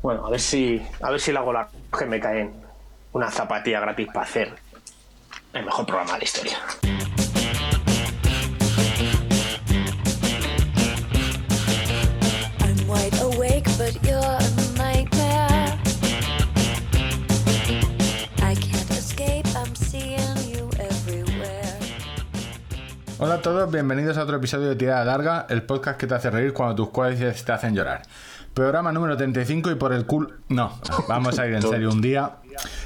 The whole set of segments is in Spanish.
Bueno, a ver si, a ver si la hago la que me caen una zapatilla gratis para hacer el mejor programa de la historia. I'm wide awake, but you're a nightmare. I can't escape, I'm seeing you everywhere. Hola a todos, bienvenidos a otro episodio de Tirada Larga, el podcast que te hace reír cuando tus cuadrices te hacen llorar. Programa número 35 y por el culo... No, vamos a ir en serio un día.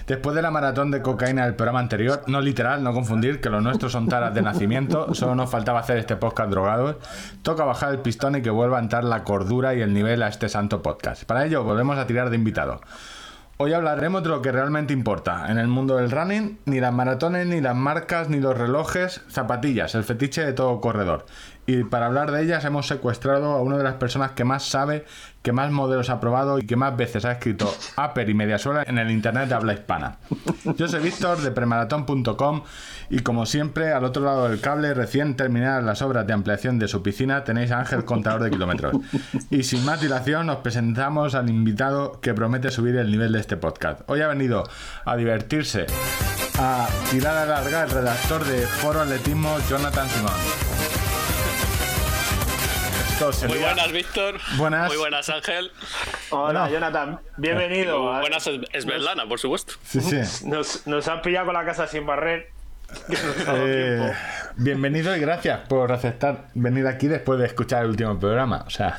Después de la maratón de cocaína del programa anterior, no literal, no confundir, que los nuestros son taras de nacimiento, solo nos faltaba hacer este podcast drogados, toca bajar el pistón y que vuelva a entrar la cordura y el nivel a este santo podcast. Para ello, volvemos a tirar de invitado. Hoy hablaremos de lo que realmente importa en el mundo del running, ni las maratones, ni las marcas, ni los relojes, zapatillas, el fetiche de todo corredor. Y para hablar de ellas hemos secuestrado a una de las personas que más sabe, que más modelos ha probado y que más veces ha escrito Upper y Mediasuela en el internet de habla hispana. Yo soy Víctor de premaratón.com y como siempre al otro lado del cable, recién terminadas las obras de ampliación de su piscina, tenéis a Ángel Contador de Kilómetros. Y sin más dilación os presentamos al invitado que promete subir el nivel de este podcast. Hoy ha venido a divertirse, a tirar a larga el redactor de Foro Atletismo, Jonathan Simón. Muy buenas, Víctor. Buenas. Muy buenas, Ángel. Hola, Bueno. Jonathan. Bienvenido. Muy buenas, Es- Esbeldana, por supuesto. Sí, sí. Nos, nos han pillado con la casa sin barrer. Eh, bienvenido y gracias por aceptar venir aquí después de escuchar el último programa. O sea,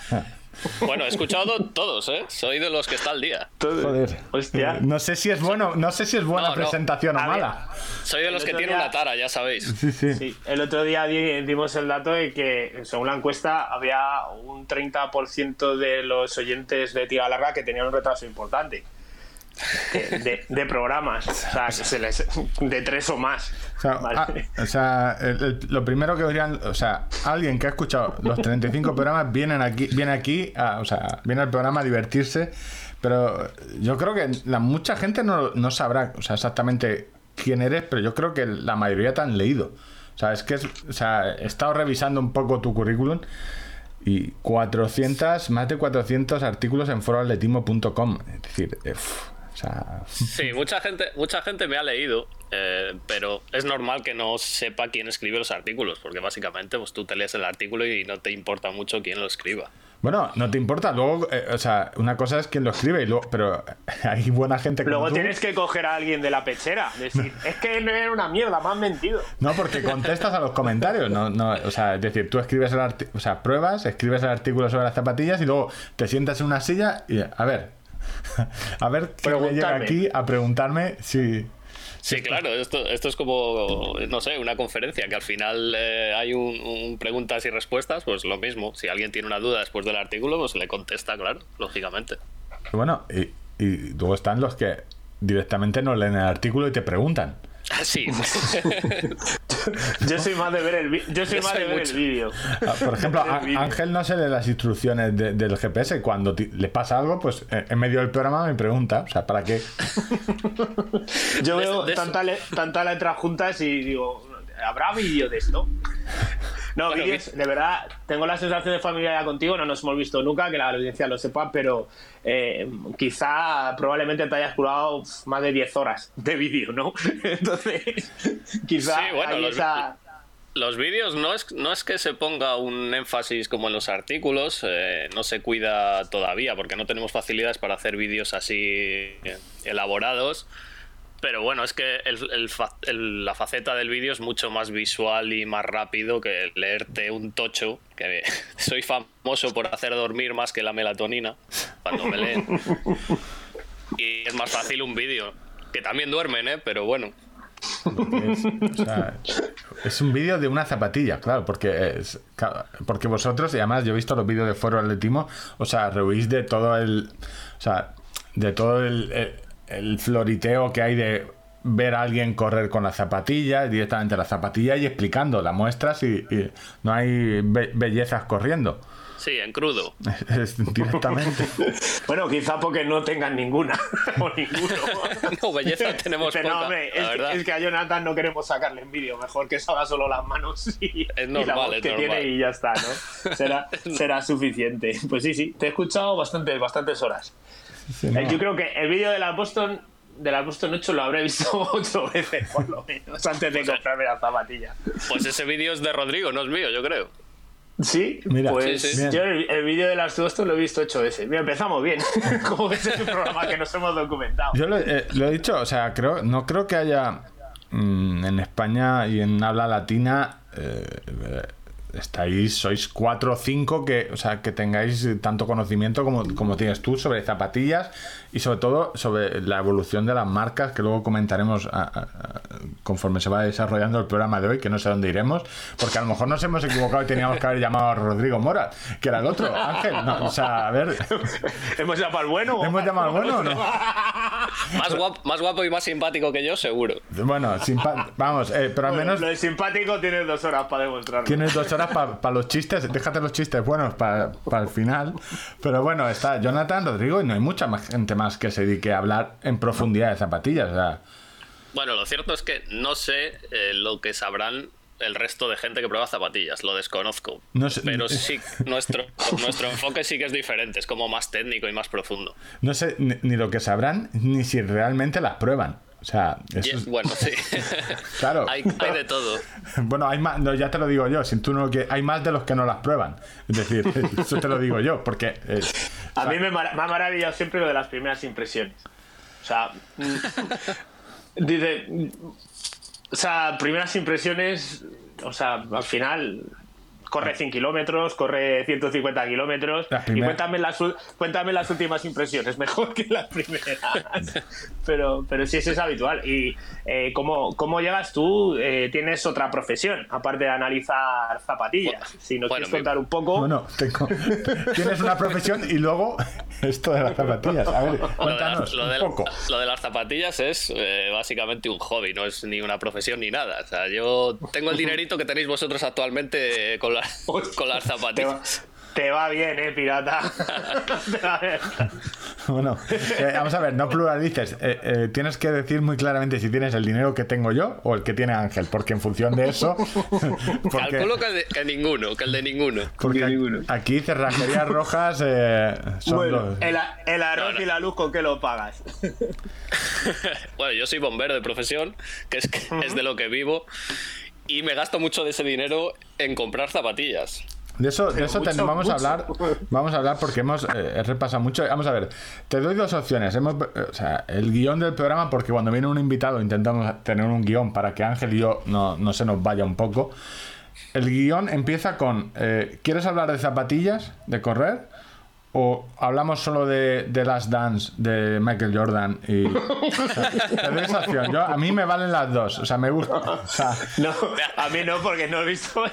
Bueno, he escuchado todos, ¿eh? Soy de los que está al día. joder. Hostia. No sé si es bueno, no sé si es buena No, no. presentación o ver. mala. Soy de los que día- una tara, ya sabéis. Sí, sí. Sí, el otro día di- dimos el dato de que, según la encuesta, había un 30% de los oyentes de tira larga que tenían un retraso importante. De, de- de programas. O sea, que se les, de tres o más. O sea, Vale. ah, o sea, el- el- lo primero que dirían, o sea, alguien que ha escuchado los 35 programas vienen aquí, viene aquí, a- o sea, viene al programa a divertirse, pero yo creo que la mucha gente no, no sabrá, o sea, exactamente quién eres, pero yo creo que la mayoría te han leído. O sea, es que es, o sea, he estado revisando un poco tu currículum y 400, más de 400 artículos en foroatletismo.com. Es decir, eh, uf, o sea, Sí, mucha gente, mucha gente me ha leído, eh, pero es normal que no sepa quién escribe los artículos, porque básicamente pues, tú te lees el artículo y no te importa mucho quién lo escriba. Bueno, no te importa. Luego, eh, o sea, una cosa es quien lo escribe, y luego, pero hay buena gente como Luego tú. tienes que coger a alguien de la pechera. Decir, es que no era una mierda, me han mentido. No, porque contestas a los comentarios. No, no, o sea, es decir, tú escribes el arti- o sea, pruebas, escribes el artículo sobre las zapatillas y luego te sientas en una silla y a ver. A ver quién me llega aquí a preguntarme si. Sí, claro, esto, esto es como, no sé, una conferencia, que al final eh, hay un, un preguntas y respuestas, pues lo mismo. Si alguien tiene una duda después del artículo, pues le contesta, claro, lógicamente. Bueno, y, y luego están los que directamente no leen el artículo y te preguntan. Ah, Sí, Yo soy más de ver el yo soy Yo más de ver mucho. el vídeo. Ah, Por ejemplo, a-. Ángel no se lee las instrucciones de- del GPS. Cuando le pasa algo, pues eh, en medio del programa me pregunta. O sea, ¿para qué? Yo De- veo de eso- tanta le- tantas letras juntas y digo, ¿habrá vídeo de esto? No, Bueno, vídeos, de verdad, tengo la sensación de familiaridad contigo, no nos hemos visto nunca, que la audiencia lo sepa, pero eh, quizá probablemente te hayas curado más de 10 horas de vídeo, ¿no? Entonces, quizá Sí, bueno, hay los- esa... Los vídeos no es, no es que se ponga un énfasis como en los artículos, eh, no se cuida todavía porque no tenemos facilidades para hacer vídeos así eh, elaborados. Pero bueno, es que el- el el- la faceta del vídeo es mucho más visual y más rápido que leerte un tocho, que soy famoso por hacer dormir más que la melatonina cuando me leen. Y es más fácil un vídeo, que también duermen, ¿eh? Pero bueno. Es, o sea, es un vídeo de una zapatilla, claro, porque es, porque vosotros, y además yo he visto los vídeos de Foro Atletismo, o sea, rehuís de todo el. O sea, de todo el, el, floriteo que hay de ver a alguien correr con las zapatillas, directamente las zapatillas y explicando, la muestras y, y no hay be- bellezas corriendo. Sí, en crudo. Es directamente. Bueno, quizá porque no tengan ninguna o ninguno. No, belleza tenemos Pero no, poca, hombre, la es, que, es que a Jonathan no queremos sacarle en vídeo, mejor que salga solo las manos y, Es y la voz es que normal. tiene y ya está, ¿no? Será, será suficiente. Pues sí, sí, te he escuchado bastantes, bastantes horas. Sí, no. Eh, Yo creo que el vídeo de la Boston, de la Boston 8 lo habré visto ocho veces, por lo menos, antes de comprarme las zapatillas. Pues ese vídeo es de Rodrigo, no es mío, yo creo. Sí, Mira. pues Sí, sí. Bien. yo el, el vídeo de las Boston lo he visto ocho veces. Mira, empezamos bien. Como ves, es un programa que nos hemos documentado. Yo lo, eh, lo he dicho, o sea, creo, no creo que haya mm, en España y en habla latina eh, eh, estáis, sois cuatro o cinco que, o sea, que tengáis tanto conocimiento como, como tienes tú sobre zapatillas y sobre todo sobre la evolución de las marcas que luego comentaremos a- a- a- conforme se va desarrollando el programa de hoy, que no sé dónde iremos, porque a lo mejor nos hemos equivocado y teníamos que haber llamado a Rodrigo Mora, que era el otro, Ángel, no, o sea, a ver, ¿Hemos llamado al bueno? o ¿hemos llamado al bueno o no? Más guapo, más guapo y más simpático que yo, seguro. Bueno, vamos, eh, pero al menos Lo de simpático tienes dos horas para demostrarlo. tienes dos horas para los chistes. Déjate los chistes buenos para el final. Pero bueno, está Jonathan, Rodrigo y no hay mucha más gente más que se dedique a hablar en profundidad de zapatillas. O sea, Bueno, lo cierto es que no sé eh, lo que sabrán el resto de gente que prueba zapatillas, lo desconozco. No sé- Pero sí, nuestro, nuestro enfoque sí que es diferente, es como más técnico y más profundo. no sé ni, ni lo que sabrán ni si realmente las prueban. O sea, eso es- bueno, sí. Claro. hay, hay de todo. Bueno, hay más, no, ya te lo digo yo, si tú no, que hay más de los que no las prueban. Es decir, eso te lo digo yo, porque eh, A mí me, mar- me ha maravillado siempre lo de las primeras impresiones. O sea, mm, dice, o sea, primeras impresiones, o sea, al final corre 100 kilómetros, corre 150 kilómetros y cuéntame las, ul- cuéntame las últimas impresiones, mejor que las primeras. pero, pero sí, eso es habitual. ¿Y eh, ¿cómo, cómo llegas tú? Eh, tienes otra profesión, aparte de analizar zapatillas. Si nos Bueno, quieres mi- contar un poco... bueno, tengo- tienes una profesión y luego esto de las zapatillas. A ver, Lo de, un de- poco. lo de las zapatillas es eh, básicamente un hobby, no es ni una profesión ni nada. O sea, yo tengo el dinerito que tenéis vosotros actualmente con, la- con las zapatillas. Te va bien, eh, pirata. Te va bien. Bueno, eh, vamos a ver, no pluralices. Eh, eh, tienes que decir muy claramente si tienes el dinero que tengo yo o el que tiene Ángel, porque en función de eso. Porque, Calculo que, de- que ninguno, que el de ninguno. porque Que ninguno. aquí cerrajerías rojas eh, son Bueno, los- el, el arroz No, no. y la luz, ¿con qué lo pagas? Bueno, yo soy bombero de profesión, que es, que es de lo que vivo, y me gasto mucho de ese dinero en comprar zapatillas. De eso, de eso mucho, vamos a mucho. hablar. Vamos a hablar porque hemos eh, he repasado mucho. Vamos a ver, te doy dos opciones. Hemos, eh, o sea, el guion del programa, porque cuando viene un invitado intentamos tener un guion para que Ángel y yo no, no se nos vaya un poco. El guion empieza con: eh, ¿Quieres hablar de zapatillas, de correr? ¿O hablamos solo de, de Last Dance de Michael Jordan? Y, o sea, te doy esa opción. Yo, a mí me valen las dos. O sea, me gusta. O sea, No, a mí no, porque no he visto.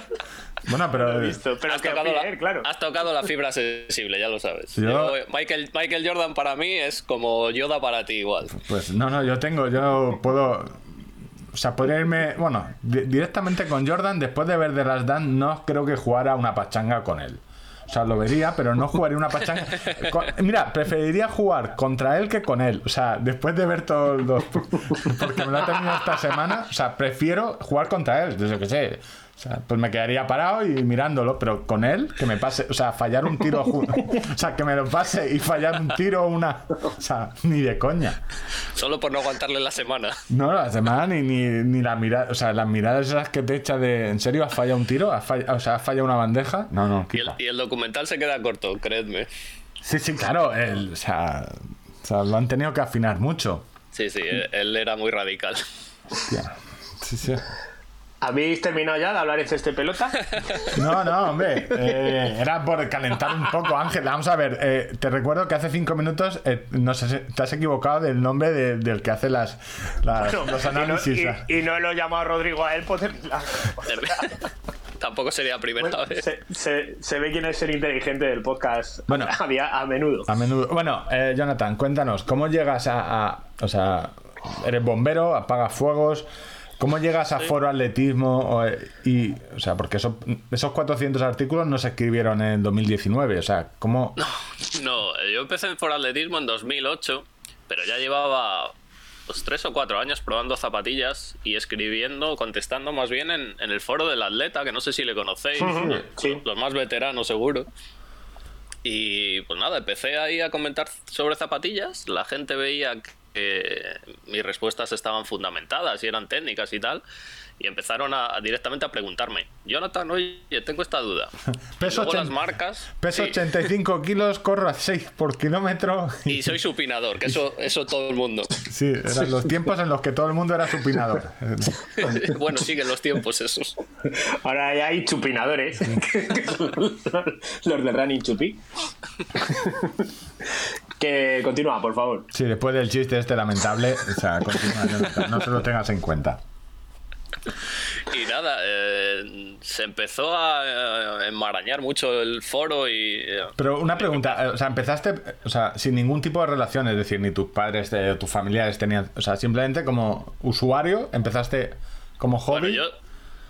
Bueno, No pero. he visto, pero Has tocado, la, bien, claro. has tocado la fibra sensible, ya lo sabes. Yo- Yo- Michael, Michael Jordan para mí es como Yoda para ti igual. Pues no, no, yo tengo, yo puedo. O sea, podría irme. Bueno, di- directamente con Jordan, después de ver The Last Dance, no creo que jugara una pachanga con él. O sea, lo vería, pero no jugaría una pachanga. Con- mira, preferiría jugar contra él que con él. O sea, después de ver todos los. Porque me lo ha terminado esta semana. O sea, prefiero jugar contra él, desde que sé. O sea, pues me quedaría parado y mirándolo, pero con él, que me pase, o sea, fallar un tiro, o sea, que me lo pase y fallar un tiro, una, o sea, ni de coña. Solo por no aguantarle la semana. No, la semana ni, ni, ni la mirada, o sea, las miradas esas que te echa de, ¿en serio has fallado un tiro? ¿Has falla- o sea, has fallado una bandeja? No, no, Y el, y el documental se queda corto, creedme. Sí, sí, claro, el, o, sea, o sea, lo han tenido que afinar mucho. Sí, sí, él, él era muy radical. Hostia. Sí, sí. ¿Habéis terminado ya de hablar en este pelota? No, no, hombre. eh, era por calentar un poco, Ángel. Vamos a ver. eh, te recuerdo que hace cinco minutos eh, no sé, te has equivocado del nombre de- del que hace las, las- No, los y no- análisis. Y, y no lo he llamado a Rodrigo a él por milagro. Tampoco sería la primera Bueno, vez. se, se- se ve quién es el inteligente del podcast Bueno. a, a menudo. A menudo. Bueno, eh, Jonathan, cuéntanos, ¿cómo llegas a, a- O sea, eres bombero, apagas fuegos. ¿Cómo llegas a foro atletismo? O, y, o sea, porque eso- esos 400 artículos no se escribieron en 2019. O sea, ¿cómo.? No, yo empecé en atletismo en 2008, pero ya llevaba pues, tres o cuatro años probando zapatillas y escribiendo, contestando más bien en, en el foro del atleta, que no sé si le conocéis, sí. los más veteranos seguro. Y pues nada, empecé ahí a comentar sobre zapatillas. La gente veía que mis respuestas estaban fundamentadas y eran técnicas y tal. Y empezaron a, a directamente a preguntarme, Jonathan, oye, tengo esta duda. Peso y luego las ochen- marcas. Peso sí, 85 kilos, corro a 6 por kilómetro. y soy supinador, que eso, eso todo el mundo. Sí, eran los tiempos en los que todo el mundo era supinador. bueno, siguen los tiempos esos. Ahora ya hay chupinadores, los de Running Chupi. Que continúa, por favor. Sí, después del chiste este lamentable, o sea, continúa, no se lo tengas en cuenta. Y nada, eh, se empezó a eh, enmarañar mucho el foro y... eh, Pero una pregunta, eh, o sea, empezaste, o sea, sin ningún tipo de relación, es decir, ni tus padres o tus familiares tenían, o sea, simplemente como usuario, empezaste como Bueno, hobby. yo,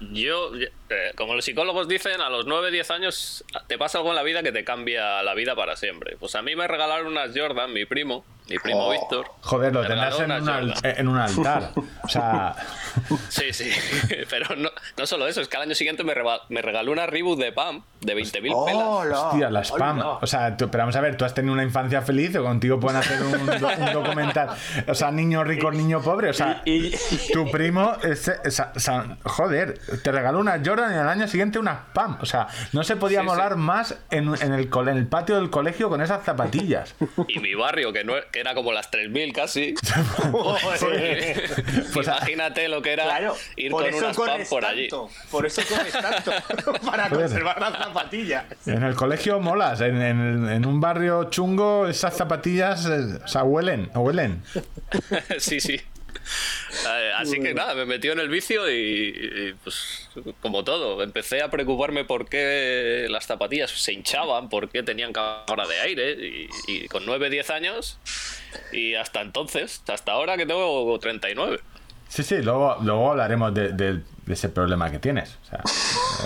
yo eh, como los psicólogos dicen, a los 9, 10 años te pasa algo en la vida que te cambia la vida para siempre. Pues a mí me regalaron unas Jordan, mi primo, mi primo Oh. Víctor. Joder, lo tendrás en, un en altar. O sea, Sí, sí, pero no, no solo eso, es que al año siguiente me, reba- me regaló una Reebok de PAM de 20.000 pelas. hostia, la spam. O sea, tú- pero vamos a ver, tú has tenido una infancia feliz o contigo pueden hacer un, do- un documental. O sea, niño rico, niño pobre. O sea, Y- y- tu primo, ese- esa- joder, te regaló una Jordan y al año siguiente una spam. O sea, no se podía Sí, molar sí. más en, en el, en el patio del colegio con esas zapatillas. Y mi barrio, que, no, que era como las 3.000 casi. Pues, Imagínate lo que era Claro, ir con unas corres por allí. Por eso corres tanto. para conservar las zapatillas. En el colegio molas, en, en- en un barrio chungo esas zapatillas, eh, o sea, huelen, huelen. sí, sí. Eh, Así que nada, me metió en el vicio y, pues como todo, empecé a preocuparme por qué las zapatillas se hinchaban, por qué tenían cámara de aire y, con 9, 10 años y hasta entonces, hasta ahora que tengo 39. Sí, sí, luego, luego hablaremos de- de ese problema que tienes. O sea,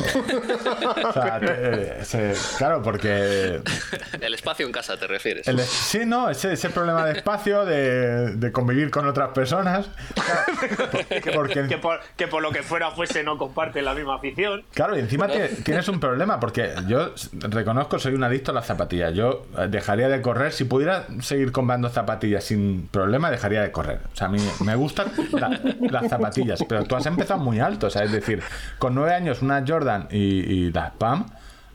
eh, o sea, te- eh, ese- claro, porque El espacio en casa, ¿te refieres? el, sí, no, ese, ese problema de espacio, de, de convivir con otras personas. Claro, porque, Que por, que por lo que fuera fuese no comparten la misma afición. Claro, y encima tie- tienes un problema, porque yo reconozco soy un adicto a las zapatillas. Yo eh, dejaría de correr, si pudiera seguir comprando zapatillas sin problema, dejaría de correr. O sea, a mí me gustan la- las zapatillas, pero tú has empezado muy alto, sea, es decir, con nueve años una Jordan y, y las PAM,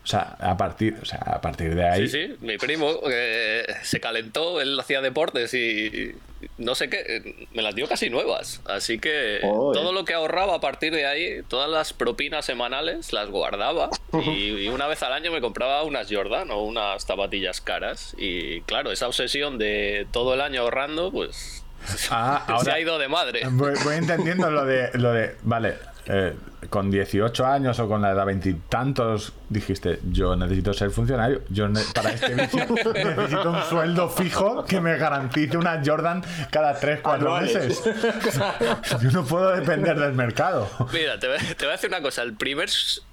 o sea, a partir, o sea, a partir de ahí... Sí, sí, mi primo eh, se calentó, él hacía deportes y no sé qué, eh, me las dio casi nuevas. Así que todo lo que ahorraba a partir de ahí, todas las propinas semanales las guardaba y, y una vez al año me compraba unas Jordan o unas zapatillas caras. Y claro, esa obsesión de todo el año ahorrando, pues Ah, se ha ido de madre. voy, voy entendiendo lo de, lo de vale, eh, con 18 años o con la edad veintitantos dijiste, yo necesito ser funcionario, yo para este vicio necesito un sueldo fijo que me garantice una Jordan cada 3, 4 Anuales. meses. Yo no puedo depender del mercado. Mira, te voy, te voy a decir una cosa. El primer,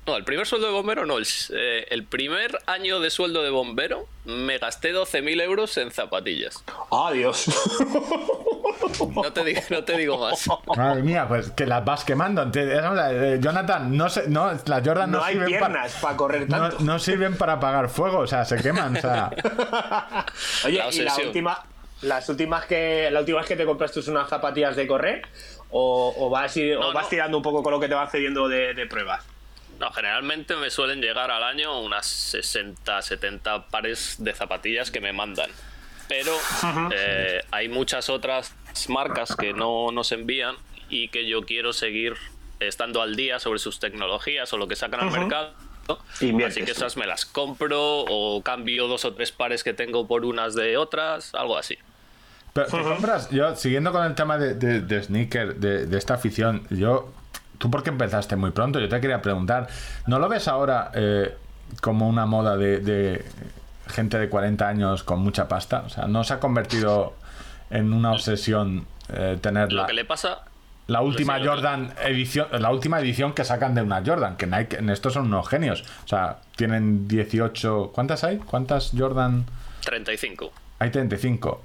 no, el primer sueldo de bombero no. El, eh, el primer año de sueldo de bombero me gasté 12.000 euros en zapatillas. Adiós. No te, digo, no te digo más. Madre mía, pues que las vas quemando. Te- eh, Jonathan, no, sé, no las Jordan no, No hay sirven piernas para correr no, tanto. no sirven para apagar fuego, o sea, se queman, o sea, Oye, La y la última, las últimas que, la última vez que te compraste unas zapatillas de correr, o, o vas, ir- No, o vas no. tirando un poco con lo que te van cediendo de, de pruebas. No, generalmente me suelen llegar al año unas 60, 70 pares de zapatillas que me mandan. Pero eh, hay muchas otras marcas que no nos envían y que yo quiero seguir estando al día sobre sus tecnologías o lo que sacan al mercado. Inviertes. Así que esas me las compro o cambio dos o tres pares que tengo por unas de otras, algo así. Pero te compras, yo, siguiendo con el tema de, de, de sneaker, de, de esta afición, yo, tú porque empezaste muy pronto, yo te quería preguntar, ¿no lo ves ahora eh, como una moda de, de gente de 40 años con mucha pasta? O sea, ¿no se ha convertido en una obsesión eh, tener Lo que le pasa, la última sí, lo que- Jordan edición, la última edición que sacan de una Jordan, que Nike, en estos son unos genios. O sea, tienen 18, ¿cuántas hay? ¿Cuántas Jordan? 35. Hay 35.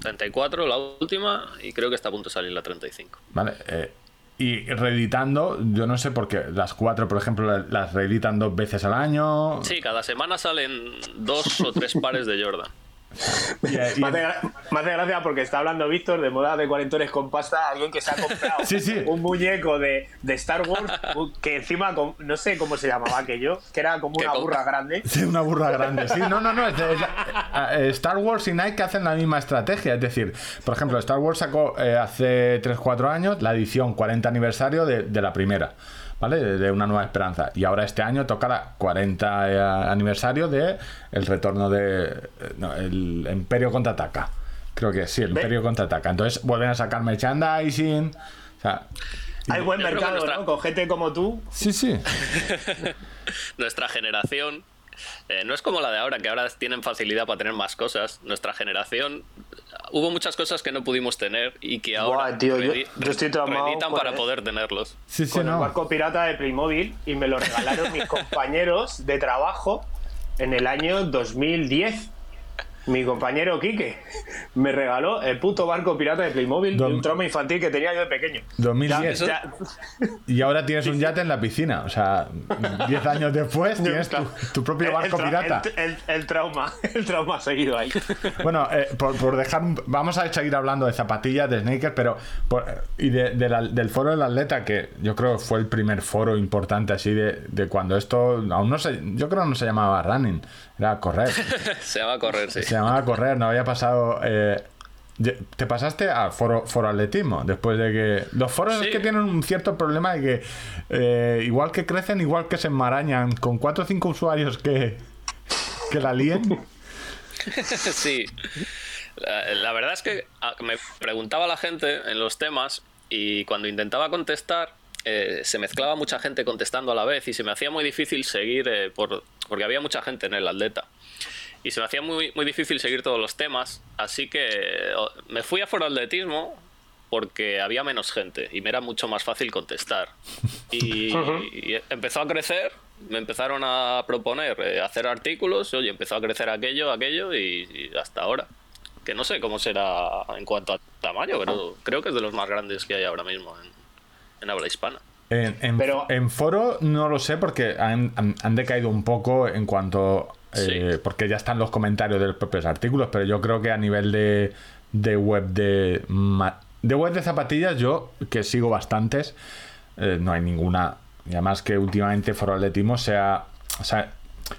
34 la última y creo que está a punto de salir la 35. ¿Vale? Eh, y reeditando, yo no sé por qué, las cuatro, por ejemplo, la- las reeditan dos veces al año. Sí, cada semana salen dos o tres pares de Jordan. Y- y- Me hace, gra- me hace gracia porque está hablando Víctor de moda de cuarentones con pasta, alguien que se ha comprado Sí, sí. un muñeco de, de Star Wars que encima, con- no sé cómo se llamaba aquello, que era como una burra grande. Sí, una burra grande. Sí, no, no, no. es- es- eh, Star Wars y Nike hacen la misma estrategia. Es decir, por ejemplo, Star Wars sacó eh, hace 3-4 años la edición 40 aniversario de, de la primera. ¿Vale? De, Una Nueva Esperanza. Y ahora este año toca la 40 eh, aniversario de el retorno de. eh, no, el Imperio contraataca. Creo que sí, el Ve- Imperio contraataca. Entonces vuelven a sacar merchandising. O sea. Hay buen mercado, nuestra- ¿no? Con gente como tú. Sí, sí. Nuestra generación eh, no es como la de ahora, que ahora tienen facilidad para tener más cosas. Nuestra generación hubo muchas cosas que no pudimos tener y que ahora Buah, tío, yo- yo estoy con para el- poder tenerlos. Sí, sí, con el no. barco pirata de Playmobil y me lo regalaron mis compañeros de trabajo en el año 2010. Mi compañero Quique me regaló el puto barco pirata de Playmobil de un trauma infantil que tenía yo de pequeño. 2010. Ya- ya- Y ahora tienes un yate en la piscina. O sea, 10 años después tienes tu, tu propio el, barco tra- pirata. el- el- el trauma, el trauma ha seguido ahí. Bueno, eh, por, por dejar. un- Vamos a seguir hablando de zapatillas, de sneakers, pero. por- y de- de la- del foro del atleta, que yo creo que fue el primer foro importante así de, de cuando esto. Aún no se. Yo creo que no se llamaba running, era correr. Se va a correr, sí. Se llamaba correr, no había pasado. eh, te pasaste al foro, foro atletismo después de que. Los foros Sí. es que tienen un cierto problema de que, eh, igual que crecen, igual que se enmarañan, con cuatro o cinco usuarios que, que la líen. sí. La, la verdad es que me preguntaba la gente en los temas y cuando intentaba contestar eh, se mezclaba mucha gente contestando a la vez y se me hacía muy difícil seguir eh, por, porque había mucha gente en el atleta. Y se me hacía muy, muy difícil seguir todos los temas, así que eh, me fui a foro atletismo porque había menos gente y me era mucho más fácil contestar. Y, y empezó a crecer, me empezaron a proponer eh, hacer artículos, oye, empezó a crecer aquello, aquello y, y hasta ahora. Que no sé cómo será en cuanto a tamaño, pero creo que es de los más grandes que hay ahora mismo en, en habla hispana. En, en- Pero- en foro no lo sé porque han, han- han decaído un poco en cuanto. eh, Sí. Porque ya están los comentarios de los propios artículos, pero yo creo que a nivel de, de web de. De web de zapatillas, yo, que sigo bastantes, eh, no hay ninguna. Y además que últimamente Foro Atletismo se ha. o sea,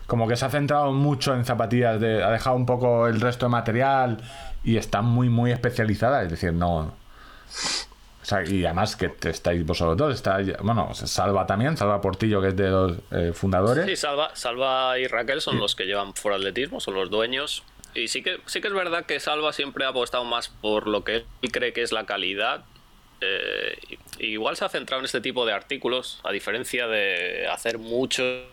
como que se ha centrado mucho en zapatillas, de, ha dejado un poco el resto de material y está muy, muy especializada. Es decir, no. O sea, y además que te- estáis vosotros dos, está, bueno, Salva también, Salva Portillo, que es de los eh, fundadores. Sí, Salva, Salva y Raquel son los que llevan for atletismo, son los dueños. Y sí que, sí que es verdad que Salva siempre ha apostado más por lo que él cree que es la calidad. Eh, igual se ha centrado en este tipo de artículos, a diferencia de hacer muchos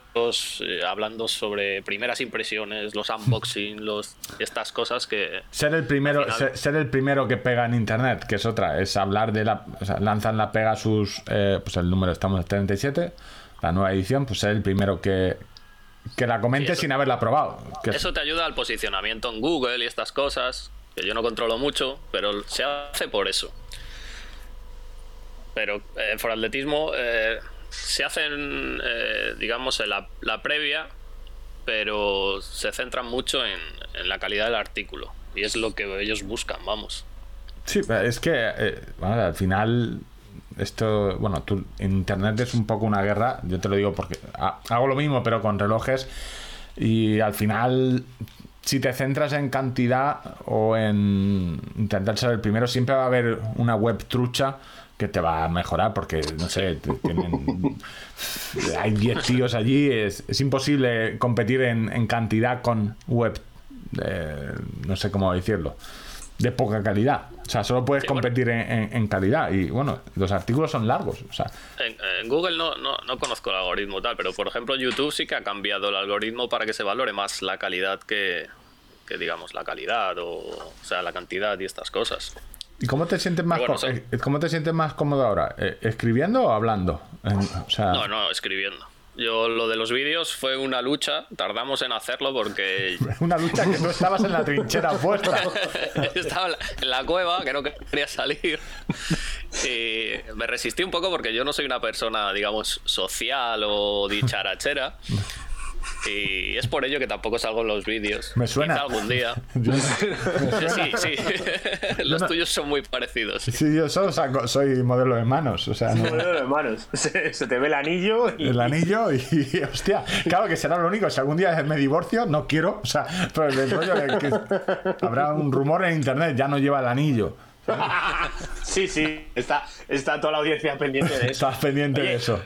eh, hablando sobre primeras impresiones, los unboxing, los, estas cosas que... Ser el primero, final- ser, ser el primero que pega en internet, que es otra, es hablar de la, o sea, lanzan la pega sus, eh, pues el número estamos en 37, la nueva edición, pues ser el primero que, que la comente Sí, sin haberla probado. que es- Eso te ayuda al posicionamiento en Google y estas cosas, que yo no controlo mucho, pero se hace por eso. Pero eh, for atletismo eh, se hacen, eh, digamos, en la, la previa, pero se centran mucho en, en la calidad del artículo. Y es lo que ellos buscan, vamos. Sí, es que al final esto, bueno, tú, en internet es un poco una guerra, yo te lo digo porque ha- hago lo mismo pero con relojes y al final si te centras en cantidad o en intentar ser el primero, siempre va a haber una web trucha que te va a mejorar porque, no sé, tienen, hay 10 tíos allí, es, es imposible competir en, en cantidad con web, eh, no sé cómo decirlo, de poca calidad. O sea, solo puedes Sí, competir en, en- en calidad y, bueno, los artículos son largos. O sea, En, en Google no, no, no conozco el algoritmo tal, pero por ejemplo YouTube sí que ha cambiado el algoritmo para que se valore más la calidad que, que digamos, la calidad o, o sea, la cantidad y estas cosas. ¿Y cómo te sientes más, Bueno, son- eh, ¿cómo te sientes más cómodo ahora? Eh, ¿Escribiendo o hablando? O sea, No, no, escribiendo. Yo lo de los vídeos fue una lucha, tardamos en hacerlo porque una lucha que no estabas en la trinchera puesta. estaba en la- en la cueva, que no quería salir. Y me resistí un poco porque yo no soy una persona, digamos, social o dicharachera. Y es por ello que tampoco salgo en los vídeos. Me suena. Quizá algún día. Yo- Sí, sí. Los no- tuyos son muy parecidos. Sí, yo solo saco- soy modelo de manos, o sea, no- Modelo de manos. Se, se te ve el anillo y. el anillo y, hostia, claro que será lo único, si algún día me divorcio, no quiero, o sea, pero el rollo que habrá un rumor en internet, ya no lleva el anillo. Sí, sí, está, está toda la audiencia pendiente de eso. Estás pendiente de Oye, eso.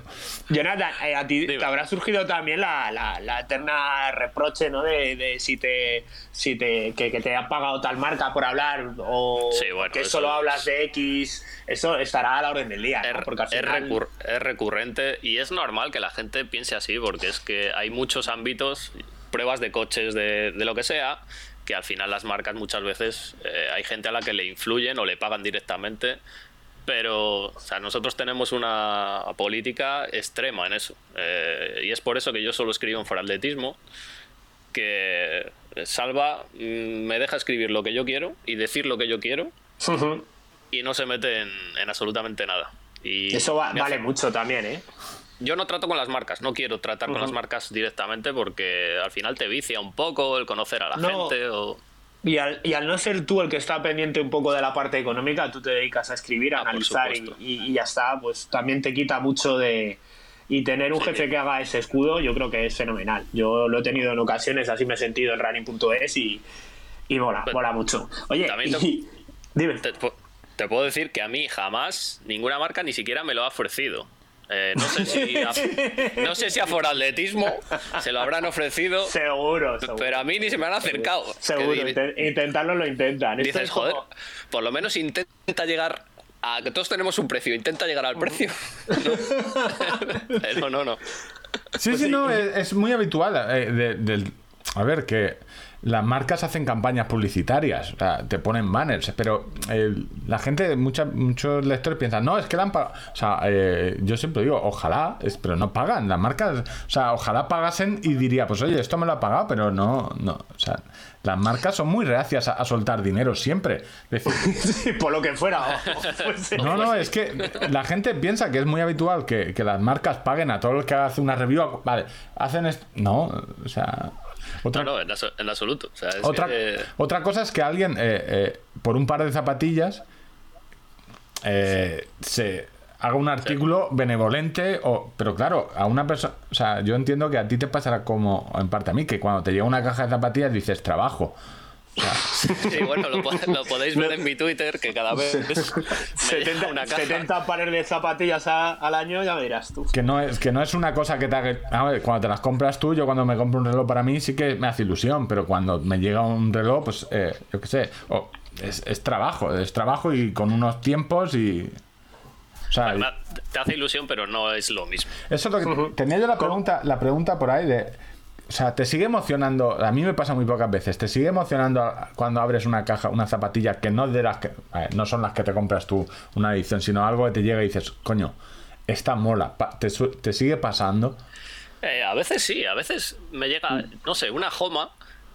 Jonathan, eh, a ti Dime. te habrá surgido también la, la, la eterna reproche, ¿no? De, de si te, si te que, que te han pagado tal marca por hablar o Sí, bueno, que solo es- hablas de X, eso estará a la orden del día, ¿no? Es, Porque al es final- recur- es recurrente y es normal que la gente piense así porque es que hay muchos ámbitos, pruebas de coches, de, de lo que sea, que al final las marcas muchas veces eh, hay gente a la que le influyen o le pagan directamente. Pero o sea, nosotros tenemos una política extrema en eso. Eh, y es por eso que yo solo escribo en foratletismo, que Salva mm, me deja escribir lo que yo quiero y decir lo que yo quiero y no se mete en, en absolutamente nada. Y Eso va- vale hace- mucho también, ¿eh? Yo no trato con las marcas, no quiero tratar con las marcas directamente porque al final te vicia un poco el conocer a la No. gente o... Y al, y al no ser tú el que está pendiente un poco de la parte económica, tú te dedicas a escribir, a Ah, analizar y, ya está, pues también te quita mucho de... Y tener un Sí. jefe que haga ese escudo, yo creo que es fenomenal. Yo lo he tenido en ocasiones, así me he sentido en running.es y, y mola, Pero mola mucho. Oye, te- y- dime. Te puedo decir que a mí jamás ninguna marca ni siquiera me lo ha ofrecido. Eh, no sé si a, no sé si a Foratletismo se lo habrán ofrecido, Seguro, seguro. pero a mí ni se me han acercado. Seguro, intentarlo lo intentan. Dices, es como- joder, por lo menos intenta llegar a que todos tenemos un precio, intenta llegar al precio. No, Pero no, no. Sí, sí, no, es, es muy habitual. eh, de- a ver, que las marcas hacen campañas publicitarias, o sea, te ponen banners, pero eh, la gente, mucha- muchos lectores piensan, no, es que la han pagado. O sea, eh, yo siempre digo, ojalá, es- pero no pagan. Las marcas, o sea, ojalá pagasen y diría, pues oye, esto me lo ha pagado, pero no, no. O sea, las marcas son muy reacias a, a soltar dinero siempre. Decir, Sí, por lo que fuera. o- fuese. no, no, es que la gente piensa que es muy habitual que, que las marcas paguen a todo el que hace una review. Vale, hacen esto. No, o sea. Otra, No, no, en, abso- en absoluto. O sea, es otra, que- otra cosa es que alguien, eh, eh, por un par de zapatillas, eh, se haga un artículo benevolente, o, pero claro, a una persona. O sea, yo entiendo que a ti te pasará como en parte a mí, que cuando te llega una caja de zapatillas dices trabajo. Sí, bueno, lo, po- lo podéis ver en mi Twitter, que cada vez me llega 70, una caja. 70 pares de zapatillas a- al año, ya me dirás tú. Que no es, que no es una cosa que te haga. A ver, cuando te las compras tú, yo cuando me compro un reloj para mí sí que me hace ilusión, pero cuando me llega un reloj, pues eh, yo qué sé, es, es trabajo, es trabajo y con unos tiempos y. O sea, Además, te hace ilusión, pero no es lo mismo. eso es lo que. Tenía yo la pregunta, la pregunta por ahí de. O sea, ¿te sigue emocionando? A mí me pasa muy pocas veces. ¿Te sigue emocionando cuando abres una caja, una zapatilla que no de las que. ver, no son las que te compras tú, una edición, sino algo que te llega y dices, coño, esta mola. ¿Te, sigue pasando? Eh, a veces sí, a veces me llega, no sé, una joma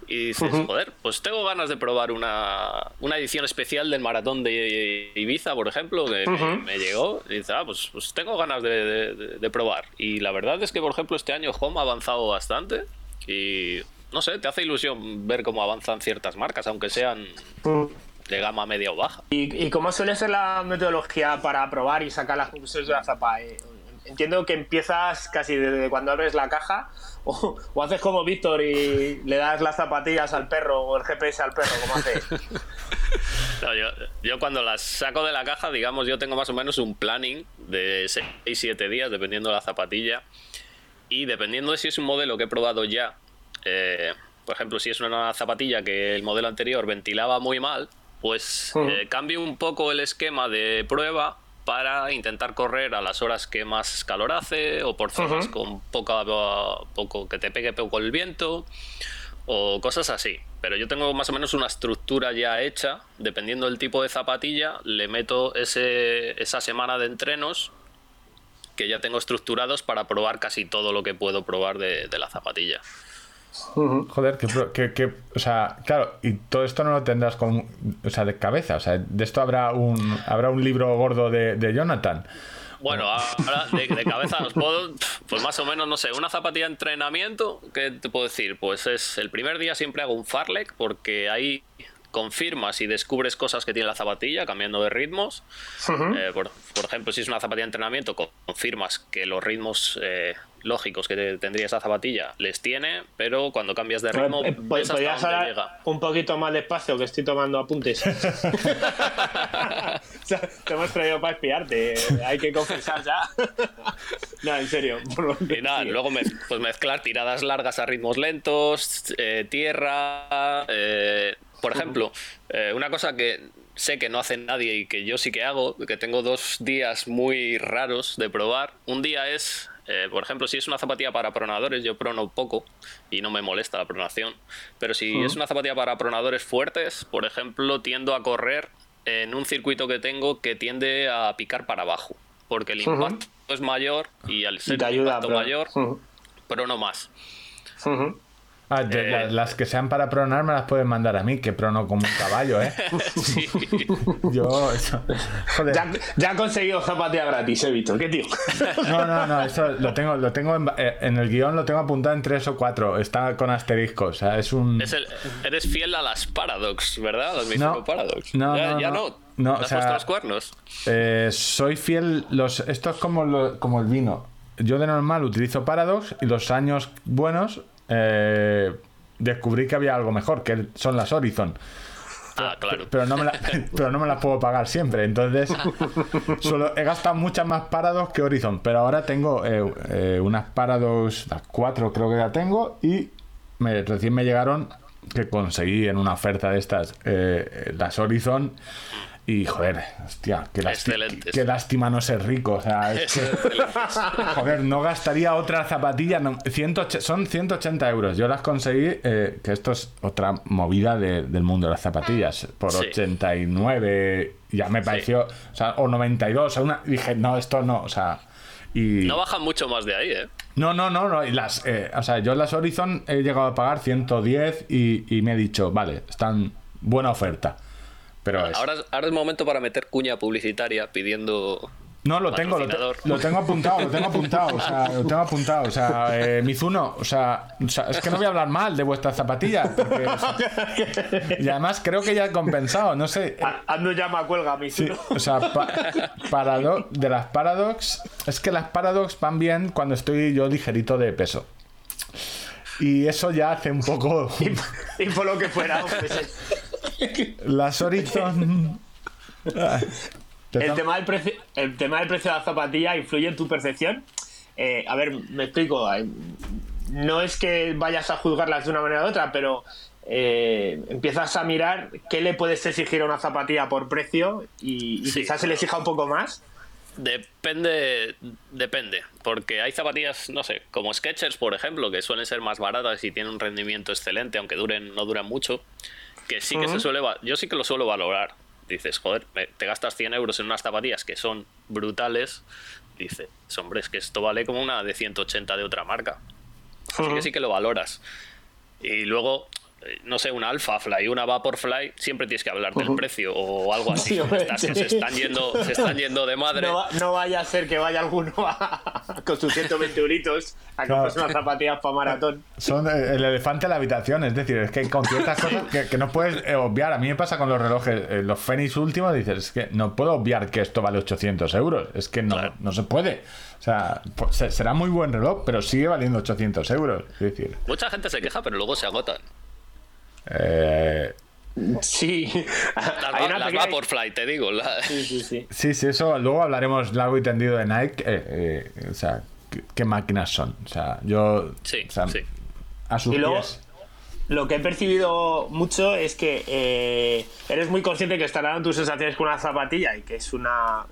y dices, joder, pues tengo ganas de probar una, una edición especial del maratón de Ibiza, por ejemplo, que me, me llegó. Y dices, ah, pues, pues tengo ganas de- de probar. Y la verdad es que, por ejemplo, este año Home ha avanzado bastante y, no sé, te hace ilusión ver cómo avanzan ciertas marcas, aunque sean de gama media o baja. ¿Y, y cómo suele ser la metodología para probar y sacar las conclusiones de la zapa? Eh, Entiendo que empiezas casi desde cuando abres la caja o, o haces como Víctor y le das las zapatillas al perro o el GPS al perro, como hace. No, yo, yo cuando las saco de la caja, digamos, yo tengo más o menos un planning de 6-7 días, dependiendo de la zapatilla. Y dependiendo de si es un modelo que he probado ya, eh, por ejemplo, si es una zapatilla que el modelo anterior ventilaba muy mal, pues Ujú. eh, cambio un poco el esquema de prueba para intentar correr a las horas que más calor hace o por zonas con poca, poco que te pegue poco el viento o cosas así. Pero yo tengo más o menos una estructura ya hecha, dependiendo del tipo de zapatilla, le meto ese, esa semana de entrenos que ya tengo estructurados para probar casi todo lo que puedo probar de, de la zapatilla. Joder, que, pro- que, que- o sea, claro, y todo esto no lo tendrás con, o sea, de cabeza, o sea, de esto habrá un, habrá un libro gordo de, de Jonathan. Bueno, ahora de, de cabeza os puedo, pues más o menos, no sé, una zapatilla de entrenamiento, ¿qué te puedo decir? Pues es el primer día siempre hago un farlek porque ahí confirmas y descubres cosas que tiene la zapatilla cambiando de ritmos. Eh, por, por ejemplo, si es una zapatilla de entrenamiento, co- confirmas que los ritmos eh, lógicos que te- tendría esa zapatilla les tiene, pero cuando cambias de ritmo, Eh, ves hasta ¿Podrías dónde hablar llega. un poquito más despacio que estoy tomando apuntes? O sea, te hemos traído para espiarte. Hay que confesar ya. no, en serio. Y nada, luego pues mezclar tiradas largas a ritmos lentos, eh, tierra. eh, por ejemplo, eh, una cosa que sé que no hace nadie y que yo sí que hago, que tengo dos días muy raros de probar. Un día es, eh, por ejemplo, si es una zapatilla para pronadores, yo prono poco y no me molesta la pronación. Pero si es una zapatilla para pronadores fuertes, por ejemplo, tiendo a correr en un circuito que tengo que tiende a picar para abajo. Porque el impacto es mayor y al Y ser un ayuda. impacto pero- mayor, Ujú, pero no más. Ah, de- Eh. la- las que sean para pronar me las pueden mandar a mí, que prono como un caballo, ¿eh? Sí. Yo, eso- joder. Ya, ya ha conseguido zapatilla gratis, eh, Víctor. ¿Qué tío? No, no, no, eso lo tengo, lo tengo en, eh, en el guion, lo tengo apuntado en tres o cuatro, está con asteriscos, o sea, es un... Es el- eres fiel a las Paradox, ¿verdad? Las No. Paradox. No, ya, no, ya no. no. No, ¿Te o has sea- puesto los cuernos? Eh, soy fiel. Los, esto es como, lo- como el vino. Yo de normal utilizo Paradox y los años buenos eh, descubrí que había algo mejor, que son las Horizon. Ah, claro. Pero no me, la- pero no me las puedo pagar siempre. Entonces, solo he gastado muchas más Paradox que Horizon. Pero ahora tengo eh, eh, unas Paradox, las cuatro creo que ya tengo. Y me, recién me llegaron que conseguí en una oferta de estas eh, las Horizon. Y joder, hostia, qué, qué lástima no ser rico. O sea, es que, joder, no gastaría otra zapatilla. no, 180 son 180 euros. Yo las conseguí, eh, que esto es otra movida de- del mundo de las zapatillas. Por Sí. 89, ya me pareció, o sea, o 92. O sea, una, dije, no, esto no, o sea. Y, No bajan mucho más de ahí, ¿eh? no, no, no, no. Y las, eh, o sea, yo las Horizon he llegado a pagar 110 y, y me he dicho, vale, están buena oferta. Pero es. Ahora, ahora es momento para meter cuña publicitaria pidiendo. No, lo tengo, lo, te- patrocinador. lo tengo apuntado, lo tengo apuntado, o sea, lo tengo apuntado, o sea, eh, Mizuno, o sea, o sea, es que no voy a hablar mal de vuestras zapatillas, porque, o sea, y además creo que ya he compensado, no sé, Ha- Hazme un llama cuelga, mi sí, o sea, pa- parado- de las Paradox, es que las Paradox van bien cuando estoy yo ligerito de peso. Y eso ya hace un poco... Y por lo que fuera, pues, Las Horizon... El, tema del precio, el tema del precio de la zapatilla influye en tu percepción. Eh, a ver, me explico. No es que vayas a juzgarlas de una manera u otra, pero eh, empiezas a mirar qué le puedes exigir a una zapatilla por precio y, y Sí, quizás se le exija un poco más. Depende, depende, porque hay zapatillas, no sé, como Skechers, por ejemplo, que suelen ser más baratas y tienen un rendimiento excelente, aunque duren, no duran mucho, que sí que se suele, yo sí que lo suelo valorar. Dices, joder, te gastas 100 euros en unas zapatillas que son brutales, dices, hombre, es que esto vale como una de 180 de otra marca. Así que sí que lo valoras. Y luego, no sé, una Alpha Fly, una Vaporfly, siempre tienes que hablar del precio o algo así. Sí, Estas que se están yendo, se están yendo de madre. No, va- no vaya a ser que vaya alguno a- con sus 120 euritos a Claro. comprarse unas zapatillas para maratón. Son el elefante en la habitación, es decir, es que con ciertas cosas que, que no puedes eh, obviar. A mí me pasa con los relojes, eh, los Fenix últimos, dices, es que no puedo obviar que esto vale 800 euros, es que no, Claro. no se puede. O sea, pues, se- será muy buen reloj, pero sigue valiendo 800 euros. Es decir, Mucha gente se queja, pero luego se agotan. Eh, Sí. Las, va- las Vaporfly, te digo. la- Sí, sí, sí. sí, sí, eso luego hablaremos largo y tendido de Nike. eh, eh, o sea, ¿qué, qué máquinas son? O sea, yo. Sí, o sea, sí. A sus Y luego- pies. Lo que he percibido mucho es que eh, eres muy consciente que estarán tus sensaciones con una zapatilla y que es una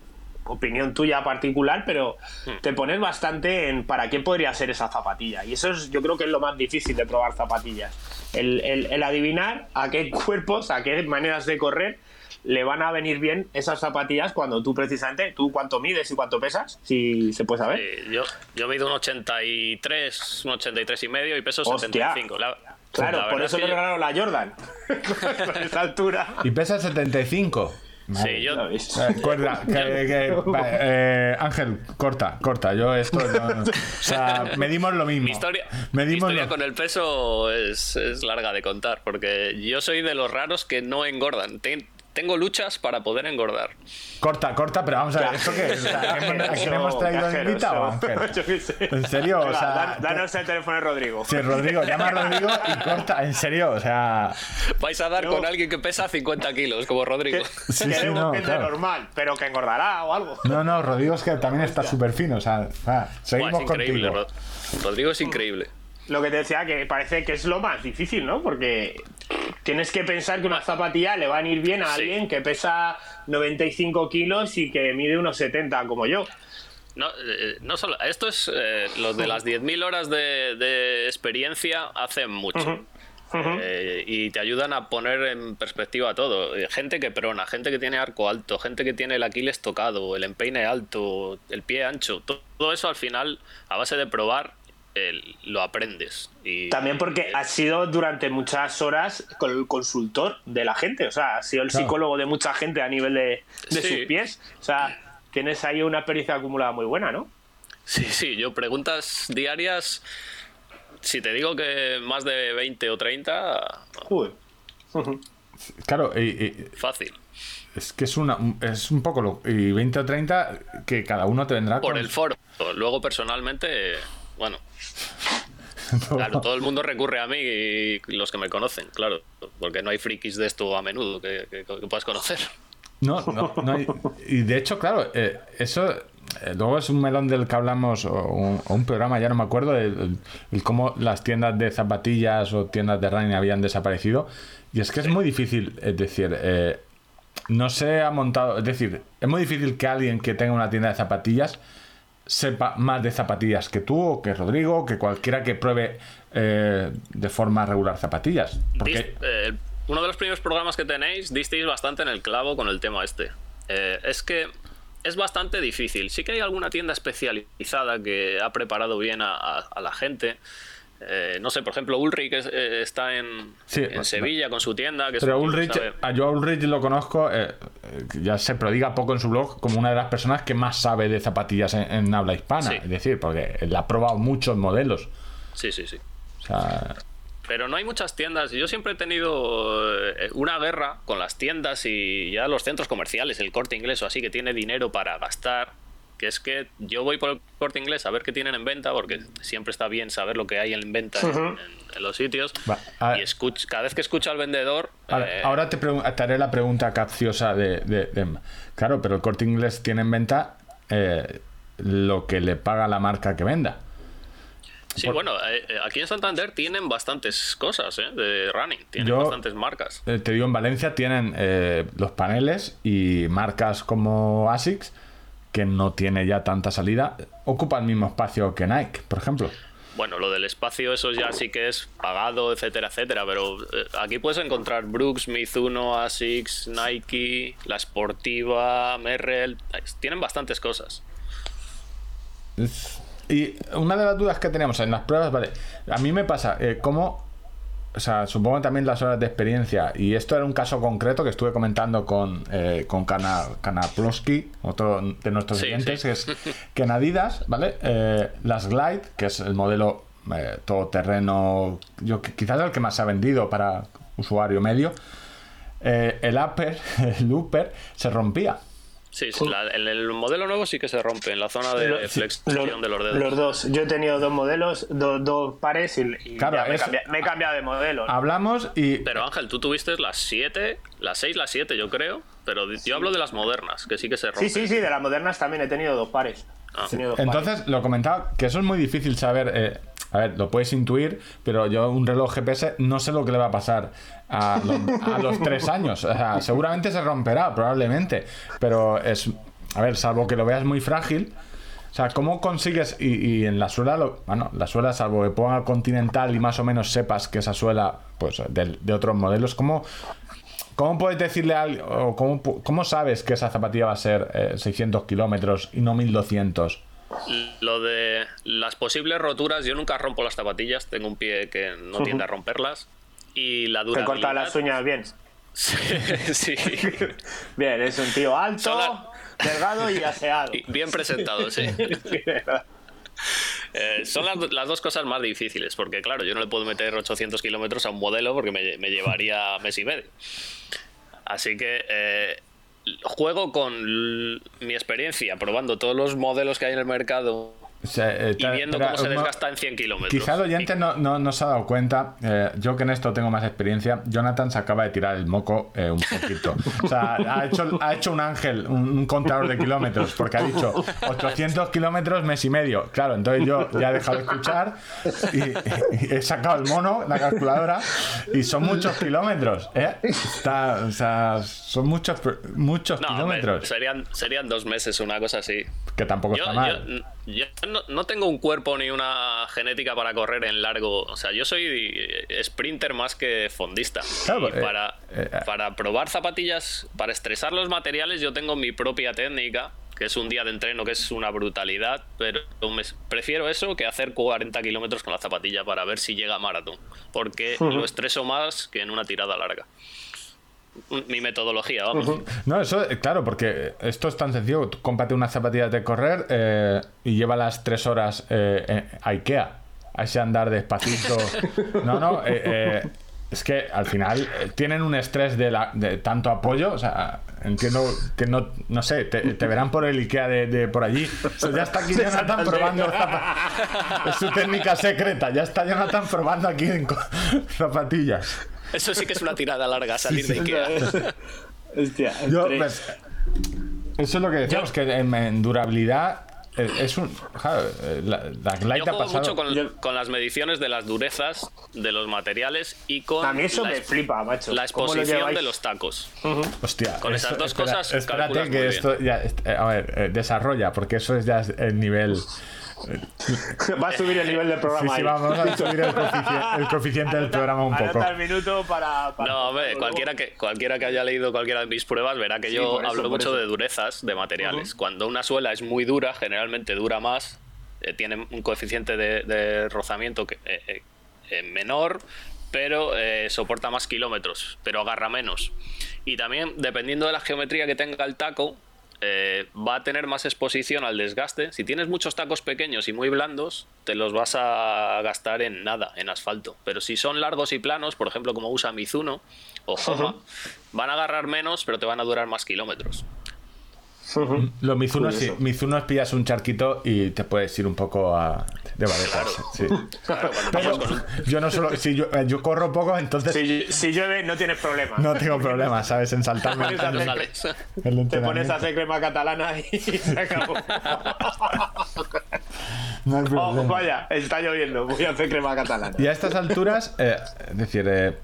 opinión tuya particular, pero te pones bastante en para qué podría ser esa zapatilla. Y eso es, yo creo que es lo más difícil de probar zapatillas. El, el- el adivinar a qué cuerpos, a qué maneras de correr le van a venir bien esas zapatillas cuando tú precisamente, tú cuánto mides y cuánto pesas, si se puede saber. Yo, yo mido un 83, un 83 y medio y peso Hostia. 75. La- Claro, la por eso es le que yo- regalaron la Jordan. Con esa altura. Y pesa 75. Sí, yo, ves. Eh, cuerda, que- que- eh, Ángel, corta, corta. Yo esto no- no. O sea, medimos lo mismo. Mi historia, mi historia lo- con el peso es, es larga de contar, porque yo soy de los raros que no engordan. Ten- tengo luchas para poder engordar. Corta, corta, pero vamos a ver, ¿esto qué es? O sea, ¿a quién- ¿A quién hemos traído de invitado. Ángel? ¿En serio? O sea, danos el teléfono de Rodrigo. Sí, Rodrigo, llama a Rodrigo y corta, en serio, o sea. Vais a dar con alguien que pesa 50 kilos, como Rodrigo. Que- Sí, sí, no, claro. normal, pero que engordará o algo. No, no, Rodrigo es que también está súper fino, o sea, Buah, seguimos es increíble. contigo. Rod- Rodrigo es increíble. Lo que te decía, que parece que es lo más difícil, ¿no? Porque tienes que pensar que una zapatilla le van a ir bien a Sí. alguien que pesa 95 kilos y que mide unos 70 como yo. No, eh, no solo, esto es eh, los de las 10.000 horas de, de experiencia hacen mucho. Eh, y te ayudan a poner en perspectiva todo. Gente que prona, gente que tiene arco alto, gente que tiene el Aquiles tocado, el empeine alto, el pie ancho. to- Todo eso al final, a base de probar, el- lo aprendes. Y, También porque eh, has sido durante muchas horas con el consultor de la gente, o sea, has sido el Claro. psicólogo de mucha gente a nivel de, de Sí. sus pies. O sea, tienes ahí una experiencia acumulada muy buena, ¿no? Sí, sí, yo preguntas diarias. Si te digo que más de 20 o 30, Uy. Claro, y- y- fácil. es que es, una, es un poco lo. Y 20 o 30 que cada uno te vendrá Por con. el foro. Luego, personalmente, bueno, claro, todo el mundo recurre a mí y los que me conocen, claro, porque no hay frikis de esto a menudo que, que- que puedas conocer. No, no, no hay- Y de hecho, claro, eh, eso. eh, luego es un melón del que hablamos, o un, o un programa, ya no me acuerdo, el, el- cómo las tiendas de zapatillas o tiendas de running habían desaparecido. Y es que es muy difícil, es decir, eh, no se ha montado, es decir, es muy difícil que alguien que tenga una tienda de zapatillas sepa más de zapatillas que tú, o que Rodrigo, que cualquiera que pruebe eh, de forma regular zapatillas. Porque, eh, uno de los primeros programas que tenéis, disteis bastante en el clavo con el tema este. Eh, es que es bastante difícil. Sí que hay alguna tienda especializada que ha preparado bien a la gente. Eh, no sé, por ejemplo, Ulrich es- eh, está en, Sí, en va- Sevilla con su tienda. Que Pero Ulrich, a yo a Ulrich lo conozco, eh, eh, ya se prodiga poco en su blog, como una de las personas que más sabe de zapatillas en, en habla hispana. Sí. Es decir, porque él ha probado muchos modelos. Sí, sí, sí. O sea, Pero no hay muchas tiendas. Yo siempre he tenido una guerra con las tiendas y ya los centros comerciales, el corte inglés o así, que tiene dinero para gastar. Que es que yo voy por el corte inglés a ver qué tienen en venta, porque siempre está bien saber lo que hay en venta en, en- en los sitios. Va, a- y escuch- cada vez que escucho al vendedor. ahora, eh, ahora te, te haré la pregunta capciosa de, de- de- Claro, pero el corte inglés tiene en venta eh, lo que le paga la marca que venda. sí, bueno, eh, eh, aquí en Santander tienen bastantes cosas eh, de running, tienen Yo- bastantes marcas. Eh, te digo, en Valencia tienen eh, los paneles y marcas como ASICS, que no tiene ya tanta salida, ocupa el mismo espacio que Nike, por ejemplo. Bueno, lo del espacio, eso ya sí que es pagado, etcétera, etcétera. Pero eh, aquí puedes encontrar Brooks, Mizuno, Asics, Nike, La Sportiva, Merrell. Tienen bastantes cosas. Y una de las dudas que teníamos en las pruebas, vale, a mí me pasa, eh, cómo, o sea, supongo también las horas de experiencia, y esto era un caso concreto que estuve comentando con, eh, con Kana, Kanaplowski, otro de nuestros Sí, clientes, sí. que es que en Adidas, ¿vale? Eh, las Glide, que es el modelo eh, todoterreno, yo quizás el que más se ha vendido para usuario medio, eh, el upper, el upper, se rompía. Sí, sí, la- en el modelo nuevo sí que se rompe en la zona de Lo- flexión Lo- de los dedos. Los dos. Yo he tenido dos modelos, dos, dos pares y, y Claro, me, he es- cambia- me he cambiado de modelo. ¿no? Hablamos y... Pero Ángel, tú tuviste las 7, las 6, las 7 yo creo. Pero yo hablo de las modernas, que sí que se rompen. Sí, sí, sí, de las modernas también he tenido dos pares. Ah. He tenido dos Entonces, lo comentaba, que eso es muy difícil saber. eh, a ver, lo puedes intuir, pero yo un reloj GPS no sé lo que le va a pasar a los, tres años. O sea, seguramente se romperá, probablemente. Pero es, a ver, salvo que lo veas muy frágil. O sea, ¿cómo consigues? Y, en la suela, lo- bueno, la suela, salvo que ponga continental y más o menos sepas que esa suela, pues de, de otros modelos, ¿cómo, ¿Cómo puedes decirle a alguien, o cómo, cómo sabes que esa zapatilla va a ser eh, 600 kilómetros y no 1200? Lo de las posibles roturas, yo nunca rompo las zapatillas, tengo un pie que no tiende a romperlas. Y la Te durabilidad... corta las uñas bien. sí. Bien, es un tío alto, delgado y aseado. Bien presentado, sí. Eh, son las, las dos cosas más difíciles, porque claro, yo no le puedo meter 800 kilómetros a un modelo porque me, me llevaría mes y medio. Así que eh, juego con mi experiencia, probando todos los modelos que hay en el mercado O sea, eh, y viendo cómo se desgasta en 100 kilómetros. Quizá el oyente no, no, no se ha dado cuenta, eh, yo que en esto tengo más experiencia, Jonathan se acaba de tirar el moco eh, un poquito. O sea, ha hecho, ha hecho un ángel, un, un contador de kilómetros, porque ha dicho 800 kilómetros mes y medio. Claro, entonces yo ya he dejado de escuchar y, y he sacado el mono, la calculadora, y son muchos kilómetros. ¿eh? Está- o sea, son muchos, muchos No, hombre, kilómetros, serían, serían dos meses, una cosa así. que tampoco Yo, está mal. yo- yo no, no tengo un cuerpo ni una genética para correr en largo. O sea, yo soy eh, sprinter más que fondista. Claro, y para, eh, eh. para probar zapatillas, para estresar los materiales, yo tengo mi propia técnica, que es un día de entreno que es una brutalidad, pero me- prefiero eso que hacer 40 kilómetros con la zapatilla para ver si llega a maratón. Porque lo estreso más que en una tirada larga. Mi metodología, vamos. No, eso, eh, claro, porque esto es tan sencillo. Tú cómprate unas zapatillas de correr eh, y llévalas tres horas eh, a Ikea. A ese andar despacito. No, no, eh, eh, es que al final eh, tienen un estrés de, la- de tanto apoyo. O sea, entiendo que no, no sé, te, te verán por el Ikea de, de por allí. O sea, ya está aquí Jonathan probando zapa- Es su técnica secreta. Ya está Jonathan probando aquí en co- zapatillas. Eso sí que es una tirada larga, salir de Ikea. Hostia, Yo, pues, eso es lo que decíamos, que en, en durabilidad eh, es un. claro, eh, la, la Glide Yo ha juego pasado. mucho con, Yo- con las mediciones de las durezas de los materiales y con a mí eso la, me flipa, macho. la ¿Cómo lo exposición lleváis? de los tacos. Hostia, con esas dos espera- cosas Espérate que muy esto ya. eh, A ver, eh, desarrolla, porque eso es ya el nivel. Va a subir el nivel del programa. sí, vamos a subir el coeficiente, el coeficiente del programa un poco. El minuto para. para- No, hombre, cualquiera que, cualquiera que haya leído cualquiera de mis pruebas verá que Sí, yo eso, hablo mucho eso. de durezas de materiales. Cuando una suela es muy dura, generalmente dura más, eh, tiene un coeficiente de, de rozamiento que, eh, eh, eh, menor, pero eh, soporta más kilómetros, pero agarra menos. Y también, dependiendo de la geometría que tenga el taco, eh, va a tener más exposición al desgaste. Si tienes muchos tacos pequeños y muy blandos, te los vas a gastar en nada, en asfalto. Pero si son largos y planos, por ejemplo, como usa Mizuno o Homa, van a agarrar menos, pero te van a durar más kilómetros. Lo Mizuno sí. Curioso. Mizuno es pillas un charquito y te puedes ir un poco a. de Claro. sí. Claro, cuando Pero con yo no solo. Si yo, eh, yo corro poco, entonces Si, si llueve, no tienes problema. no tengo problema, ¿sabes? En saltarme Te pones a hacer crema catalana y se acabó. No hay Oh, vaya, está lloviendo. Voy a hacer crema catalana. Y a estas alturas, eh, es decir, eh,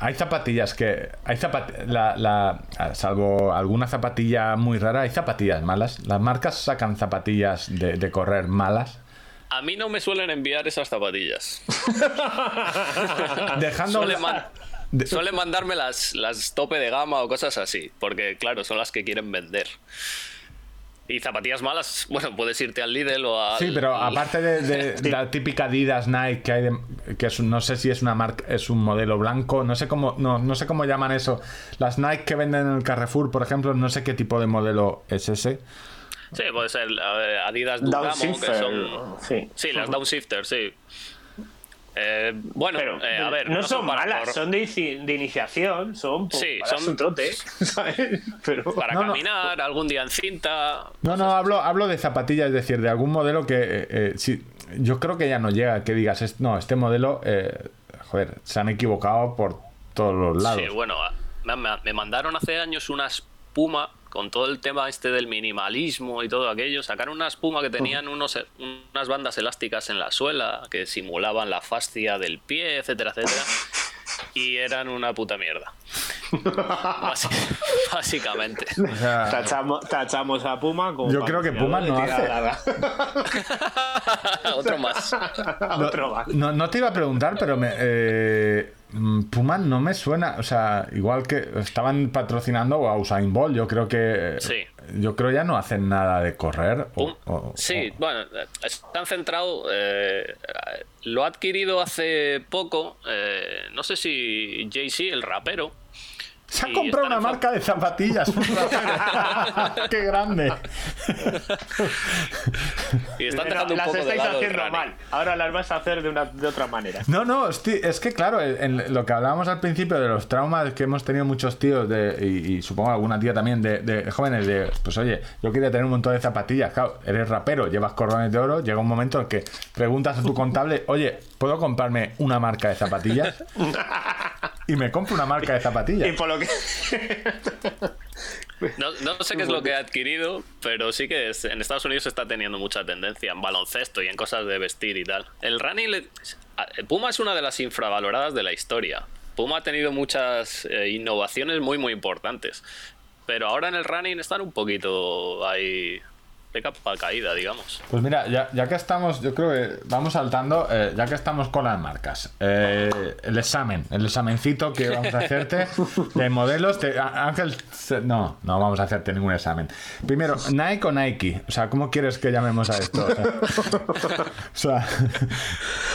hay zapatillas que. Hay zapati- la, la- salvo alguna zapatilla muy rara, hay zapatillas malas. Las marcas sacan zapatillas de, de correr malas. A mí no me suelen enviar esas zapatillas. Dejando. Suelen, man- suelen mandarme las, las tope de gama o cosas así, porque claro, son las que quieren vender. Y zapatillas malas, bueno, puedes irte al Lidl o al... Sí, pero aparte de, de la típica Adidas Nike que hay de- que es, no sé si es una marca, es un modelo blanco, no sé cómo, no, no sé cómo llaman eso. Las Nike que venden en el Carrefour, por ejemplo, no sé qué tipo de modelo es ese. Sí, puede ser eh, Adidas Dugamo, que Downshifter. son... Sí. Sí, las Downshifters, sí. Eh, bueno, Pero eh, a ver, no, son para malas, cor- son de, inici- de iniciación, son, pues, Sí, para son- su trote, ¿sabes? Pero Para No, no. caminar, algún día en cinta... No, no, hablo, hablo de zapatillas, es decir, de algún modelo que eh, eh, sí, yo creo que ya no llega, que digas, es- no, este modelo, eh, joder, se han equivocado por todos los lados. Sí, bueno, me, me- me mandaron hace años una espuma con todo el tema este del minimalismo y todo aquello. Sacaron una espuma que tenían unos, unas bandas elásticas en la suela que simulaban la fascia del pie, etcétera, etcétera. Y eran una puta mierda. Básicamente. O sea, Tachamos, tachamos a Puma como Yo creo que Puma no hace. tirada Otro más. no, Otro más. no, no te iba a preguntar, pero me, eh, Puma no me suena. O sea, igual que estaban patrocinando a Usain Bolt, yo creo que. Sí. Yo creo ya no hacen nada de correr. o- Pum- o- sí, o- bueno, están centrados. eh, lo ha adquirido hace poco. eh, no sé si Jay-Z, el rapero. Se ha y comprado una marca de zapatillas. ¡Qué grande! Y están Pero dejando un las poco de estáis haciendo mal. Ahora las vas a hacer de, una, de otra manera. No, no, hosti- es que claro, en lo que hablábamos al principio de los traumas que hemos tenido muchos tíos de, y, y supongo alguna tía también de, de jóvenes de, pues oye, yo quería tener un montón de zapatillas, claro, eres rapero, llevas cordones de oro, llega un momento en que preguntas a tu contable, oye, ¿puedo comprarme una marca de zapatillas? Y me compro una marca de Y zapatillas. por lo No, no sé qué es lo que ha adquirido, pero sí que en Estados Unidos está teniendo mucha tendencia en baloncesto y en cosas de vestir y tal. El running, Puma es una de las infravaloradas de la historia. Puma ha tenido muchas eh, innovaciones muy, muy importantes. Pero ahora en el running están un poquito ahí de capa caída, digamos. Pues mira, ya, ya que estamos, yo creo que vamos saltando, eh, ya que estamos con las marcas, eh, el examen, el examencito que vamos a hacerte de modelos. te- Ángel, no, no vamos a hacerte ningún examen. Primero, Nike o Nike, o sea, ¿cómo quieres que llamemos a esto? O sea,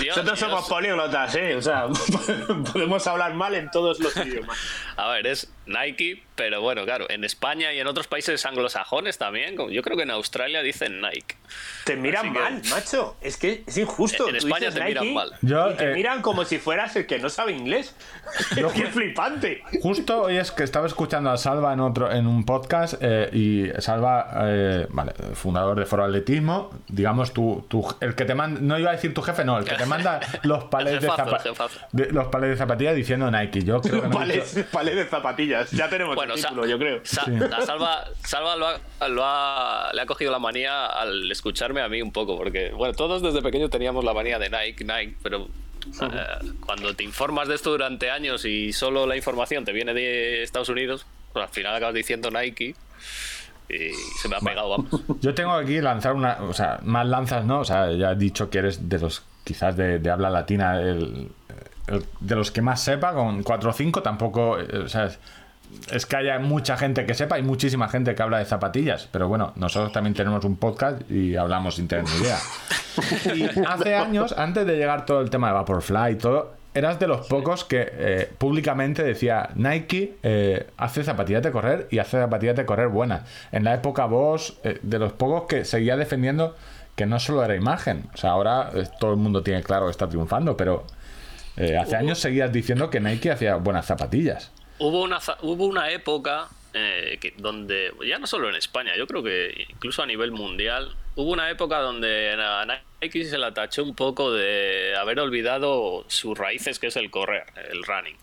Nosotros somos políglotas, ¿eh? O sea, podemos hablar mal en todos los idiomas. A ver, es Nike, pero bueno, claro, en España y en otros países anglosajones también. Yo creo que en Australia dicen Nike. Te miran que- mal, macho. Es que es injusto. En Tú España te miran Nike mal. Yo, y te eh, miran como si fueras el que no sabe inglés. es que es flipante. Justo hoy es que estaba escuchando a Salva en otro en un podcast eh, y Salva, eh, vale, fundador de Foro Atletismo, digamos tu, tu- el que te manda, no iba a decir tu jefe, no, el que te manda los palés de, jefazo, zapa- el jefazo. de- los de zapatillas diciendo Nike. Yo creo que no de zapatillas. Ya tenemos Bueno, el título, yo creo. Sa- a Salva, Salva lo ha- lo ha- le ha cogido la manía al escucharme a mí un poco, porque, bueno, todos desde pequeños teníamos la manía de Nike, Nike, pero eh, cuando te informas de esto durante años y solo la información te viene de Estados Unidos, pues al final acabas diciendo Nike y se me ha pegado, vamos. Yo tengo aquí lanzar una, o sea, más lanzas, ¿no? O sea, ya he dicho que eres de los, quizás de, de habla latina, el, el- de los que más sepa, con 4 o 5 tampoco, eh, o sea, es, que haya mucha gente que sepa, hay muchísima gente que habla de zapatillas, pero bueno, nosotros también tenemos un podcast y hablamos sin tener ni idea. Y hace años, antes de llegar todo el tema de Vaporfly y todo, eras de los pocos que eh, públicamente decía Nike eh, hace zapatillas de correr y hace zapatillas de correr buenas. En la época vos, eh, de los pocos que seguía defendiendo que no solo era imagen. O sea, ahora todo el mundo tiene claro que está triunfando, pero hace años seguías diciendo que Nike hacía buenas zapatillas. Hubo una, hubo una época eh, donde, ya no solo en España, yo creo que incluso a nivel mundial, hubo una época donde a Nike se la tachó un poco de haber olvidado sus raíces, que es el correr, el running.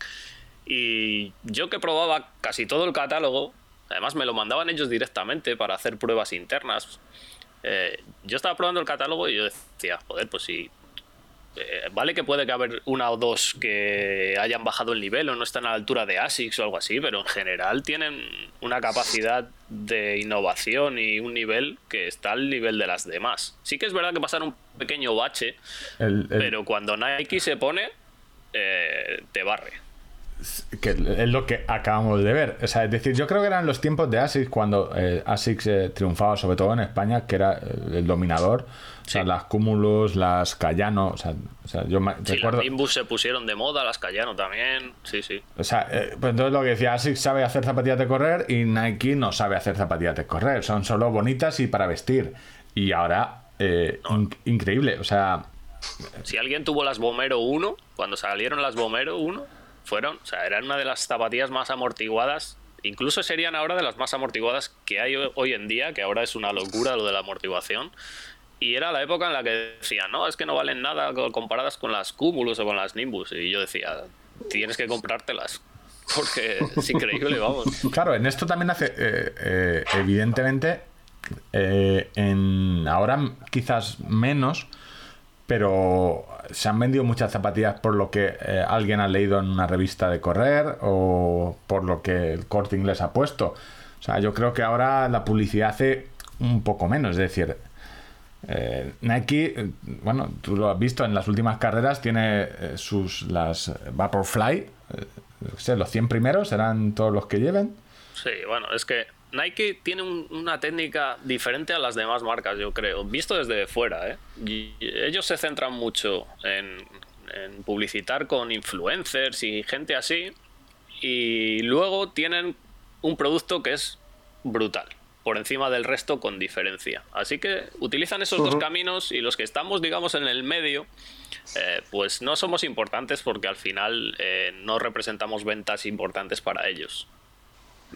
Y yo que probaba casi todo el catálogo, además me lo mandaban ellos directamente para hacer pruebas internas. eh, yo estaba probando el catálogo y yo decía, joder, pues si eh, vale que puede que haber una o dos que hayan bajado el nivel o no están a la altura de ASICS o algo así, pero en general tienen una capacidad de innovación y un nivel que está al nivel de las demás. Sí que es verdad que pasaron un pequeño bache, El- el- pero cuando Nike se pone, eh, te barre. Que es lo que acabamos de ver. O sea, es decir, yo creo que eran los tiempos de ASICS cuando eh, ASICS eh, triunfaba, sobre todo en España, que era eh, el dominador. O sea, las Cumulus, las Cayano, o sea, o sea, yo me Sí, recuerdo... las Nimbus se pusieron de moda, las Cayano también, sí, sí. O sea, eh, pues entonces lo que decía, ASICS sabe hacer zapatillas de correr y Nike no sabe hacer zapatillas de correr. Son solo bonitas y para vestir. Y ahora, eh, in- increíble. O sea, Si alguien tuvo las Bomero 1, cuando salieron las Bomero 1, fueron, o sea, eran una de las zapatillas más amortiguadas, incluso serían ahora de las más amortiguadas que hay ho- hoy en día, que ahora es una locura lo de la amortiguación. Y era la época en la que decían, no, es que no valen nada co- comparadas con las Cumulus o con las Nimbus. Y yo decía, tienes que comprártelas. Porque es increíble, vamos. Claro, en esto también hace, eh, eh, evidentemente, eh, en ahora quizás menos, pero se han vendido muchas zapatillas por lo que eh, alguien ha leído en una revista de correr o por lo que el corte inglés ha puesto. O sea, yo creo que ahora la publicidad hace un poco menos, es decir, eh, Nike, eh, bueno, tú lo has visto en las últimas carreras, tiene sus las Vaporfly, eh, no sé, los 100 primeros serán todos los que lleven. Sí, bueno, es que Nike tiene un- una técnica diferente a las demás marcas, yo creo, visto desde fuera. ¿eh? Y ellos se centran mucho en, en publicitar con influencers y gente así, y luego tienen un producto que es brutal, por encima del resto con diferencia. Así que utilizan esos dos caminos y los que estamos, digamos, en el medio, eh, pues no somos importantes porque al final eh, no representamos ventas importantes para ellos.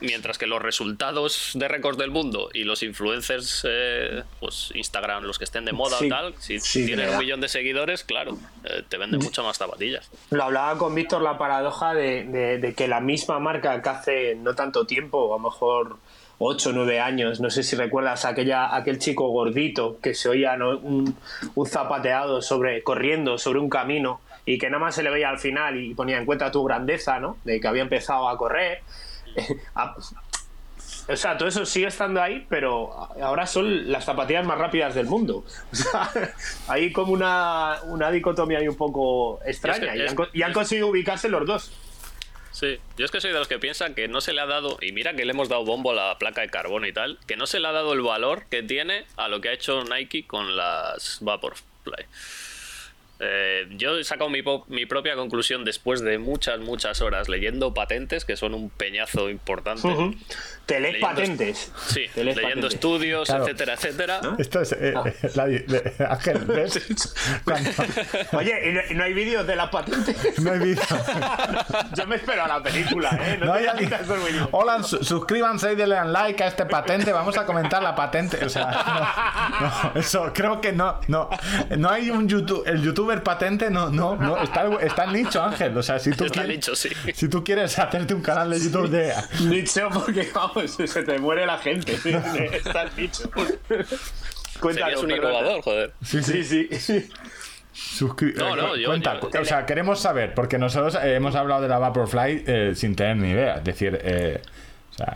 Mientras que los resultados de récords del mundo y los influencers, eh, pues Instagram, los que estén de moda Sí, o tal, si sí, tienen un millón de seguidores, claro, eh, te venden mucho más zapatillas. Lo hablaba con Víctor la paradoja de, de- de que la misma marca que hace no tanto tiempo, a lo mejor 8 o 9 años, no sé si recuerdas aquella, aquel chico gordito que se oía ¿no? un, un zapateado sobre, corriendo sobre un camino y que nada más se le veía al final y ponía en cuenta tu grandeza, ¿no? De que había empezado a correr. A- o sea, todo eso sigue estando ahí, pero ahora son las zapatillas más rápidas del mundo. O sea, hay como una, una dicotomía ahí un poco extraña. Es que- y, han, co- y han es- conseguido ubicarse los dos. Sí, yo es que soy de los que piensan que no se le ha dado, y mira que le hemos dado bombo a la placa de carbono y tal, que no se le ha dado el valor que tiene a lo que ha hecho Nike con las Vaporfly. Eh, yo he sacado mi, mi propia conclusión después de muchas, muchas horas leyendo patentes, que son un peñazo importante. Ujú. Te lees Leyendo- patentes. Sí, Te lees leyendo patentes. estudios, Claro. etcétera, etcétera. Esto es eh, Ah. eh, la di- de- Ángel, ¿ves? Cuando Oye, ¿y no, hay vídeos de las patentes? no hay vídeo. Yo me espero a la película, ¿eh? No hay vídeos. Hola, su- suscríbanse y denle like a este patente. Vamos a comentar la patente. O sea, no, no, eso creo que no, no, no hay un YouTube, el youtuber patente no, no, no, está, está en nicho, Ángel. O sea, si tú Está quieres, nicho, sí. si tú quieres hacerte un canal de YouTube de Nicho, porque vamos, se te muere la gente. ¿sí? Estás nicho. Cuéntanos, un innovador, joder. sí, Sí, sí, sí. suscri- No, no, yo- cuenta, yo- o sea, queremos saber porque nosotros eh, hemos hablado de la Vaporfly eh, sin tener ni idea, es decir, eh,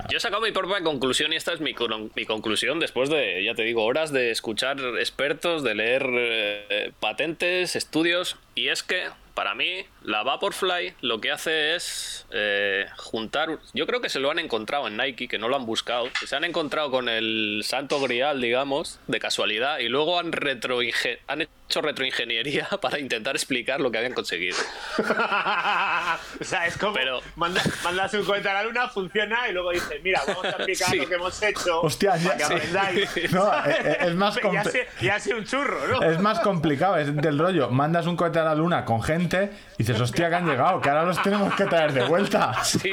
Yo he sacado mi propia conclusión y esta es mi, mi conclusión después de, ya te digo, horas de escuchar expertos, de leer eh, patentes, estudios. Y es que, para mí, la Vaporfly lo que hace es eh, juntar... Yo creo que se lo han encontrado en Nike, que no lo han buscado. Se han encontrado con el santo grial, digamos, de casualidad, y luego han, hecho retroingeniería para intentar explicar lo que habían conseguido. o sea, es como Pero- manda- mandas un cohete a la luna, funciona y luego dices, mira, vamos a explicar Sí. lo que hemos hecho. Hostia, ya- que sí. no, eh, eh, es más Y comple- así, y así un churro, ¿no? Es más complicado, es del rollo. Mandas un cohete a la luna con gente y dices, hostia, que han llegado, que ahora los tenemos que traer de vuelta. Sí.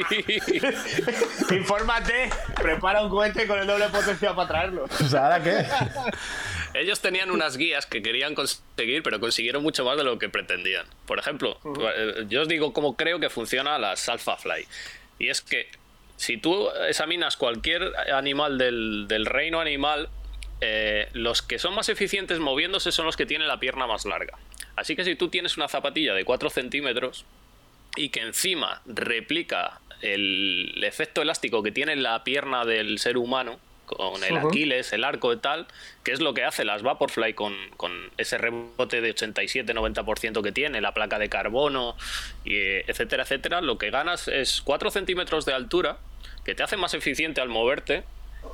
Infórmate, prepara un cohete con el doble potencial para traerlo. O sea, ¿ahora qué? Ellos tenían unas guías que querían conseguir, pero consiguieron mucho más de lo que pretendían. Por ejemplo, eh, yo os digo cómo creo que funciona las Alpha Fly. Y es que si tú examinas cualquier animal del, del reino animal, eh, los que son más eficientes moviéndose son los que tienen la pierna más larga. Así que si tú tienes una zapatilla de 4 centímetros y que encima replica el efecto elástico que tiene la pierna del ser humano, con el. Aquiles, el arco y tal, que es lo que hace las Vaporfly con, con ese rebote de 87-90% que tiene, la placa de carbono, y, eh, etcétera, etcétera, lo que ganas es 4 centímetros de altura, que te hace más eficiente al moverte,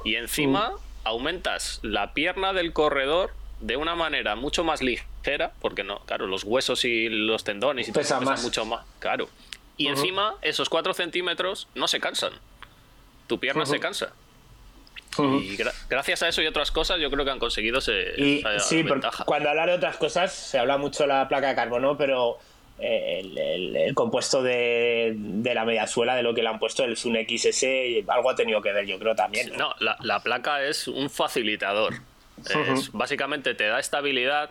y encima aumentas la pierna del corredor de una manera mucho más ligera, porque no, claro, los huesos y los tendones y todo Pesa más. mucho más, claro. Y encima, esos 4 centímetros no se cansan. Tu pierna se cansa. Y gra- gracias a eso y otras cosas, yo creo que han conseguido ese, Y esa sí, ventaja. cuando habla de otras cosas se habla mucho de la placa de carbono, pero eh, el, el- el compuesto de, de la mediasuela, de lo que le han puesto el Sun XS, algo ha tenido que ver, yo creo también. ¿no? No, la, la placa es un facilitador. Es- básicamente te da estabilidad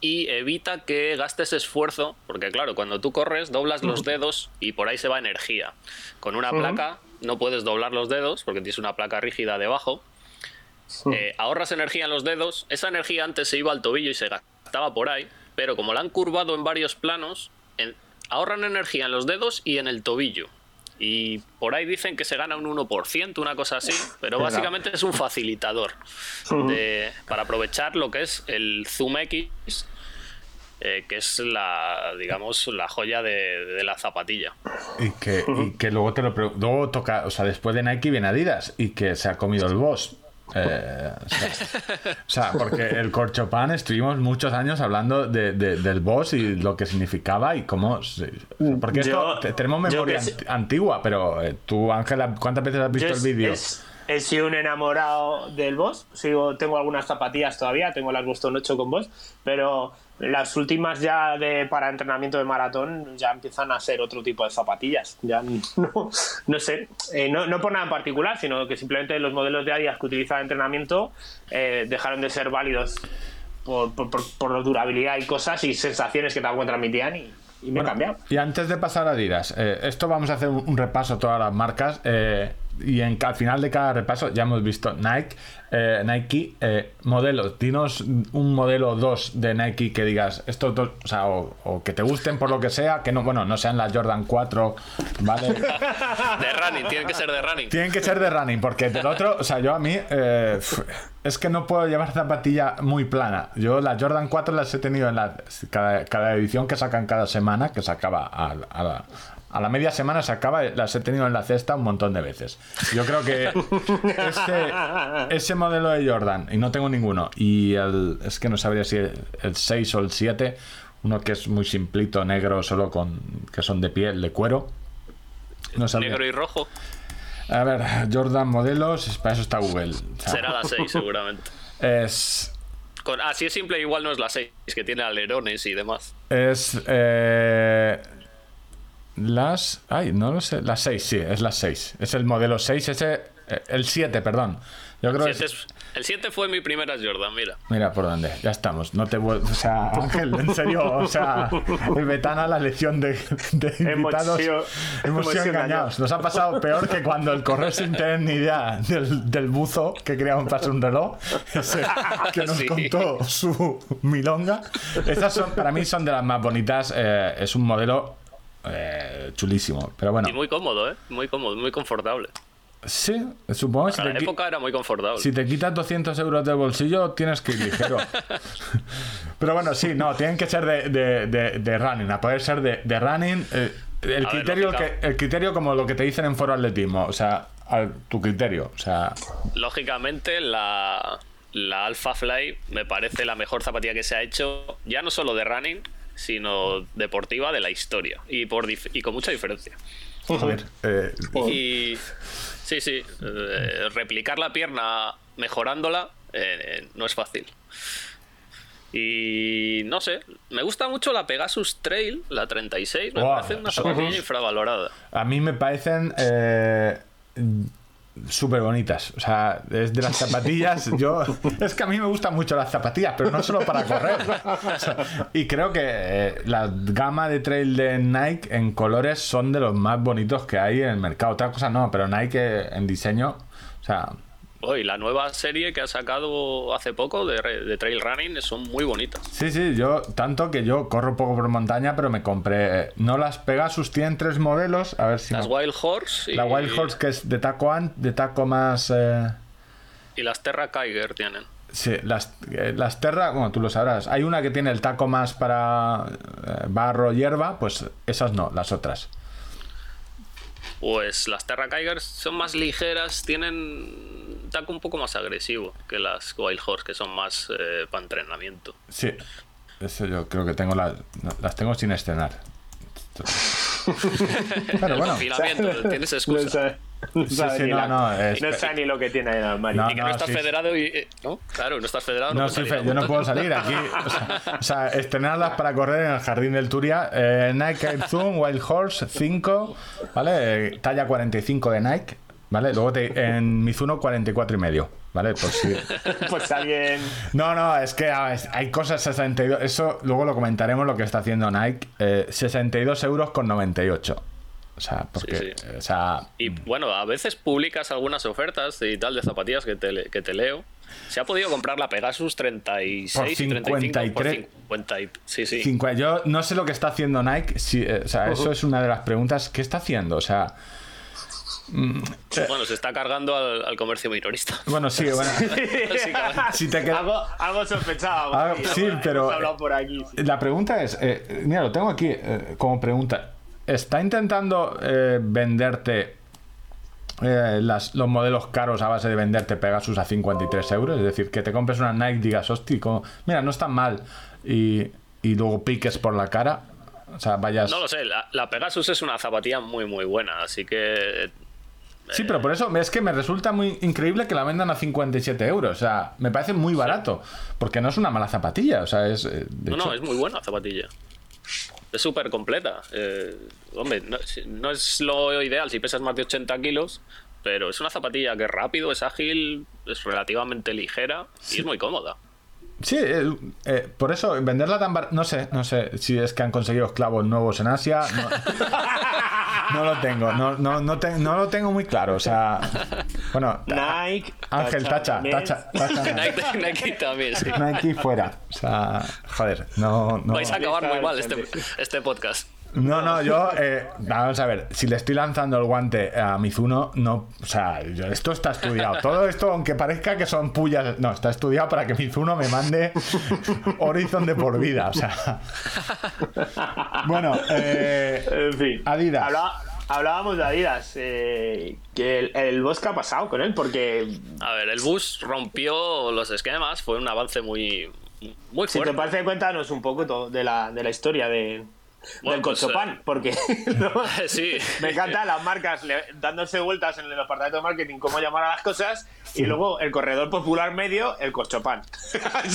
y evita que gastes esfuerzo, porque claro, cuando tú corres doblas los dedos y por ahí se va energía. Con una placa no puedes doblar los dedos porque tienes una placa rígida debajo. Eh, ahorras energía en los dedos, esa energía antes se iba al tobillo y se gastaba por ahí, pero como la han curvado en varios planos, en- ahorran energía en los dedos y en el tobillo. Y por ahí dicen que se gana un 1%, una cosa así, pero básicamente es un facilitador de- para aprovechar lo que es el Zoom X, eh, que es la, digamos, la joya de, de la zapatilla. Y que, y que luego te lo luego toca, o sea, después de Nike viene Adidas y que se ha comido el boss. Eh, o, sea, o sea, porque el corchopan estuvimos muchos años hablando de, de- del boss y lo que significaba y cómo. porque esto Yo- tenemos memoria antigua, pero eh, tú, Ángela, ¿cuántas veces has visto Yo el vídeo? es- He sido un enamorado del Boss. Sigo, tengo algunas zapatillas todavía, tengo las Boston 8 con Boss, pero las últimas ya de para entrenamiento de maratón ya empiezan a ser otro tipo de zapatillas. Ya no, no sé, eh, no, no por nada en particular, sino que simplemente los modelos de Adidas que utilizan en entrenamiento eh, dejaron de ser válidos por, por, por, por la durabilidad y cosas y sensaciones que tampoco transmitían y, y me he cambiado. Y antes de pasar a Adidas, eh, esto vamos a hacer un, un repaso a todas las marcas. eh, y en, al final de cada repaso ya hemos visto Nike, eh, Nike, eh, modelos. Dinos un modelo 2 de Nike que digas, estos dos, o sea, o, o que te gusten por lo que sea, que no, bueno, no sean las Jordan 4, ¿vale? De running, tiene que ser de running. Tienen que ser de running, porque del otro, o sea, yo a mí eh, es que no puedo llevar zapatilla muy plana. Yo las Jordan 4 las he tenido en la, cada, cada edición que sacan cada semana, que sacaba a, a la, a la media semana sacaba, las he tenido en la cesta un montón de veces. Yo creo que ese, ese modelo de Jordan, y no tengo ninguno, y el, es que no sabría si el, el 6 o el 7, uno que es muy simplito, negro, solo con que son de piel, de cuero. No sabría. Negro y rojo. A ver, Jordan modelos, para eso está Google. O sea, Será la 6 seguramente. Es. Con, si es simple, igual no es la 6, que tiene alerones y demás. Es. eh, las. Ay, no lo sé. Las 6, sí, es las 6. Es el modelo 6, ese. eh, El 7, perdón. Yo creo que. Siete es- el 7 fue mi primera Jordan, mira. Mira por dónde, ya estamos. No te vuel- O sea, Ángel, en serio, o sea, el Betana, la lección de, de invitados. hemos sido engañados. Nos ha pasado peor que cuando el correo sin tener ni idea del, del buzo que queríamos pasar un reloj, ese que nos Sí. contó su milonga. Esas son, para mí, son de las más bonitas. eh, es un modelo eh, chulísimo. Pero bueno, Y muy cómodo, ¿eh? Muy cómodo, muy confortable. sí, supongo que si la época era muy confortable. si te quitas 200 euros del bolsillo, tienes que ir ligero. Pero bueno, sí, no, tienen que ser de, de, de- de running, a poder ser de, de running. eh, el, A criterio que, el criterio como lo que te dicen en foro atletismo, o sea, al- tu criterio, o sea, Lógicamente, la, la Alpha Fly me parece la mejor zapatilla que se ha hecho, ya no solo de running, sino deportiva de la historia. Y, por dif- y con mucha diferencia. a ver, eh, Y sí, sí, eh, replicar la pierna mejorándola eh, no es fácil. Y no sé, me gusta mucho la Pegasus Trail, la 36, me parece una zapatilla infravalorada. a mí me parecen eh, súper bonitas. O sea, es de las zapatillas. Yo, es que a mí me gustan mucho las zapatillas, pero no solo para correr. O sea, y creo que eh, la gama de trail de Nike en colores son de los más bonitos que hay en el mercado. Otra cosa no, pero Nike en diseño, o sea, Oh, y la nueva serie que ha sacado hace poco de, de Trail Running son muy bonitas. Sí, sí, yo tanto que yo corro poco por montaña, pero me compré. eh, No las Pegasus, tienen tres modelos. A ver si. Las me- Wild Horse y, La Wild Horse, que es de taco, an- de taco más. eh, y las Terra Kiger tienen. Sí, las, eh, las Terra, bueno, tú lo sabrás. Hay una que tiene el taco más para eh, barro, hierba, pues esas no, las otras. Pues las Terra Kiger son más ligeras, tienen un taco un poco más agresivo que las Wild Horse, que son más eh, para entrenamiento. Sí, eso yo creo que tengo las, no, las tengo sin estrenar. Pero bueno, Confinamiento, tienes No excusa. no Sí, sabe sí, ni no, la- no, es- no sabe ni lo que tiene ahí en el armario. No, Y que no, no, estás sí. federado y. eh, ¿No? Claro, no estás federado. No, sí, salir fe- yo no puedo salir aquí. O sea, o sea, estrenarlas para correr en el jardín del Turia. Eh, Nike Air Zoom Wild Horse 5, ¿vale? Eh, talla 45 de Nike, ¿vale? Luego te- en Mizuno 44 y medio, ¿vale? Por si... Pues alguien. No, no, es que ver, hay cosas 62. Eso luego lo comentaremos lo que está haciendo Nike. Eh, 62 euros con 98. O sea, porque. Sí, sí. O sea. Y bueno, a veces publicas algunas ofertas y tal de zapatillas que te, que te leo. Se ha podido comprar la Pegasus 36 Por y 35 por 53. 50 y- Sí, sí. Yo no sé lo que está haciendo Nike. si- eh, o sea, eso es una de las preguntas. ¿Qué está haciendo? O sea, Bueno, se está cargando al, al comercio minorista. bueno, sí, bueno. Si te queda- algo, algo sospechado. Ah, sí, pero- por aquí. sí. La pregunta es, eh, mira, lo tengo aquí eh, como pregunta. ¿Está intentando eh, venderte eh, las- los modelos caros a base de venderte Pegasus a 53 euros? Es decir, que te compres una Nike y digas, hostia, como, mira, no están mal. Y, y luego piques por la cara. O sea, vayas... No lo sé, la, la Pegasus es una zapatilla muy, muy buena, así que Sí, pero por eso es que me resulta muy increíble que la vendan a 57 euros. O sea, me parece muy barato. Porque no es una mala zapatilla. O sea, es... eh, de No, hecho- no, es muy buena zapatilla. Es súper completa. Eh, hombre, no, es lo ideal si pesas más de 80 kilos, pero es una zapatilla que es rápido, es ágil, es relativamente ligera y es muy cómoda. Sí, eh, eh, por eso venderla tan bar- no sé, no sé si es que han conseguido esclavos nuevos en Asia. No, no lo tengo, no, no, no, te- no lo tengo muy claro. O sea, bueno, Nike. Ángel, tacha, tacha, tacha. Nike, Nike también, sí. Nike fuera. O sea, joder, no, no. Vais a acabar muy mal este, este podcast. No, no, yo, eh, vamos a ver, si le estoy lanzando el guante a Mizuno, no, o sea, yo- esto está estudiado. Todo esto, aunque parezca que son pullas, no, está estudiado para que Mizuno me mande Horizon de por vida, o sea. Bueno, eh, En fin. Adidas. Habla- hablábamos de Adidas. eh, que el, el boss que ha pasado con él, porque A ver, el bus rompió los esquemas, fue un avance muy, muy si te fuerte. parece, cuéntanos un poco todo de la, de la historia de, Bueno, del pues, Cochopan, eh, porque ¿no? Sí. me encantan las marcas le- dándose vueltas en el departamento de marketing, cómo llamar a las cosas, y luego el corredor popular medio, el Cochopan.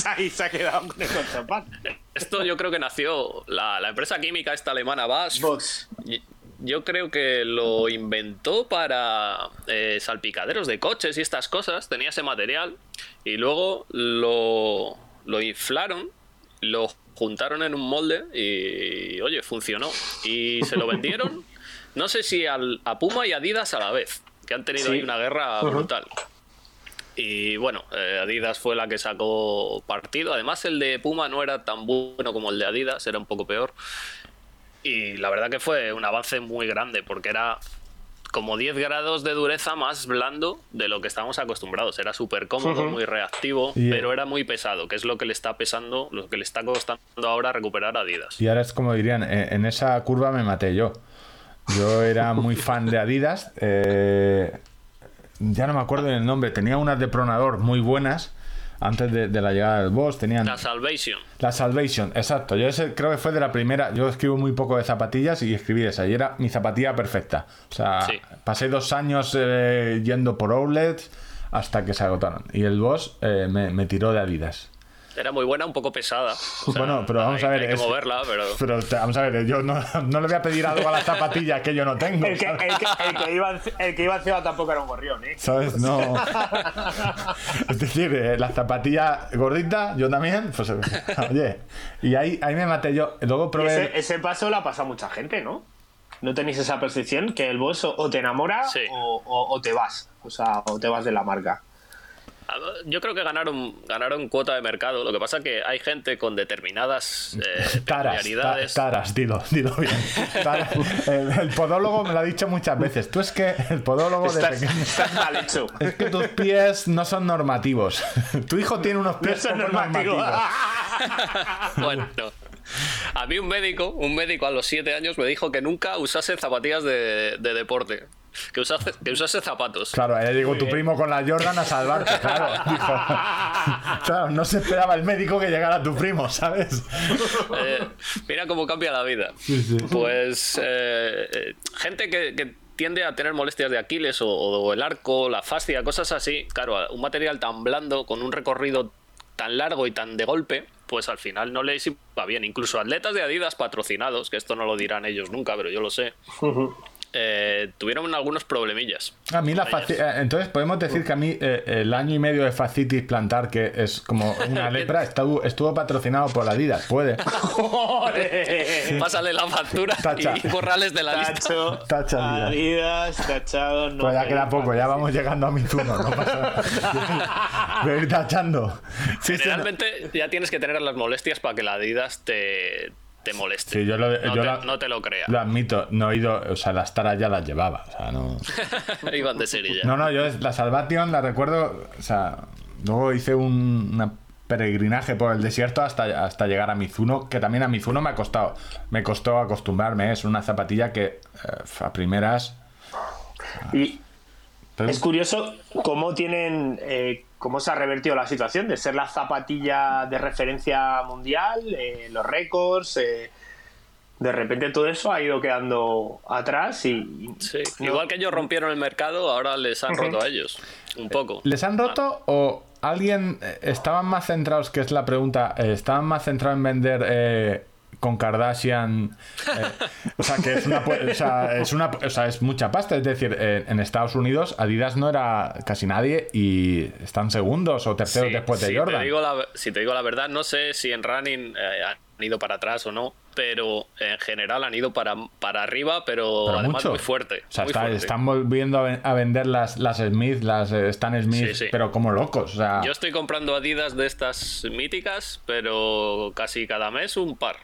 Ahí se ha quedado con el Cochopan. Esto yo creo que nació la, la empresa química esta alemana. Vox. Y- Yo creo que lo inventó para eh, salpicaderos de coches y estas cosas, tenía ese material y luego lo, lo inflaron, lo juntaron en un molde y oye, funcionó. Y se lo vendieron, no sé si al- a Puma y Adidas a la vez, que han tenido Sí. ahí una guerra brutal. Y bueno, eh, Adidas fue la que sacó partido. Además, el de Puma no era tan bueno como el de Adidas, era un poco peor. Y la verdad que fue un avance muy grande, porque era como 10 grados de dureza más blando de lo que estábamos acostumbrados. Era súper cómodo, muy reactivo, Y- pero era muy pesado, que es lo que le está pesando, lo que le está costando ahora recuperar Adidas. y ahora es como dirían, eh, en esa curva me maté yo. Yo era muy fan de Adidas. eh, ya no me acuerdo del nombre. Tenía unas de Pronador muy buenas antes de, de la llegada del boss. Tenían La Salvation. La Salvation, exacto. Yo ese creo que fue de la primera. Yo escribo muy poco de zapatillas y escribí esa. Y era mi zapatilla perfecta. O sea, Sí. pasé dos años eh, yendo por outlets hasta que se agotaron. Y el boss eh, me, me tiró de Adidas. Era muy buena, un poco pesada. O sea, bueno, pero vamos hay- a ver. Hay que es- moverla, pero. pero vamos a ver, yo no, no le voy a pedir algo a la zapatilla que yo no tengo. El que, el, que, el que iba, el que iba encima tampoco era un gorrión, ¿eh? ¿Sabes? No. Es decir, eh, la zapatilla gordita, yo también, pues eh, oye. Y ahí, ahí me maté yo. Luego probé. ese, ese paso lo ha pasado mucha gente, ¿no? ¿No tenéis esa percepción que el boss o, o te enamora Sí. o, o- o te vas? O sea, o te vas de la marca. Yo creo que ganaron, ganaron cuota de mercado. Lo que pasa que hay gente con determinadas eh, Taras, ta- taras, dilo, dilo bien. Taras. El, el podólogo me lo ha dicho muchas veces. Tú es que el podólogo de Estás, pequeño. estás mal hecho. Es que tus pies no son normativos. Tu hijo tiene unos No pies son normativos. Bueno, a mí un médico, un médico a los 7 años me dijo que nunca usase zapatillas de, de deporte, que usase, que usase zapatos. Claro, ahí llegó tu primo con la Jordan a salvarte, claro. Dijo, claro, no se esperaba el médico que llegara tu primo, ¿sabes? Eh, mira cómo cambia la vida. Sí, sí. Pues eh, eh, gente que, que tiende a tener molestias de Aquiles o, o el arco, la fascia, cosas así. Claro, un material tan blando, con un recorrido tan largo y tan de golpe, pues al final no les va bien. Incluso atletas de Adidas patrocinados, que esto no lo dirán ellos nunca, pero yo lo sé, eh, tuvieron algunos problemillas. A mí la eh, Entonces podemos decir que a mí eh, el año y medio de fascitis plantar, que es como una lepra, estuvo, estuvo patrocinado por Adidas. Puede. Joder. Pásale la factura Tacha. y borrales de la lista. Tacho, Tacha, Adidas, tachado. No Pues ya queda poco, ya vamos llegando a Mizuno. No pasa nada. Voy a ir tachando. Sí, sí, no. Generalmente ya tienes que tener las molestias para que la Adidas te, te moleste. Sí, yo lo- no, yo te, la- no te lo creas. Lo admito, no he ido, o sea, las taras ya las llevaba, o sea, no... Iban de serie ya. No, no, yo la Salvation la recuerdo, o sea, luego hice un una peregrinaje por el desierto hasta, hasta llegar a Mizuno, que también a Mizuno me ha costado, me costó acostumbrarme, ¿eh? es una zapatilla que eh, a primeras... Y es curioso cómo tienen, eh, cómo se ha revertido la situación de ser la zapatilla de referencia mundial, eh, los récords. eh, de repente todo eso ha ido quedando atrás y. Sí, no- Igual que ellos rompieron el mercado, ahora les han roto a ellos. Un poco. ¿Les han roto o alguien eh, estaban más centrados, que es la pregunta, eh, estaban más centrados en vender eh, con Kardashian? eh, o sea, que es una, o sea, es una, o sea, es mucha pasta. Es decir, eh, en Estados Unidos Adidas no era casi nadie y están segundos o terceros Sí, después de si Jordan. Te digo la, si te digo la verdad, no sé si en running eh, han ido para atrás o no, pero en general han ido para, para arriba, pero, Pero además mucho. muy fuerte. O sea, muy está- fuerte. están volviendo a, ven- a vender las, las Smith, las Stan Smith, Sí, sí. pero como locos. O sea, Yo estoy comprando Adidas de estas míticas, pero casi cada mes un par.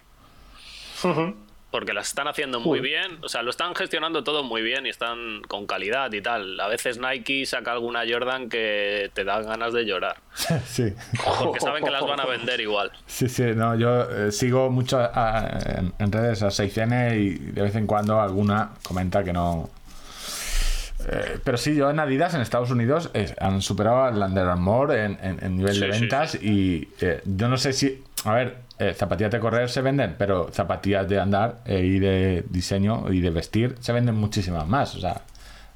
Porque las están haciendo muy bien, o sea, lo están gestionando todo muy bien y están con calidad y tal. A veces Nike saca alguna Jordan que te da ganas de llorar, sí. porque saben que las van a vender igual. Sí, sí, no, yo eh, sigo mucho a- en, en redes a 6N y de vez en cuando alguna comenta que no. Eh, pero sí, yo en Adidas en Estados Unidos eh, han superado al Under Armour en, en- en nivel de Sí, sí, ventas y eh, yo no sé si. A ver, eh, zapatillas de correr se venden, pero zapatillas de andar eh, y de diseño y de vestir se venden muchísimas más. O sea,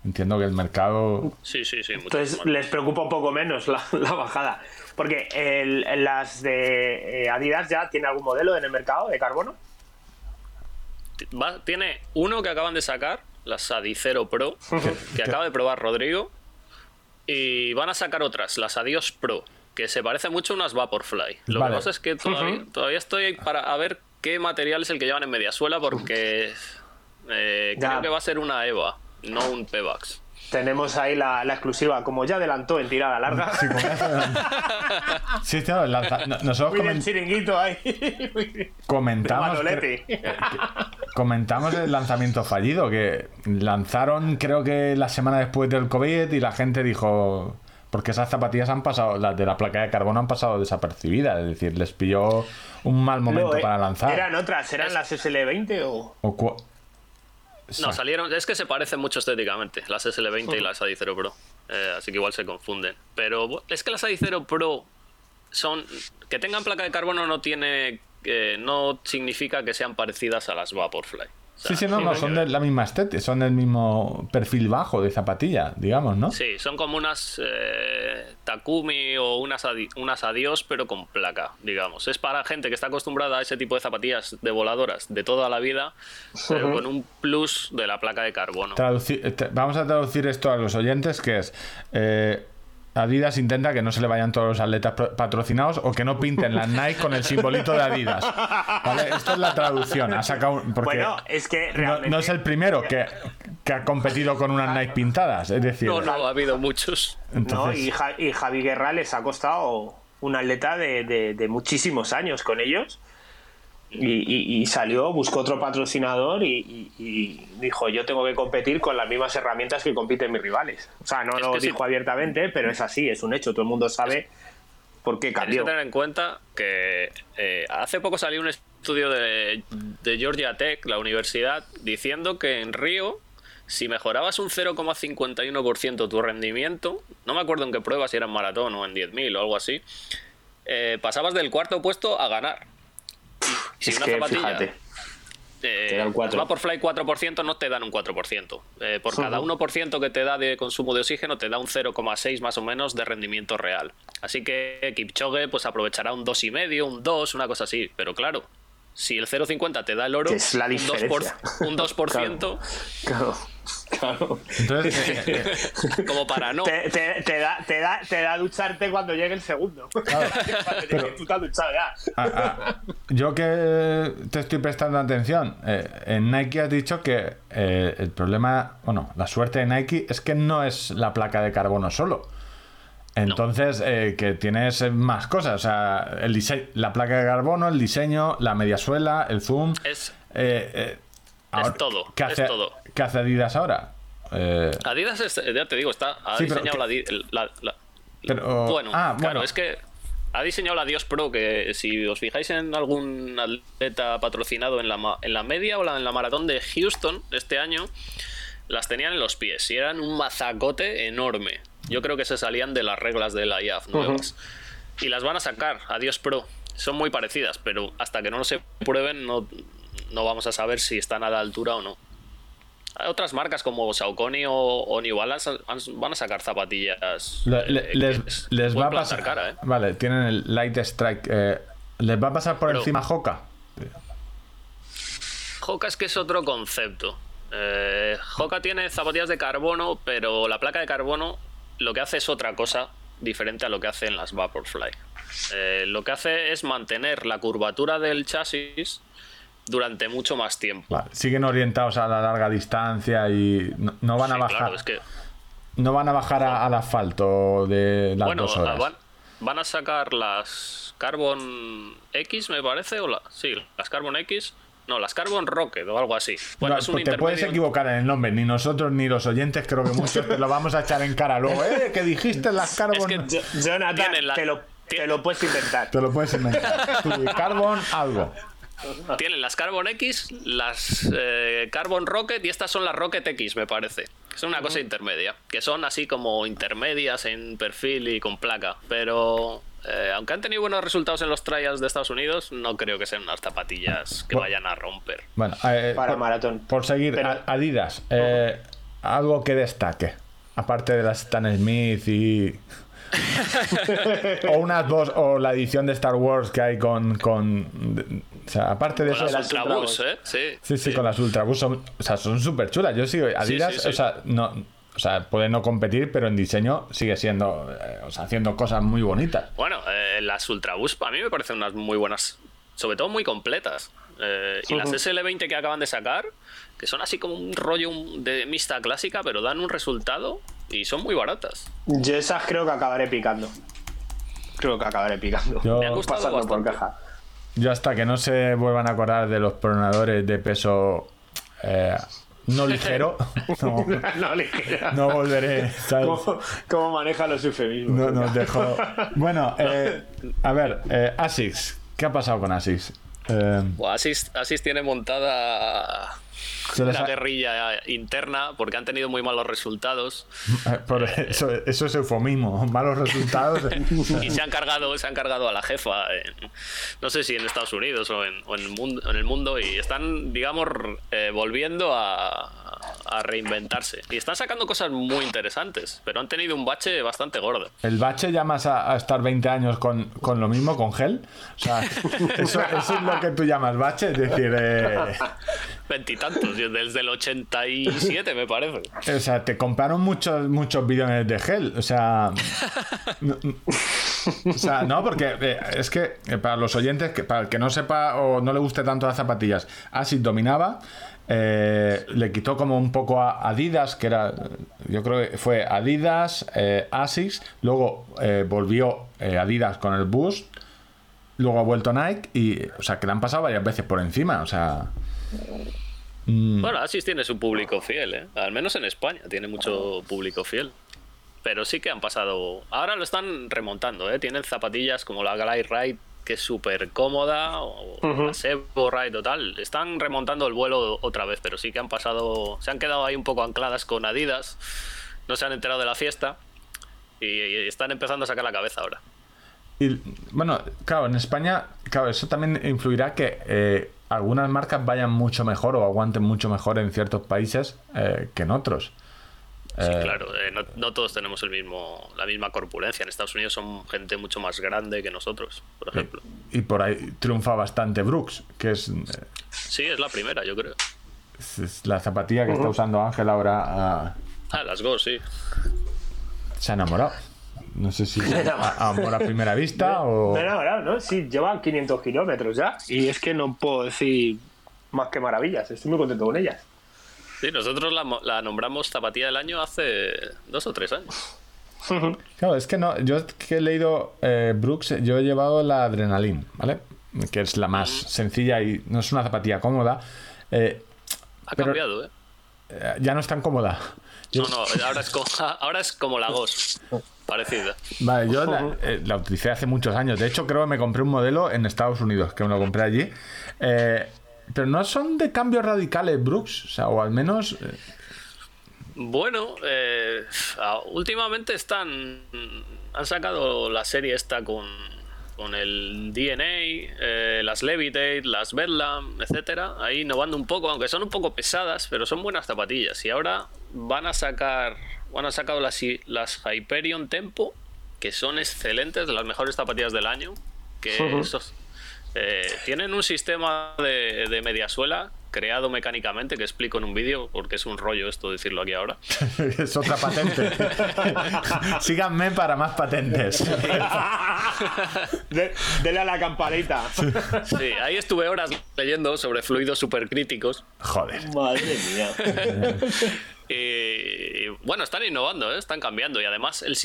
entiendo que el mercado. Sí, sí, sí. Entonces más. les preocupa un poco menos la, la bajada. Porque el- las de eh, Adidas ya tiene algún modelo en el mercado de carbono. Va- tiene uno que acaban de sacar, la Sadicero Pro, que acaba de probar Rodrigo. Y van a sacar otras, las Adios Pro, que se parece mucho a unas Vaporfly. Lo Vale. que pasa es que todavía, todavía estoy para a ver qué material es el que llevan en mediasuela, porque eh, Ya. creo que va a ser una EVA, no un Pebax. Tenemos ahí la, la exclusiva, como ya adelantó en tirada larga. Sí, como eso- Sí, claro, el lanza- no- nosotros Muy del comen- chiringuito ahí. comentamos. Comentamos el lanzamiento fallido, que lanzaron creo que la semana después del COVID y la gente dijo, porque esas zapatillas han pasado, las de la placa de carbono han pasado desapercibidas, es decir, les pilló un mal momento No, eh, para lanzar. Eran otras, eran las SL20 o. O No, salieron. Es que se parecen mucho estéticamente, las SL20 y las Adicero Pro. Eh, así que igual se confunden. Pero es que las Adicero Pro son. Que tengan placa de carbono no tiene. eh, no significa que sean parecidas a las Vaporfly. O sea, Sí, sí, no, no, son de la misma estética, son del mismo perfil bajo de zapatilla, digamos, ¿no? Sí, son como unas eh, Takumi o unas, adi- unas Adios, pero con placa, digamos. Es para gente que está acostumbrada a ese tipo de zapatillas de voladoras de toda la vida, pero con un plus de la placa de carbono. Vamos a traducir esto a los oyentes, que es... eh, Adidas intenta que no se le vayan todos los atletas patrocinados o que no pinten las Nike con el simbolito de Adidas. ¿Vale? Esto es la traducción. Ha sacado un- porque Bueno, es que no, realmente. no es el primero que, que ha competido con unas Nike pintadas. Es decir, No, no, ha habido muchos. No, entonces, y, Ja- y Javi Guerra les ha costado un atleta de, de- de muchísimos años con ellos. Y, y- y salió, buscó otro patrocinador y, dijo: Yo tengo que competir con las mismas herramientas que compiten mis rivales. O sea, no Es lo que sí. dijo abiertamente, pero es así, es un hecho. Todo el mundo sabe por qué Tienes que cambió. tener en cuenta que eh, hace poco salió un estudio de, de Georgia Tech, la universidad, diciendo que en Río, si mejorabas un 0,51% tu rendimiento, no me acuerdo en qué prueba, si era en maratón o en 10.000 o algo así, eh, pasabas del cuarto puesto a ganar. Y si Es una que, zapatilla fíjate. eh, Te da el cuatro. Vaporfly 4% no te dan un 4%. Eh, por cada 1% que te da de consumo de oxígeno, te da un 0,6 más o menos de rendimiento real. Así que Kipchoge pues aprovechará un 2,5, un 2, una cosa así. Pero claro, si el 0,50 te da el oro, es la un 2%, diferencia. un 2% Claro, claro. Entonces, eh, eh, como para no. Te, te- te da, te, da, te da ducharte cuando llegue el segundo. Cuando llegue, tú te has duchado ya. a- a- yo que te estoy prestando atención, eh, en Nike has dicho que eh, el problema, bueno, la suerte de Nike es que no es la placa de carbono solo. Entonces, eh, que tienes más cosas, o sea, el dise- la placa de carbono, el diseño, la media suela, el zoom. Es, eh, eh, ahora, todo, ¿qué es todo. ¿Qué hace Adidas ahora? Eh, Adidas, es- ya te digo, está, ha Sí, diseñado la, Pero- bueno, ah, claro, bueno. es que ha diseñado la Dios Pro, que si os fijáis en algún atleta patrocinado en la, en la media o la, en la maratón de Houston este año, las tenían en los pies y eran un mazacote enorme. Yo creo que se salían de las reglas de la IAF nuevas. Y las van a sacar, Adios Pro. Son muy parecidas, pero hasta que no se prueben no, no vamos a saber si están a la altura o no. Hay otras marcas como Saucony o, o New Balance van a sacar zapatillas. Le- eh, le- les, es- les va a pasar. cara, ¿eh? Vale, tienen el Light Strike. eh, ¿Les va a pasar por Pero- encima Hoka? Hoka es que es otro concepto. Eh, Hoka tiene zapatillas de carbono, pero la placa de carbono lo que hace es otra cosa diferente a lo que hacen las Vaporfly. Eh, lo que hace es mantener la curvatura del chasis durante mucho más tiempo. Vale, siguen orientados a la larga distancia y no, no van a bajar. claro, es que No van a bajar a- al asfalto de las bueno, dos horas. van, van a sacar las Carbon X, me parece, o la, sí, las Carbon X, no, las Carbon Rocket o algo así. Bueno, No, es un te puedes equivocar en el nombre, ni nosotros ni los oyentes, creo que muchos te lo vamos a echar en cara luego. ¿Eh? Que dijiste las Carbon. que- Jo- Jonathan, la- te, lo, te lo puedes inventar. Te lo puedes inventar. Tú, Carbon, algo. Tienen las Carbon X, las eh, Carbon Rocket y estas son las Rocket X, me parece. Es una cosa intermedia, que son así como intermedias en perfil y con placa. Pero eh, aunque han tenido buenos resultados en los trials de Estados Unidos, no creo que sean unas zapatillas que Bueno. vayan a romper. Bueno, eh, Para por, maratón. Por seguir, Pero- Adidas, eh, algo que destaque. Aparte de las Stan Smith y. o unas dos, o la edición de Star Wars que hay con. con o sea, aparte de Con eso. las las Ultraboost. ¿eh? Sí. Sí, sí, con las Ultraboost son, o sea, son súper chulas. Yo sigo, Adidas, sí, sí. o sea, no, o sea, puede no competir, pero en diseño sigue siendo, eh, o sea, haciendo cosas muy bonitas. Bueno, eh, las Ultraboost a mí me parecen unas muy buenas, sobre todo muy completas. Eh, y las Ujú. SL20 que acaban de sacar, que son así como un rollo de mixta clásica, pero dan un resultado y son muy baratas. Yo esas creo que acabaré picando. Creo que acabaré picando. Yo- Me ha gustado Pasando por caja. Yo hasta que no se vuelvan a acordar de los pronadores de peso eh, no ligero, no, no, ligera. no volveré. ¿sabes? ¿Cómo, cómo maneja los eufemismos? No nos dejó. Bueno, eh, a ver, eh, Asics, ¿qué ha pasado con Asics? Eh, Asis, Asis tiene montada ha- guerrilla interna porque han tenido muy malos resultados eh, por eso, eso es eufemismo, malos resultados. y se han cargado, se han cargado a la jefa, en- no sé si en Estados Unidos o en, o en el, mundo, en el mundo y están, digamos, eh, volviendo a, a reinventarse. Y están sacando cosas muy interesantes, pero han tenido un bache bastante gordo. ¿El bache llamas a, a estar 20 años con, con lo mismo, con gel? O sea, eso, eso es lo que tú llamas bache, es decir, eh, Veintitantos, desde el 87 me parece. o sea, te compraron muchos, muchos billones de gel, o sea, no, o sea, no, porque eh, es que eh, para los oyentes, para el que no sepa o no le guste tanto las zapatillas, Asics dominaba, eh, le quitó como un poco a Adidas, que era, yo creo que fue Adidas, Asics, luego volvió Adidas con el Boost, luego ha vuelto Nike y, o sea, que le han pasado varias veces por encima, o sea, mm, Bueno, Asis tiene su público fiel, ¿eh? Al menos en España tiene mucho público fiel. Pero sí que han pasado... Ahora lo están remontando, ¿eh? Tienen zapatillas como la Glide Ride, que es súper cómoda, o la Sebo Ride o tal. Están remontando el vuelo otra vez, pero sí que han pasado... Se han quedado ahí un poco ancladas con Adidas. No se han enterado de la fiesta. Y, y están empezando a sacar la cabeza ahora. Y bueno, claro, en España, claro, eso también influirá que eh, algunas marcas vayan mucho mejor o aguanten mucho mejor en ciertos países eh, que en otros. Sí, Eh, claro, eh, no, no todos tenemos el mismo, la misma corpulencia. En Estados Unidos son gente mucho más grande que nosotros, por ejemplo. Y por ahí triunfa bastante Brooks, que es, eh, Sí, es la primera, yo creo. es- es la zapatilla que está usando Ángel ahora. ah, Ah, las Go, sí. se ha enamorado. No sé si a- amor a primera vista o. Me he enamorado, ¿no? Sí, llevan 500 kilómetros ya. Y es que no puedo decir más que maravillas. Estoy muy contento con ellas. Sí, nosotros la, mo- la nombramos zapatilla del año hace dos o tres años. Claro, es que no. Yo que he leído eh, Brooks, yo he llevado la Adrenaline, ¿vale? Que es la más sencilla y no es una zapatilla cómoda. eh, Ha Pero- cambiado, ¿eh? eh, ya no es tan cómoda. No, no, ahora es, como, ahora es como la Gos. Parecida. Vale, yo la, eh, la utilicé hace muchos años. De hecho, creo que me compré un modelo en Estados Unidos, que me lo compré allí. Eh, pero no son de cambios radicales, Brooks. O sea, o al menos. eh, Bueno, últimamente están. Han sacado la serie esta con, con el DNA, eh, las Levitate, las Bedlam, etcétera. Ahí innovando un poco, aunque son un poco pesadas, pero son buenas zapatillas. Y ahora van a sacar. Van a sacar las, las Hyperion Tempo, que son excelentes, de las mejores zapatillas del año. Que esos, eh, tienen un sistema de, de mediasuela creado mecánicamente que explico en un vídeo porque es un rollo esto decirlo aquí ahora. es otra patente. Síganme para más patentes. De- dele a la campanita. Sí, ahí estuve horas leyendo sobre fluidos supercríticos. Joder. Madre mía. Y bueno, están innovando, ¿eh? están cambiando y además el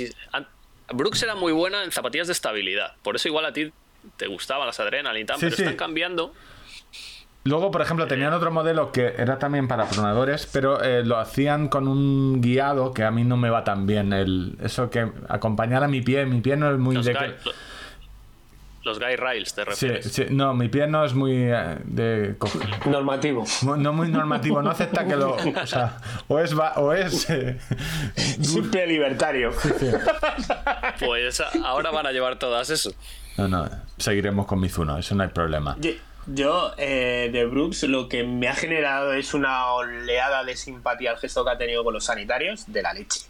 Brooks era muy buena en zapatillas de estabilidad, por eso igual a ti te gustaban las Adrenaline y tal, Sí, pero sí. están cambiando. Luego, por ejemplo, tenían otro modelo que era también para pronadores, pero eh, lo hacían con un guiado que a mí no me va tan bien. El, eso que acompañar a mi pie, mi pie no es muy Los, de los guy rails, te refieres. sí, no, mi pie no es muy eh, de Normativo. no no muy normativo, no acepta que lo, o sea, o es va- o es eh, Simple libertario. Pues ahora van a llevar todas eso. no, no, seguiremos con Mizuno, eso no hay problema. Yo, yo, eh, de Brooks, lo que me ha generado es una oleada de simpatía al gesto que ha tenido con los sanitarios de la leche.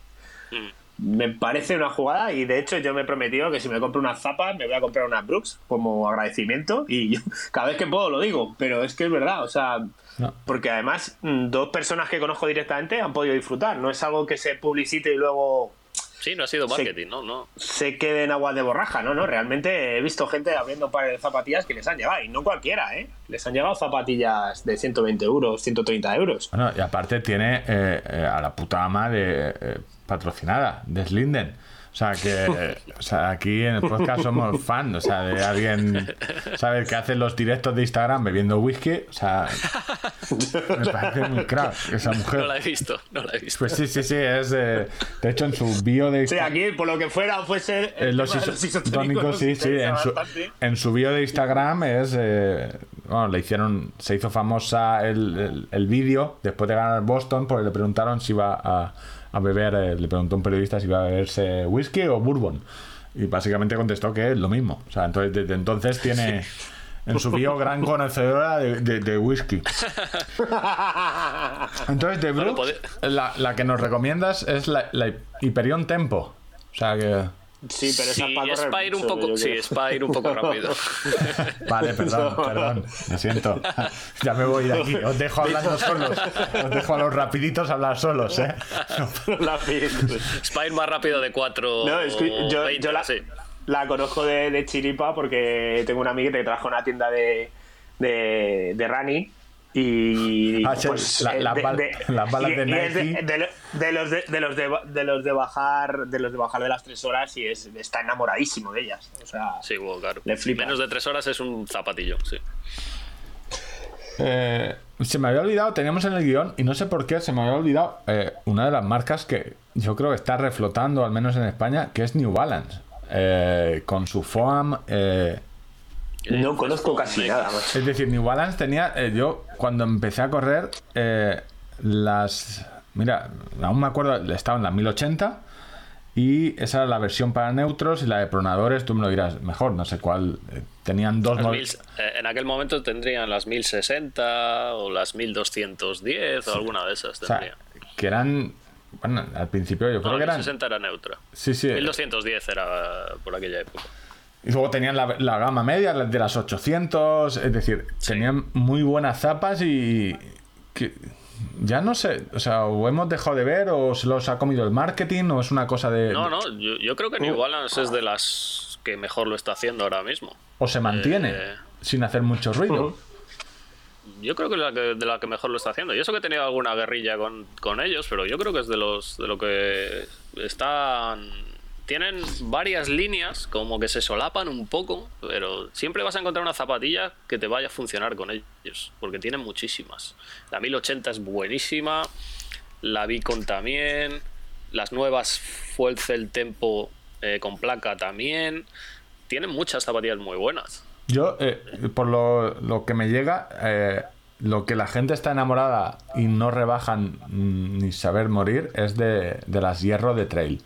Mm. Me parece una jugada y de hecho yo me he prometido que si me compro unas zapas me voy a comprar unas Brooks como agradecimiento y yo cada vez que puedo lo digo, pero es que es verdad, o sea, No. porque además mm, dos personas que conozco directamente han podido disfrutar, no es algo que se publicite y luego Sí, no ha sido marketing, ¿no? no. se quede en aguas de borraja, ¿no? no Realmente he visto gente abriendo pares de zapatillas que les han llegado, y no cualquiera, ¿eh? Les han llegado zapatillas de 120 euros, 130 euros. Bueno, y aparte tiene eh, eh, a la puta ama de eh, patrocinada, de Slinden. O sea que eh, o sea, aquí en el podcast somos fan, o sea, de alguien, ¿sabes? Que hace los directos de Instagram bebiendo whisky. O sea, me parece muy crack esa mujer. No la he visto, no la he visto. Pues sí, sí, sí, es de, de hecho en su bio de Sí, aquí, por lo que fuera, fuese. Eh, los isotónicos sí, sí. En su, en su bio de Instagram es. eh, bueno, le hicieron. Se hizo famosa el, el, el vídeo después de ganar Boston porque le preguntaron si iba a, a beber. eh, le preguntó un periodista si iba a beberse whisky o bourbon. Y básicamente contestó que es lo mismo. O sea, entonces desde entonces tiene. En su bio, gran conocedora de, de- de whisky. Entonces, de Brooks, la, la que nos recomiendas es la, la Hyperion Tempo. O sea que. Sí, pero esa Sí, es para es correr para ir un poco, sí, es para ir un poco rápido. Vale, perdón, perdón, lo siento. Ya me voy de aquí. Os dejo hablando solos. Os dejo a los rapiditos hablar solos, ¿eh? La vi. Es para ir más rápido de 4 No, es que yo, 20, yo la, sí. la conozco de, de chiripa porque tengo una amiguita que trabaja en una tienda de, de, de running y Ah, la- eh, las las balas y- de Nike. de lo- de los de, de los de, de los de bajar de los de bajar de las tres horas y es está enamoradísimo de ellas o sea Sí, bueno, claro. Le flipa. Menos de 3 horas es un zapatillo, sí. Eh, se me había olvidado, teníamos en el guion, y no sé por qué se me había olvidado eh, una de las marcas que yo creo que está reflotando, al menos en España, que es New Balance. Eh, con su FOAM. No conozco casi nada más Es decir, New Balance tenía. eh, yo, cuando empecé a correr, eh, las. Mira, aún me acuerdo, estaba en la 1080 y esa era la versión para neutros y la de pronadores, tú me lo dirás mejor, no sé cuál. eh, tenían dos Las modelos. eh, en aquel momento tendrían las 1060 o las 1210 o alguna de esas O sea, tendrían. que eran Bueno, al principio yo creo que eran. 1060 era neutra. Sí, sí. 1210 era por aquella época. Y luego tenían la, la gama media de las 800, es decir, Sí. tenían muy buenas zapas y que ya no sé, o sea, o hemos dejado de ver o se los ha comido el marketing o es una cosa de No, no, yo, yo creo que New Balance es de las que mejor lo está haciendo ahora mismo. o se mantiene Eh. sin hacer mucho ruido. Yo creo que es la que, de la que mejor lo está haciendo. Y eso que he tenido alguna guerrilla con, con ellos, pero yo creo que es de los de lo que están. Tienen varias líneas, como que se solapan un poco, pero siempre vas a encontrar una zapatilla que te vaya a funcionar con ellos, porque tienen muchísimas. La 1080 es buenísima, la Beacon también, las nuevas Fuel Cell Tempo eh, con placa también. Tienen muchas zapatillas muy buenas. Yo, eh, por lo, que me llega, eh, lo que la gente está enamorada y no rebajan mm, ni saber morir es de, de las hierro de trail.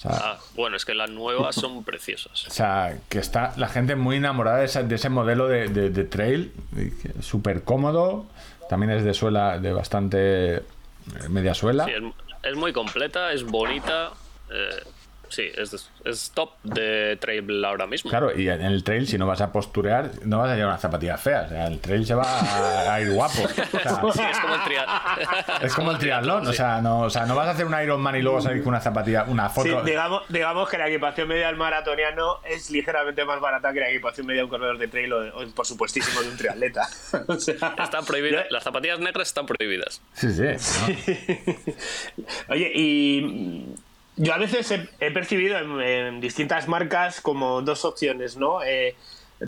O sea, Ah, bueno, es que las nuevas son preciosas. O sea, que está la gente muy enamorada de ese, de ese modelo de, de- de trail, súper cómodo, también es de suela, de bastante eh, media suela. Sí, es, es muy completa, es bonita. eh, sí, es, es top de trail ahora mismo. Claro, y en el trail, si no vas a posturear, no vas a llevar unas zapatillas feas. O sea, el trail se va a, a ir guapo. O sea, Sí, es como el triatlón. es como el triatlón. O sea, no, o sea, no vas a hacer un Ironman y luego salir con una zapatilla, una Sí, foto. digamos, digamos que la equipación media del maratoniano es ligeramente más barata que la equipación media de un corredor de trail o, por supuestísimo, de un triatleta. O sea, Están prohibidas. Las zapatillas negras están prohibidas. Sí, sí. ¿no? Oye, y yo a veces he, percibido en, distintas marcas como dos opciones, ¿no? Eh,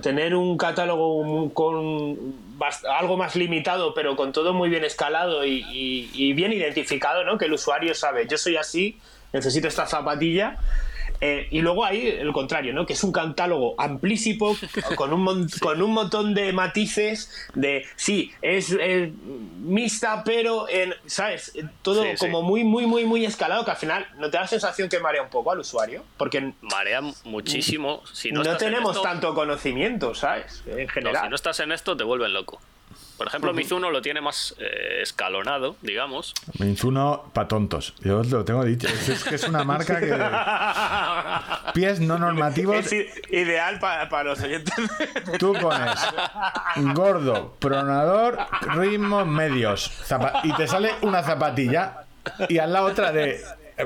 tener un catálogo con algo más limitado, pero con todo muy bien escalado y, y- y bien identificado, ¿no? Que el usuario sabe, yo soy así, necesito esta zapatilla. Eh, y luego hay el contrario, ¿no? Que es un catálogo amplísimo, con un, mon- con un montón de matices, de sí, es eh, mixta, pero en, ¿sabes? Todo Sí, sí. como muy, muy, muy, muy escalado, que al final no te da la sensación que marea un poco al usuario, porque Marea muchísimo. Si no, tenemos esto- tanto conocimiento, ¿sabes? En no, general. si no estás en esto, te vuelven loco. Por ejemplo, Mizuno lo tiene más eh, escalonado, digamos. Mizuno para tontos. Yo os lo tengo dicho. Es, es que es una marca que. Pies no normativos. Es ideal para, para los oyentes. Tú pones gordo, pronador, ritmos medios. zapa- y te sale una zapatilla y al lado otra de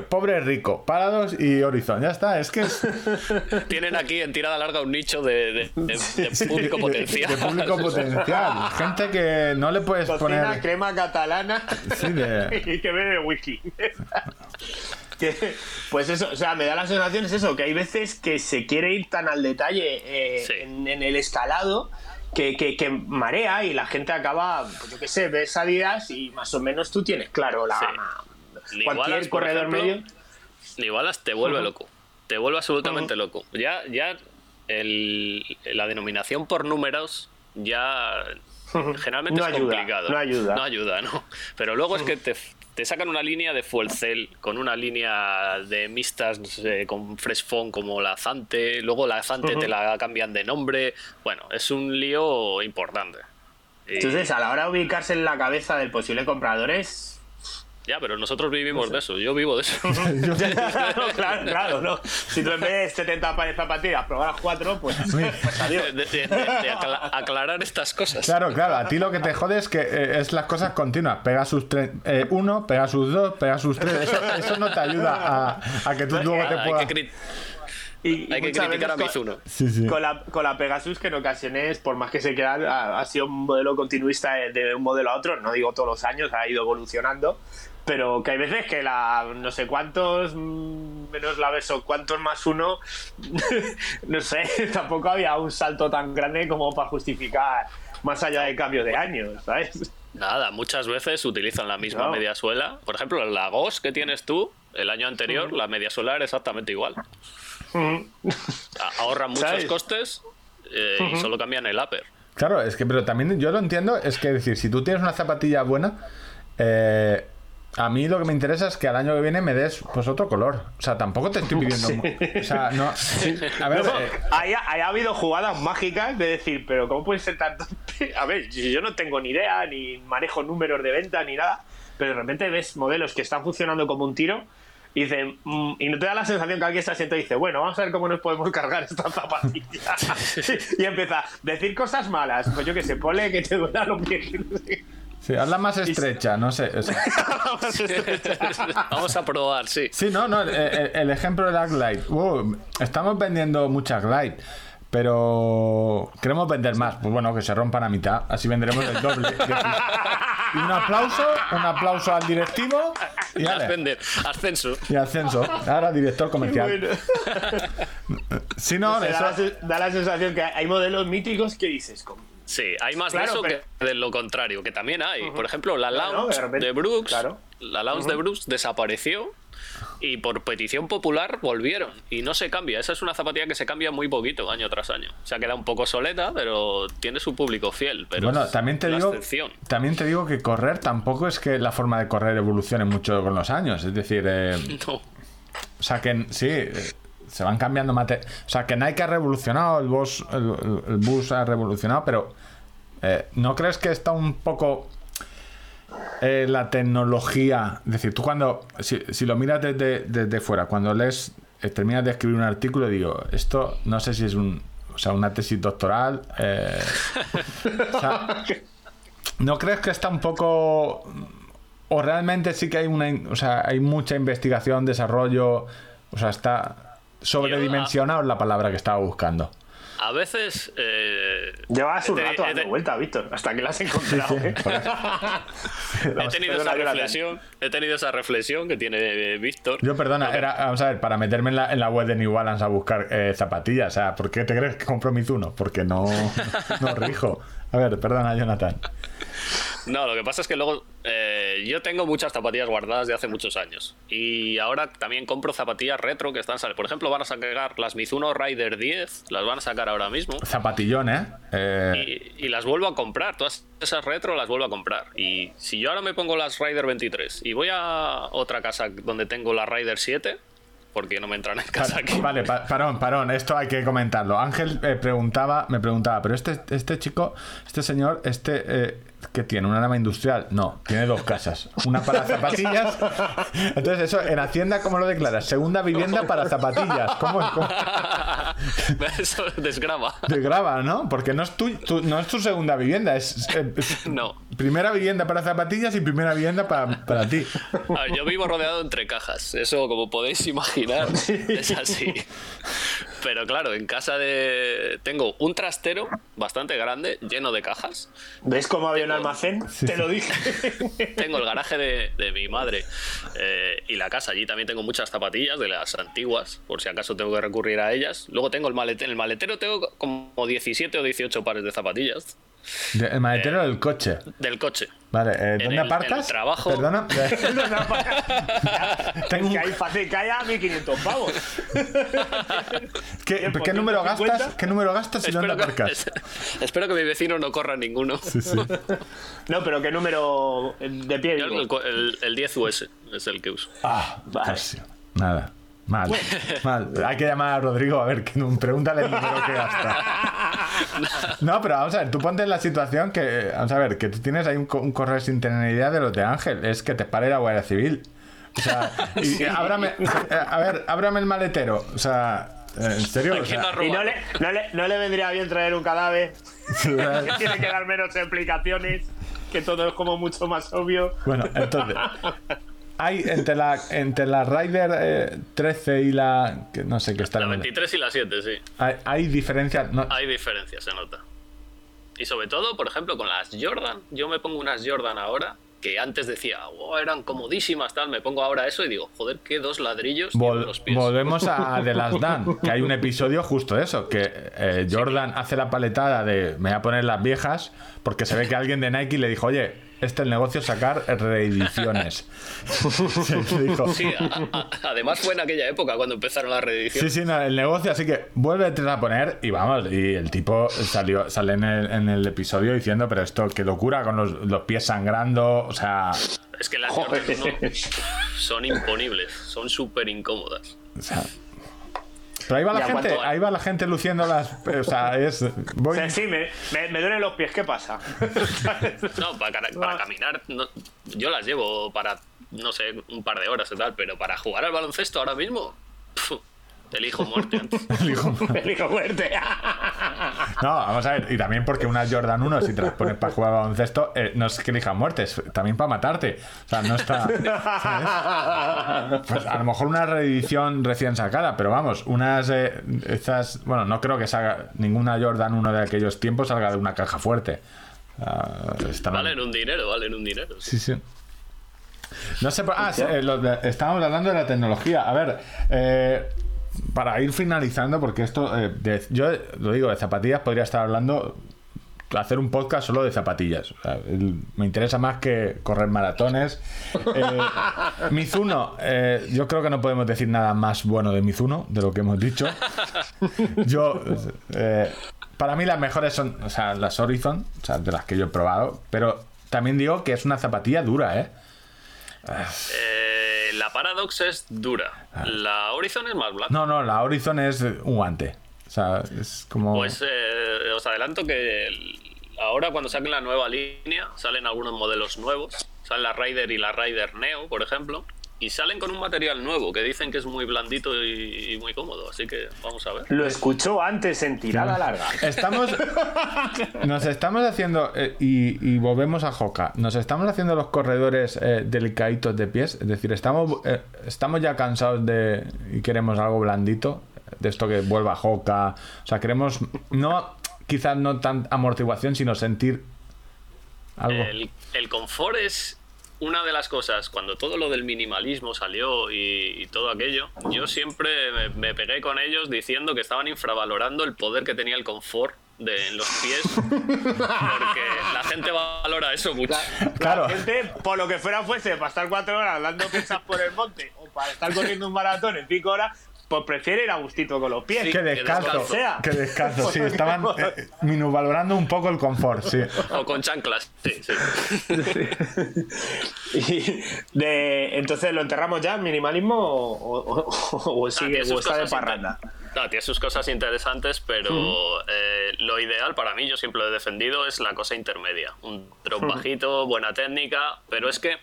pobre rico, parados y horizon. Ya está, es que es Tienen aquí en tirada larga un nicho de, de- de- de público potencial. De, público potencial. Gente que no le puedes Cocina, poner. crema catalana Sí, de- y que bebe whisky. Que, pues eso, o sea, me da la sensación es eso, que hay veces que se quiere ir tan al detalle eh, Sí. en, en el escalado que, que- que marea y la gente acaba, pues yo qué sé, ves salidas y más o menos tú tienes claro la Sí. Ni Cualquier Wallace, corredor ejemplo, medio. Ni balas te vuelve loco. Te vuelve absolutamente loco. Ya, ya el- la denominación por números ya generalmente No es ayuda, complicado. no ayuda. No ayuda, ¿no? Pero luego es que te, te sacan una línea de fuel cell con una línea de mixtas no sé, con fresh phone como la Zante. Luego la Zante te la cambian de nombre. Bueno, es un lío importante. Y- Entonces, a la hora de ubicarse en la cabeza del posible comprador es ya, pero nosotros vivimos de eso. Yo vivo de eso. claro, claro, claro, ¿no? Si tú en vez de 70 pares de zapatillas probaras 4, pues, pues adiós. de, de- de- de acla- aclarar estas cosas. Claro, claro, a ti lo que te jode es que eh, es las cosas continuas. Pega sus tres, eh, uno, pega sus dos, pega sus tres. Eso, eso no te ayuda a, a que tú luego te puedas. que Y, y Hay que muchas criticar a veces con- Mizuno. Sí, sí. Con la, con la Pegasus, que en ocasiones, por más que se queda, ha, ha sido un modelo continuista de, de un modelo a otro, no digo todos los años, ha ido evolucionando, pero que hay veces que la no sé cuántos menos la beso, cuántos más uno, no sé, tampoco había un salto tan grande como para justificar más allá del cambio de años, ¿sabes? Nada, muchas veces utilizan la misma No. media suela. Por ejemplo, la GOS que tienes tú, el año anterior, la media suela era exactamente igual. A- Ahorran muchos ¿Sabes? costes eh, y solo cambian el upper. Claro, es que, pero también yo lo entiendo, es que decir, si tú tienes una zapatilla buena, eh, a mí lo que me interesa es que al año que viene me des pues otro color. O sea, tampoco te estoy pidiendo. O sea, no. A ver, eh, ahí ha, ahí ha habido jugadas mágicas de decir, pero ¿cómo puede ser tanto? A ver, yo no tengo ni idea, ni manejo números de venta, ni nada. pero de repente ves modelos que están funcionando como un tiro y mm, y no te da la sensación que alguien se asienta y dice, bueno, vamos a ver cómo nos podemos cargar esta zapatilla. y empieza a decir cosas malas, pues yo que sé, pone que te duela los pies. Sí, hazla más estrecha, no sé. o sea, Vamos a probar, sí. Sí, no, no, el, el- el ejemplo de la Glide. Uh, estamos vendiendo muchas Glide, pero queremos vender más. Pues bueno, que se rompan a mitad, así venderemos el doble. Y un aplauso, un aplauso al directivo y, ale, Ascender, ascenso. y ascenso. Ahora director comercial. Bueno, Sí, no, te da, la, eso, da la sensación que hay modelos míticos que dices, como, Sí, hay más Claro, de eso pero- que de lo contrario, que también hay. Por ejemplo, la Claro, lounge de repente- de Brooks, claro. la lounge de Brooks desapareció y por petición popular volvieron y no se cambia. Esa es una zapatilla que se cambia muy poquito año tras año. Se ha quedado un poco soleta, pero tiene su público fiel. Pero bueno, es también te digo, excepción. también te digo que correr tampoco es que la forma de correr evolucione mucho con los años. Es decir, eh, No. O sea que sí, eh, se van cambiando mate. O sea que Nike ha revolucionado, el Boss, el, Bus ha revolucionado, pero eh, ¿no crees que está un poco eh, la tecnología? Es decir, tú cuando, si, si lo miras desde, desde fuera, cuando lees, eh, terminas de escribir un artículo, digo, esto no sé si es un, o sea, una tesis doctoral. o sea, ¿No crees que está un poco o realmente sí que hay una o sea, hay mucha investigación, desarrollo, o sea, está sobredimensionado es la palabra que estaba buscando. A veces. eh, Llevas un rato dando vuelta, Víctor, hasta que la has encontrado. ¿eh? He tenido esa reflexión, he tenido esa reflexión que tiene eh, Víctor. Yo, perdona, era, vamos a ver, para meterme en la, en la web de New Balance a buscar eh, zapatillas, o sea, ¿por qué te crees que compro Mizuno? Porque no, no rijo. A ver, perdona, Jonathan. No, lo que pasa es que luego eh, yo tengo muchas zapatillas guardadas de hace muchos años. Y ahora también compro zapatillas retro que están saliendo. Por ejemplo, van a sacar las Mizuno Rider 10, las van a sacar ahora mismo. Zapatillón, ¿eh? Eh, Y, y las vuelvo a comprar. Todas esas retro las vuelvo a comprar. Y si yo ahora me pongo las Rider 23 y voy a otra casa donde tengo la Rider 7, porque no me entran en casa aquí. Vale, pa- parón, parón, esto hay que comentarlo. Ángel eh, preguntaba, me preguntaba, pero este, este chico, este señor, este, eh, ¿qué tiene? ¿Una nave industrial? No, tiene dos casas. Una para zapatillas. Entonces, eso, en Hacienda, ¿cómo lo declaras? Segunda vivienda para zapatillas. ¿Cómo, cómo? Eso desgraba. Te graba, ¿no? Porque no es tu, tu- no es tu segunda vivienda, es, es No. primera vivienda para zapatillas y primera vivienda para, para ti. A ver, yo vivo rodeado entre cajas. Eso, como podéis imaginar, es así. Pero claro, en casa de. Tengo un trastero bastante grande, lleno de cajas. ¿Ves cómo había un almacén? Te lo dije. Tengo el garaje de, de mi madre eh, y la casa. Allí también tengo muchas zapatillas de las antiguas, por si acaso tengo que recurrir a ellas. Luego tengo el maletero. En el maletero tengo como 17 o 18 pares de zapatillas De- el maletero del coche. del coche. Vale, eh, En ¿dónde el- aparcas? en el trabajo. Perdona. Tengo un- que hay fácil que haya 1500 pavos. ¿Qué, 100%, qué número 50? gastas? ¿Qué número gastas y dónde Espero que, aparcas? espero que mi vecino no corra ninguno. Sí, sí. No, pero ¿qué número de pie Yo? El, el- el 10 US es el que uso. Ah, Vale. casi. Nada. Mal. Mal. Hay que llamar a Rodrigo a ver, que no- pregúntale el número que gasta. No, pero vamos a ver, tú ponte en la situación que, vamos a ver, que tú tienes ahí un, co- un correo sin tener idea de los de Ángel, es que te pare la Guardia Civil. O sea, y, ábrame, eh, a ver, ábrame el maletero. O sea, en serio. O ¿Quién sea, ha Y no le, no, le, no le vendría bien traer un cadáver que tiene que dar menos explicaciones, que todo es como mucho más obvio. Bueno, entonces. Hay entre la, entre la Rider eh, 13 y la. que no sé qué está La en el- 23 y la 7, sí. Hay, hay diferencias. no- Hay diferencias, se nota. Y sobre todo, por ejemplo, con las Jordan. Yo me pongo unas Jordan ahora que antes decía, "Oh, eran comodísimas, tal. Me pongo ahora eso y digo, joder, qué dos ladrillos Vol- los pies. volvemos a The Last Dance, que hay un episodio justo de eso, que eh, Jordan hace la paletada de me voy a poner las viejas, porque se ve que alguien de Nike le dijo, oye, este es el negocio sacar reediciones. Se dijo, Sí, a- a- además fue en aquella época cuando empezaron las Sí, reediciones. sí, no, el negocio, así que vuélvete a poner y vamos, y el tipo salió, sale en el, en el episodio diciendo, pero esto, qué locura, con los, los pies sangrando, o sea, Es que las Joder. Jordan 1 son imponibles, son súper incómodas. o sea, Pero ahí va la gente, ¿cuánto- ahí va la gente luciendo las. O sea, es. O Voy, sea, sí, me, me, me duelen los pies, ¿qué pasa? No, para, caminar, no- yo las llevo para, no sé, un par de horas y tal, pero para jugar al baloncesto ahora mismo, pf, elijo muerte antes. digo, Peligro fuerte. No, vamos a ver. Y también porque una Jordan 1, si te las pones para jugar al baloncesto, eh, no es que elija muerte, es también para matarte. O sea, no está. ¿sabes? Pues a lo mejor una reedición recién sacada, pero vamos, unas. eh, estas. Bueno, no creo que salga ninguna Jordan 1 de aquellos tiempos salga de una caja fuerte. Ah, estarán- Valen un dinero, valen un dinero. Sí, sí. No sé, ah, sí, eh, lo estábamos hablando de la tecnología. A ver, eh, para ir finalizando, porque esto, eh, de- yo lo digo, de zapatillas podría estar hablando, hacer un podcast solo de zapatillas. O sea, el- me interesa más que correr maratones. Eh, Mizuno, eh, yo creo que no podemos decir nada más bueno de Mizuno, de lo que hemos dicho. Yo, eh, para mí las mejores son, o sea, las Horizon, o sea, de las que yo he probado, pero también digo que es una zapatilla dura, ¿eh? Eh, la Paradox es dura. La Horizon es más blanda. No, no, la Horizon es un guante. O sea, es como... Pues eh, os adelanto que ahora cuando saquen la nueva línea, salen algunos modelos nuevos. Salen la Rider y la Rider Neo, por ejemplo. Y salen con un material nuevo que dicen que es muy blandito y, y muy cómodo. Así que vamos a ver. Lo escuchó antes en tirada larga. Estamos. Nos estamos haciendo. eh, y, y volvemos a Joca. Nos estamos haciendo los corredores eh, delicaditos de pies. Es decir, estamos, eh, estamos ya cansados de. Y queremos algo blandito. De esto que vuelva Joca. O sea, queremos. No. Quizás no tan amortiguación, sino sentir. Algo. El, el confort es una de las cosas, cuando todo lo del minimalismo salió y, y todo aquello, yo siempre me, me pegué con ellos diciendo que estaban infravalorando el poder que tenía el confort de, en los pies, porque la gente valora eso mucho. Claro. La gente, por lo que fuera fuese, para estar cuatro horas dando pesas por el monte o para estar corriendo un maratón en cinco horas, pues prefiere ir a gustito con los pies. Sí. Que descalzo. Que descalzo. Sí, estaban eh, minusvalorando un poco el confort. Sí. O con chanclas, sí, sí. Y de, entonces, ¿lo enterramos ya, minimalismo, o, o- o- o Ah, sigue tiene sus o está de cosas parranda? No, tiene sus cosas interesantes, pero eh, lo ideal para mí, yo siempre lo he defendido, es la cosa intermedia. Un drop bajito, buena técnica, pero es que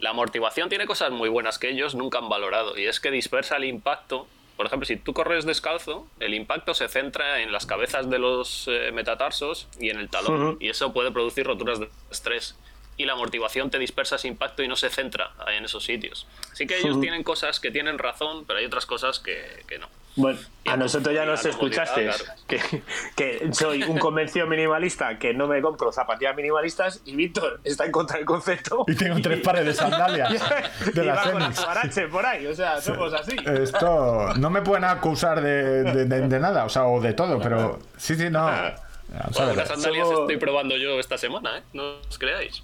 la amortiguación tiene cosas muy buenas que ellos nunca han valorado, y es que dispersa el impacto. Por ejemplo, si tú corres descalzo, el impacto se centra en las cabezas de los eh, metatarsos y en el talón, y eso puede producir roturas de estrés. Y la amortiguación te dispersa ese impacto y no se centra en esos sitios. Así que ellos tienen cosas que tienen razón, pero hay otras cosas que, que no. Bueno, a nosotros ya nos escuchaste que, que soy un convencido minimalista que no me compro zapatillas minimalistas y Víctor está en contra del concepto. Y tengo tres pares de sandalias. De y las va por ahí, o sea, somos así. Esto no me pueden acusar de, de- de- de nada, o sea, o de todo, pero sí, sí, no. Bueno, unas sandalias Somos- estoy probando yo esta semana, ¿eh? No os creáis.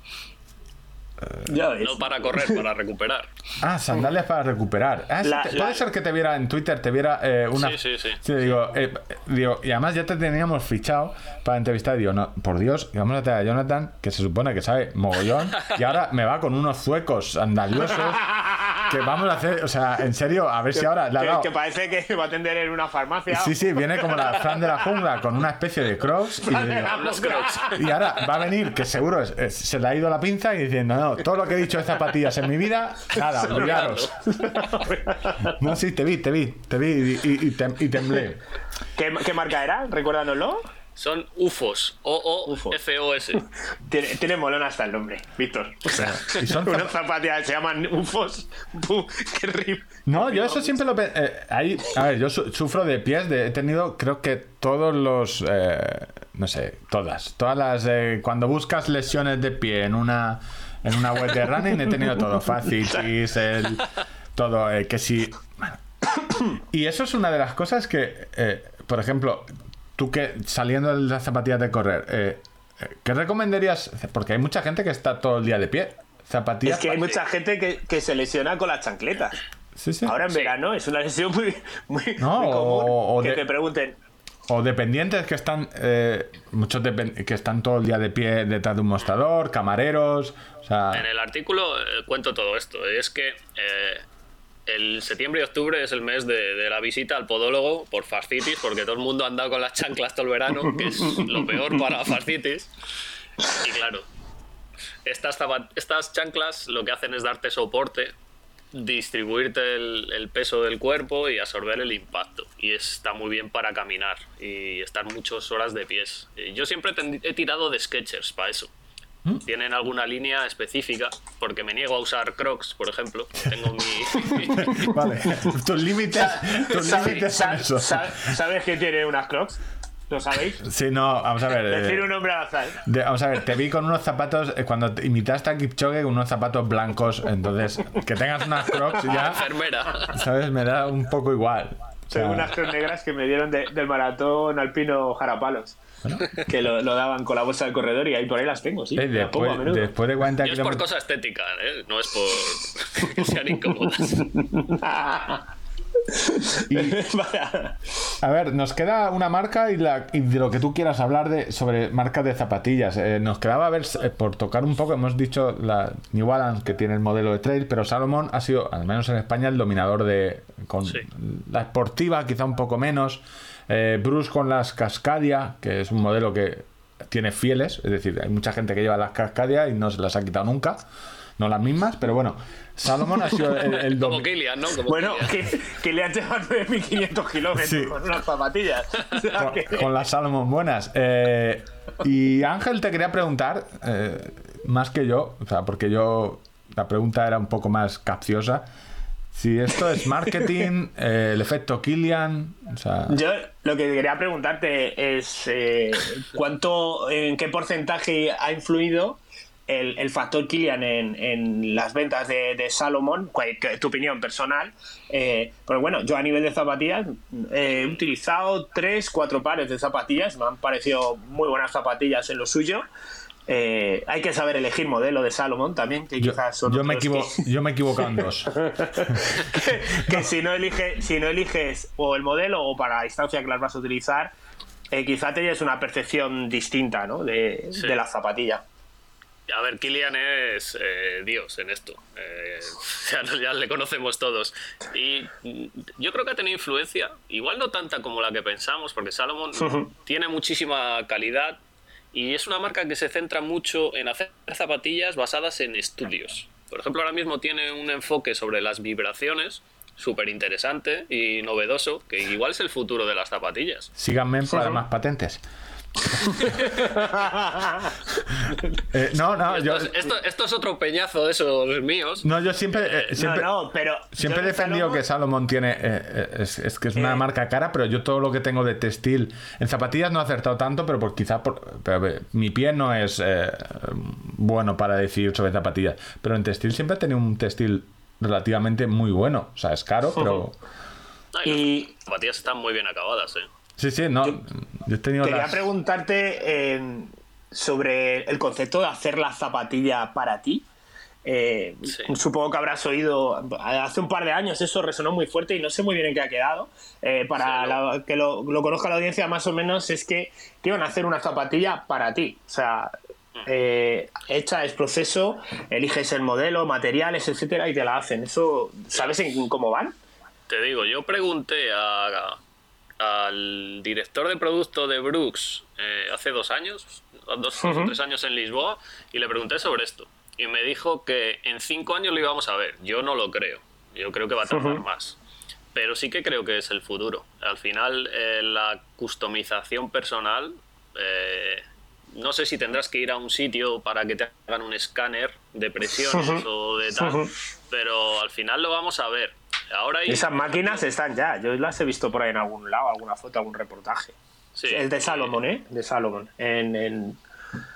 Ya ves. No para correr, para recuperar. Ah, sandalias para recuperar. Ah, sí, La- te- la- puede ser que te viera en Twitter, te viera eh, una. Sí, sí, sí. digo, eh, digo, y además ya te teníamos fichado para entrevistar. Y digo, no, por Dios, y vamos a traer a Jonathan, que se supone que sabe mogollón, y ahora me va con unos zuecos andaliosos que vamos a hacer, o sea, en serio, a ver si ahora le ha que, dado. que parece que va a atender en una farmacia. Sí, sí, viene como la Fran de la jungla con una especie de crocs. Y, digo, la Los crocs. y ahora va a venir, que seguro es- es- se le ha ido la pinza y diciendo, no, todo lo que he dicho de zapatillas en mi vida, nada, olvidaros. No, sí, te vi, te vi, te vi y, y- y tem- y temblé. ¿Qué, qué marca era? Recuérdanoslo. Son UFOs. O-O-F-O-S. Tiene, tiene molón hasta el nombre, Víctor. O sea, Y son unas zap- zapatillas se llaman UFOs. Puh, qué rip. No, yo eso siempre lo... eh, ahí, a ver, yo su- sufro de pies, de, he tenido creo que todos los... eh, no sé, todas. Todas las... eh, cuando buscas lesiones de pie en una, en una web de running he tenido todo. Facitis, el... Todo, eh, que si... Y eso es una de las cosas que, eh, por ejemplo, tú que saliendo de las zapatillas de correr, eh, ¿qué recomendarías? Porque hay mucha gente que está todo el día de pie. Zapatillas... Es que hay mucha gente que, que se lesiona con las chancletas. Sí, sí. Ahora en Sí. verano es una lesión muy, muy, No, muy común. o- o que de- te pregunten, O dependientes que están, eh, muchos que están todo el día de pie detrás de un mostrador, camareros, o sea, En el artículo eh, cuento todo esto. Es que eh, el septiembre y octubre es el mes de, de la visita al podólogo por fascitis, porque todo el mundo ha andado con las chanclas todo el verano, que es lo peor para fascitis. Y claro, estas, estas chanclas lo que hacen es darte soporte, distribuirte el, el peso del cuerpo y absorber el impacto. Y está muy bien para caminar y estar muchas horas de pies. Y Yo siempre he tirado de Skechers para eso. ¿Tienen alguna línea específica? Porque me niego a usar Crocs, por ejemplo. Tengo mi... Vale, tus límites, tus ¿Sabes, límites son sabes- sabes- sabes que tiene unas crocs? ¿Lo sabéis? Sí, no, vamos a ver. eh, Decir un nombre al azar. de- vamos a ver, te vi con unos zapatos, eh, cuando te- imitaste a Kipchoge con unos zapatos blancos, entonces que tengas unas crocs ya, enfermera. ¿sabes? Me da un poco igual. O sea, Son unas crocs negras que me dieron de- del maratón alpino Jarapalos. Que lo, lo daban con la bolsa del corredor y ahí por ahí las tengo, sí. eh, las pongo a después, después de 40 Yo es por cosa estética, ¿eh? No es por que sean incómodas. A ver, nos queda una marca y, la, y de lo que tú quieras hablar de sobre marcas de zapatillas. Eh, nos quedaba a ver, eh, por tocar un poco, hemos dicho la New Balance que tiene el modelo de trail, pero Salomon ha sido, al menos en España, el dominador de con Sí. la esportiva, quizá un poco menos. Eh, Bruce con las Cascadia, que es un modelo que tiene fieles, es decir, hay mucha gente que lleva las Cascadia y no se las ha quitado nunca. No las mismas, pero bueno, Salomon ha sido el, el Como Kilian, ¿no? Como Bueno, Kilian. que, que le han llevado 9.500 kilómetros Sí. con unas zapatillas. O sea, con, que- con las Salomon buenas. Eh, y Ángel, te quería preguntar, eh, más que yo, o sea, porque yo la pregunta era un poco más capciosa. Si esto es marketing, eh, el efecto Killian, o sea, Yo lo que quería preguntarte es eh, cuánto, en qué porcentaje ha influido el, el factor Kilian en, en las ventas de, de Salomon, tu opinión personal. Eh, pero bueno, yo a nivel de zapatillas eh, he utilizado tres, cuatro pares de zapatillas, me han parecido muy buenas zapatillas en lo suyo. Eh, hay que saber elegir modelo de Salomon también, que yo, quizás son yo me que- yo me he equivocado en dos. que, que si no si no eliges o el modelo o para la distancia que las vas a utilizar eh, quizá te lleves una percepción distinta ¿no? de, Sí. de la zapatilla A ver, Kilian es eh, Dios en esto. Eh, ya, no- ya le conocemos todos. Y mm, yo creo que ha tenido influencia, igual no tanta como la que pensamos, porque Salomon tiene muchísima calidad y es una marca que se centra mucho en hacer zapatillas basadas en estudios. Por ejemplo, ahora mismo tiene un enfoque sobre las vibraciones súper interesante y novedoso, que igual es el futuro de las zapatillas. Síganme para más patentes. Eh, no, no, Esto, yo, es, esto, esto es otro peñazo de esos míos. no, yo siempre, eh, siempre, no no pero Siempre he defendido Salomon- que Salomon tiene. eh, es, es que es una Eh. marca cara, pero yo todo lo que tengo de textil. En zapatillas no he acertado tanto, pero por, quizá por. pero, mi pie no es eh, bueno para decir sobre zapatillas. Pero en textil siempre he tenido un textil relativamente muy bueno. O sea, es caro, pero. No, y Y- las zapatillas están muy bien acabadas, ¿eh? Sí, sí, no. Yo, he tenido quería las. preguntarte eh, sobre el concepto de hacer la zapatilla para ti Eh, Sí. Supongo que habrás oído hace un par de años eso resonó muy fuerte y no sé muy bien en qué ha quedado. Eh, para Sí, la- que lo, lo conozca la audiencia más o menos es que te iban a hacer una zapatilla para ti. O sea, eh, hecha es proceso, eliges el modelo, materiales, etcétera y te la hacen. Eso, ¿sabes en cómo van? Te digo, yo pregunté a- al director de producto de Brooks eh, hace dos años, dos o tres años en Lisboa, y le pregunté sobre esto. Y me dijo que en cinco años lo íbamos a ver. Yo no lo creo. Yo creo que va a tardar más. Pero sí que creo que es el futuro. Al final, eh, la customización personal, eh, no sé si tendrás que ir a un sitio para que te hagan un escáner de presiones o de tal, pero al final lo vamos a ver. Ahora hay- Esas máquinas están ya. Yo las he visto por ahí en algún lado, alguna foto, algún reportaje. Sí. El de Salomon, ¿eh? De Salomon. En, en-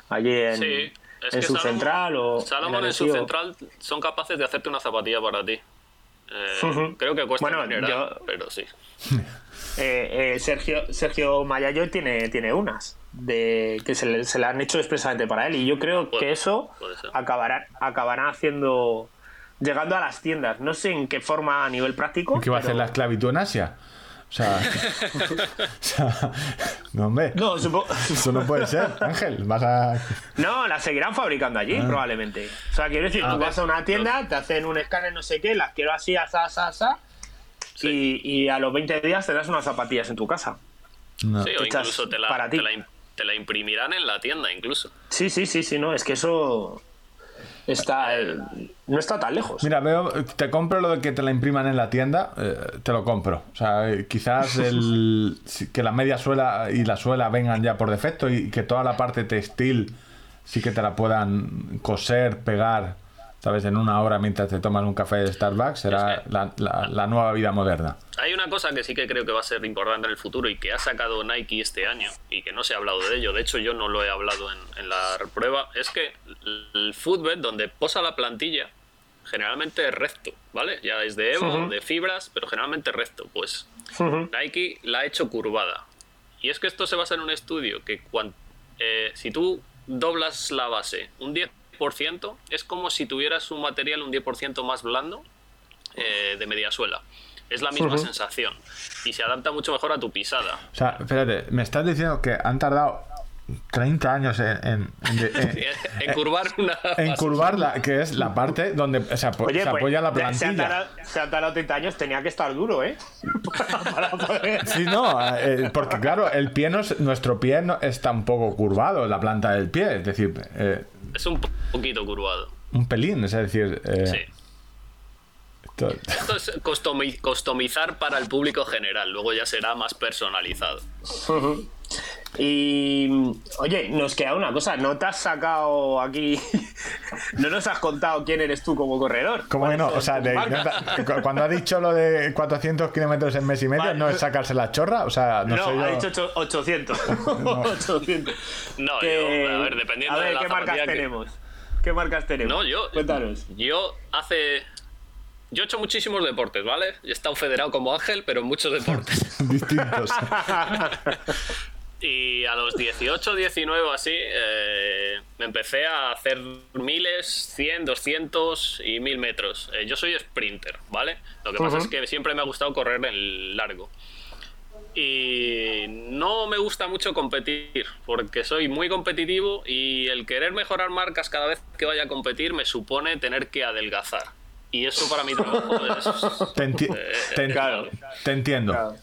allí en, Sí, es en que su Salomon- central o. Salomon en su central son capaces de hacerte una zapatilla para ti. Eh. Creo que cuesta Bueno, yo- pero sí. Eh, eh, Sergio, Sergio Mayayo tiene, tiene unas de que se le, se le han hecho expresamente para él y yo creo que eso puede ser. acabará, acabará haciendo llegando a las tiendas no sé en qué forma a nivel práctico ¿Qué va a hacer la esclavitud en Asia? O sea, o sea, No, hombre. No, supo- Eso no puede ser, Ángel. Vas a. No, la seguirán fabricando allí, Ah. probablemente. O sea, quiero decir, Ah, tú vas a una tienda, te hacen un escáner, no sé qué, las quiero así, asa, asa, asa, y, y a los 20 días te das unas zapatillas en tu casa. No. Sí, o incluso te la, para ti. te, la, im- te la imprimirán en la tienda, incluso. Sí, sí, sí, sí, no, es que eso está eh, no está tan lejos. Mira, veo, te compro lo de que te la impriman en la tienda, eh, te lo compro. O sea, eh, quizás el, que la media suela y la suela vengan ya por defecto y que toda la parte textil sí que te la puedan coser, pegar, ¿sabes? En una hora mientras te tomas un café de Starbucks, será Es que- la, la- la nueva vida moderna. Hay una cosa que sí que creo que va a ser importante en el futuro y que ha sacado Nike este año y que no se ha hablado de ello, de hecho yo no lo he hablado en, en la prueba, es que el footbed donde posa la plantilla generalmente es recto, ¿vale? Ya es de Evo, Ujú. de fibras, pero generalmente recto. Pues Ujú. Nike la ha hecho curvada. Y es que esto se basa en un estudio que cuan- eh, si tú doblas la base un 10%, es como si tuvieras un material un 10% más blando eh, de media suela. Es la misma Ujú. sensación y se adapta mucho mejor a tu pisada. O sea, espérate, me estás diciendo que han tardado 30 años en, en- en- en- En curvar una. en curvar la, que es la parte donde se, apo- Oye, se pues, apoya la se ha, plantilla. tardado, se ha tardado 30 años, tenía que estar duro, ¿eh? Para poder- Sí, no, eh, porque claro, el pie no es- nuestro pie no está un poco curvado, la planta del pie, es decir, eh, Es un po- poquito curvado. un pelín, es decir, eh, Sí. esto- Esto es customi- customizar para el público general, luego ya será más personalizado. Y oye, nos queda una cosa, no te has sacado aquí, no nos has contado quién eres tú como corredor. ¿Cómo que no? ¿Cuáles O sea, de- cuando ha dicho lo de 400 kilómetros en mes y medio, Vale. ¿no es sacarse la chorra? O sea, no, No, sé yo... ha dicho ocho- 800. 800. No, Que- yo, a ver, dependiendo a ver, de la ¿qué marcas que- tenemos? ¿Qué marcas tenemos? No, yo. Cuéntanos. Yo hace. Yo he hecho muchísimos deportes, ¿vale? He estado federado como Ángel, pero en muchos deportes. distintos. Y a los 18, 19 o así, eh, me empecé a hacer miles, 100, 200 y 1000 metros. Eh, yo soy sprinter, ¿vale? Lo que pasa es que siempre me ha gustado correr en largo. Y no me gusta mucho competir, porque soy muy competitivo y el querer mejorar marcas cada vez que vaya a competir me supone tener que adelgazar. Y eso para mi trabajo es... Te, enti- Eh, te en- claro. te entiendo. Claro.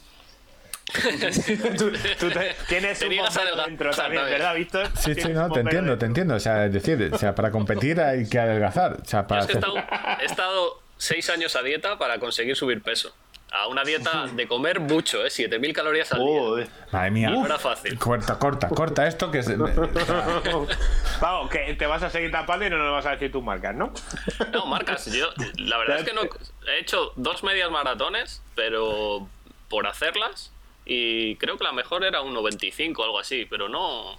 Tú, tú te- tienes un adelgazar dentro también. ¿verdad, Víctor? Sí, sí, no, te entiendo, te entiendo. O sea, es decir, o sea, para competir hay que adelgazar. O sea, Yo para es que he hacer- estado, he estado seis años a dieta para conseguir subir peso. A una dieta de comer mucho, ¿eh? 7.000 calorías al día. Madre mía. No era fácil. Corta, corta, corta esto que se... Vamos, que te vas a seguir tapando y no nos vas a decir tus marcas, ¿no? No, marcas, yo la verdad es que no he hecho dos medias maratones, pero por hacerlas y creo que la mejor era un 95 o algo así, pero no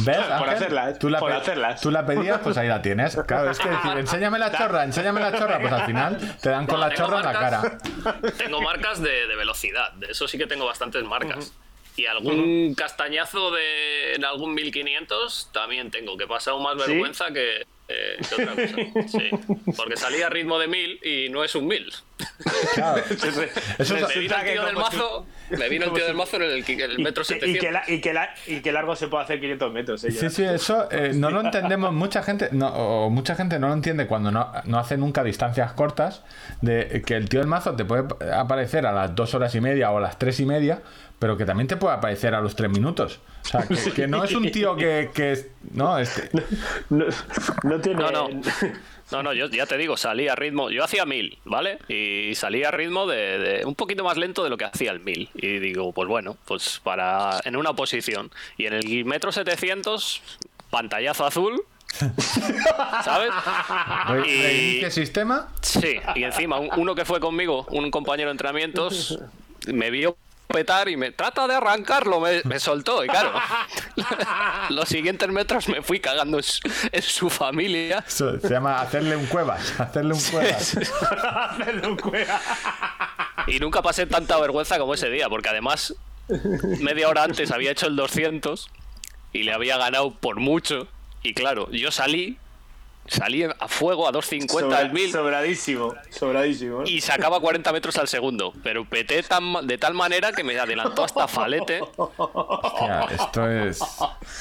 ¿Ves? Por Ángel? hacerlas, Tú la, por hacerlas. tú la pedías, pues ahí la tienes. Claro, es que decir, enséñame la chorra, enséñame la chorra, pues al final te dan con No, la chorra en la cara. marcas- Tengo marcas de, de velocidad, de eso sí que tengo bastantes marcas. Y algún castañazo de en algún 1500 también tengo, que he pasado más ¿Sí? vergüenza que, eh, que otra cosa. Sí, porque salí a ritmo de 1000 y no es un 1000. Claro. Eso Resulta es- Me vino el que tío del mazo, me vino el tío del mazo en el, el metro que- y, 700. que la- y, que la- y que largo se puede hacer 500 metros. ¿eh? Sí, sí, eso eh, no lo entendemos. Mucha gente no, o mucha gente no lo entiende cuando no, no hace nunca distancias cortas. De que el tío del mazo te puede aparecer a las dos horas y media o a las tres y media, pero que también te puede aparecer a los tres minutos. O sea, que, que no es un tío que. no, este, No, no tiene. No, no. No, no, yo ya te digo, salí a ritmo. Yo hacía 1000, ¿vale? Y salí a ritmo de, de- un poquito más lento de lo que hacía el 1000. Y digo, pues bueno, pues para. en una posición. Y en el metro 700, pantallazo azul. ¿Sabes? Y- reinicia sistema. Sí, y encima un- uno que fue conmigo, un compañero de entrenamientos, me vio petar y me trata de arrancarlo, me, me soltó y claro, los siguientes metros me fui cagando en su, en su familia. Eso se llama hacerle un cuevas. Hacerle un cuevas. Hacerle un cueva. Y nunca pasé tanta vergüenza como ese día, porque además media hora antes había hecho el 200 y le había ganado por mucho. Y claro, yo salí, salí a fuego a 250 al 1000 Sobradísimo. Sobradísimo. ¿no? y sacaba 40 metros al segundo. Pero peté tan, ma- de tal manera que me adelantó hasta Falete. Hostia, esto es.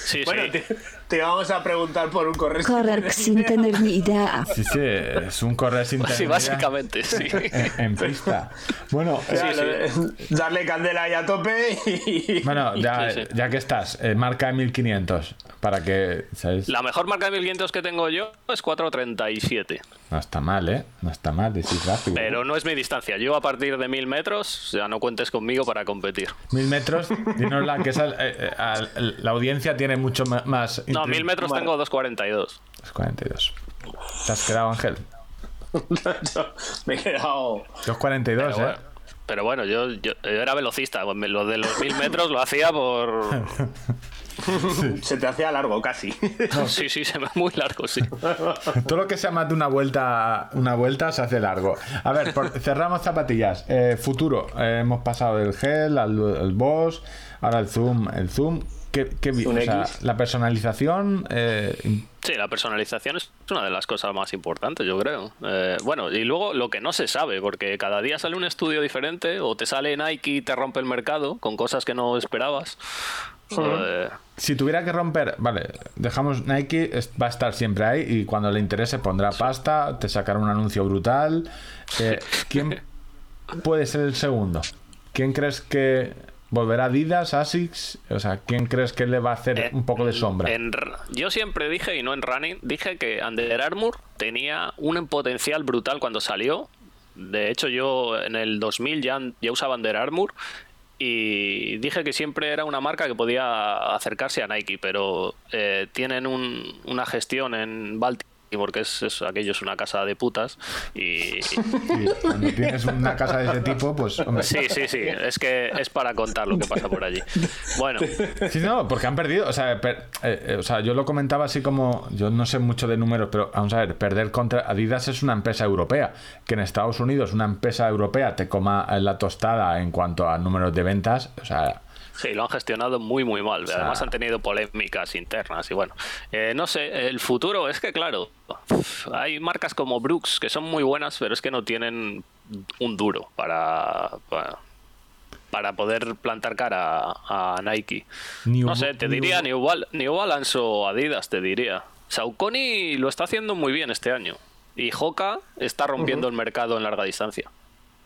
Sí, Bueno, sí. te, te vamos a preguntar por un correr. Correr sin tener ni idea. Sí, sí, es un correr sin Sí, tener básicamente, sí. En, en pista. Bueno, sea, eh, Darle candela ahí a tope y. bueno ya, Sí, sí. ya que estás, eh, marca de 1500 para que, ¿sabes? La mejor marca de 1500 que tengo yo es 437. No está mal, ¿eh? No está mal, decir rápido. Pero no es mi distancia. Yo a partir de 1000 metros, ya no cuentes conmigo para competir. Mil metros, dinosla que esa, eh, eh, al- la audiencia tiene mucho más. No, intri- 1000 metros Vale. tengo 242. Es 42. ¿Te has quedado, Ángel? Me he quedado. 242, Pero ¿eh? Pero bueno, yo, yo, yo era velocista. Lo de los 1000 metros lo hacía por. Se te hacía largo casi. Sí, sí, se me muy largo, sí. Todo lo que sea más de una vuelta, una vuelta se hace largo. A ver, por- cerramos zapatillas. Eh, futuro. Eh, hemos pasado del gel al, al boss, ahora el zoom. El zoom. ¿Qué, qué Zoom o sea, X. la personalización. eh, Sí, la personalización es una de las cosas más importantes, yo creo. Eh, bueno, y luego lo que no se sabe, porque cada día sale un estudio diferente, o te sale Nike y te rompe el mercado con cosas que no esperabas. Eh, si tuviera que romper, vale, dejamos Nike, va a estar siempre ahí y cuando le interese pondrá pasta, te sacará un anuncio brutal. Eh, ¿Quién puede ser el segundo? ¿Quién crees que volverá Adidas, Asics? O sea, ¿quién crees que le va a hacer Eh, un poco de sombra? en yo siempre dije, y no en running, dije que Under Armour tenía un potencial brutal cuando salió. De hecho, yo en el 2000 ya, ya usaba Under Armour y dije que siempre era una marca que podía acercarse a Nike, pero eh, tienen un- una gestión en Baltimore que es, es- aquello es una casa de putas y Sí, cuando tienes una casa de ese tipo, pues hombre. sí sí sí es que es para contar lo que pasa por allí bueno Sí, no, porque han perdido. O sea, per- eh, eh, o sea, yo lo comentaba así como. Yo no sé mucho de números, pero vamos a ver, perder contra. Adidas es una empresa europea. Que en Estados Unidos una empresa europea te coma la tostada en cuanto a números de ventas. O sea, Sí, lo han gestionado muy, muy mal. sea- Además han tenido polémicas internas y bueno. eh, no sé, el futuro es que, claro, hay marcas como Brooks que son muy buenas, pero es que no tienen un duro para, para, para poder plantar cara a, a Nike. New- no sé, te New- diría New, Bal- New Balance o Adidas, te diría. Saucony lo está haciendo muy bien este año. Y Hoka está rompiendo el mercado en larga distancia.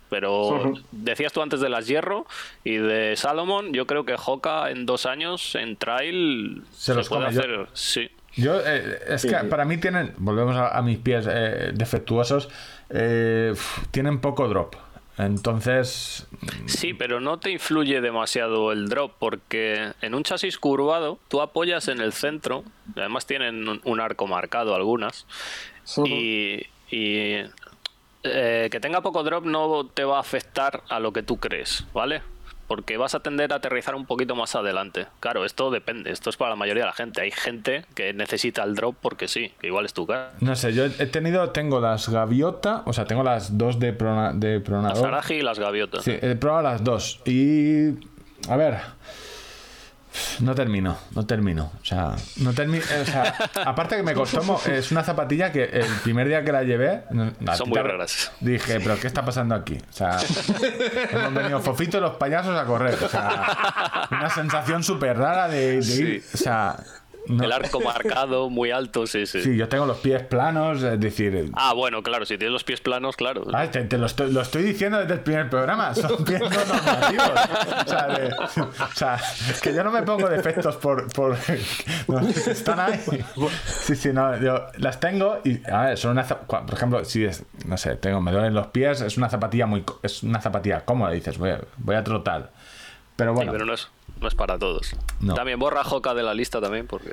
Pero decías tú antes de las Hierro y de Salomon, yo creo que Hoka en dos años en trail Se los puede come. Yo- hacer. Sí. yo. eh, es que sí. para mí tienen. Volvemos a, a mis pies eh, defectuosos. eh, tienen poco drop. Entonces. Sí, pero no te influye demasiado el drop porque en un chasis curvado tú apoyas en el centro, además tienen un- un arco marcado algunas, y, y, eh, que tenga poco drop no te va a afectar a lo que tú crees, ¿vale? Porque vas a tender a aterrizar un poquito más adelante. Claro, esto depende, esto es para la mayoría de la gente. Hay gente que necesita el drop porque sí, que igual es tu caso. No sé, yo he tenido. Tengo las gaviota. O sea, tengo las dos de, prona, de Las pronador. Araji y las gaviotas. Sí, he probado las dos. Y. A ver. No termino, no termino. O sea, no termino. O sea, aparte que me costó. Es una zapatilla que el primer día que la llevé. Son muy raras. Dije, ¿pero qué está pasando aquí? O sea, hemos venido Fofito y los payasos a correr. O sea, una sensación súper rara de, de ir. O sea. No- El arco marcado, muy alto, sí, sí. Sí, yo tengo los pies planos, es decir, Ah, bueno, claro, si tienes los pies planos, claro. Ay, te, te lo, estoy, lo estoy diciendo desde el primer programa, son pies no normativos. O sea, de- o sea, que yo no me pongo defectos por. por no, están ahí. Sí, sí, no, yo las tengo y. A ver, son una. Por ejemplo, si es. No sé, tengo, me duelen los pies, es una zapatilla muy. Es una zapatilla cómoda, dices, voy a, voy a trotar. Pero Sí, bueno. pero no es, no es para todos. No. También borra Joca de la lista también, porque.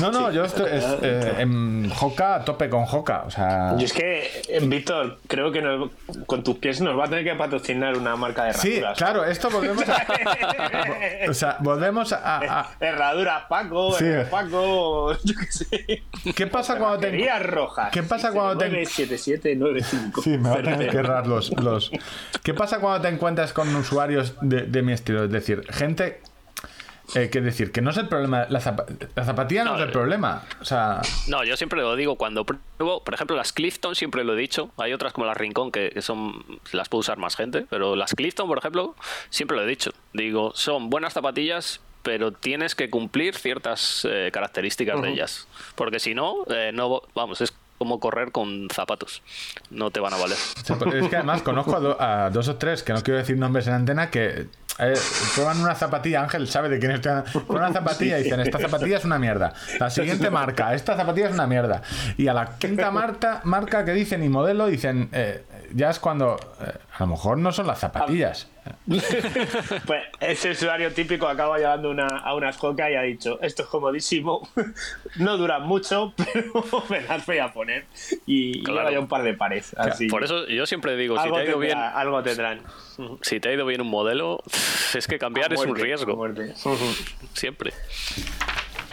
No, no, yo estoy. es, eh, en Hoka, a tope con Hoka. O sea. Yo es que, eh, Víctor, creo que nos- con tus pies nos va a tener que patrocinar una marca de Sí, herraduras. claro, esto volvemos a. O sea, volvemos a- a, Herraduras Paco, Sí. herraduras Paco, yo qué sé. ¿Qué pasa cuando te rojas. ¿Qué pasa cuando te- 97795. Sí, me va a tener que errar los, los. ¿Qué pasa cuando te encuentras con usuarios de, de mi estilo? Es decir, gente. Eh, que decir, que no es el problema. La, la zapatilla no, No, es el problema. O sea, No, yo siempre lo digo cuando pruebo, por ejemplo, las Clifton, siempre lo he dicho. Hay otras como las Rincón que, que son las puede usar más gente, pero las Clifton, por ejemplo, siempre lo he dicho. Digo, son buenas zapatillas pero tienes que cumplir ciertas eh, características de ellas. Porque si no, eh, no, vamos, es como correr con zapatos. No te van a valer. Es que además conozco a, do- a dos o tres, que no quiero decir nombres en antena, que eh, prueban una zapatilla, Ángel sabe de quién hablando, prueban una zapatilla y dicen, esta zapatilla es una mierda. La siguiente marca, esta zapatilla es una mierda. Y a la quinta marca, marca que dicen y modelo, dicen, eh, ya es cuando, eh, a lo mejor no son las zapatillas. Pues ese usuario típico acaba llegando una- a una escoca y ha dicho, esto es comodísimo, no dura mucho, pero me las voy a poner. Y Claro. ya un par de pares. Así. Por eso yo siempre digo, si algo, te ha ido bien, algo tendrán. si te ha ido bien un modelo, es que cambiar A es un riesgo. Siempre.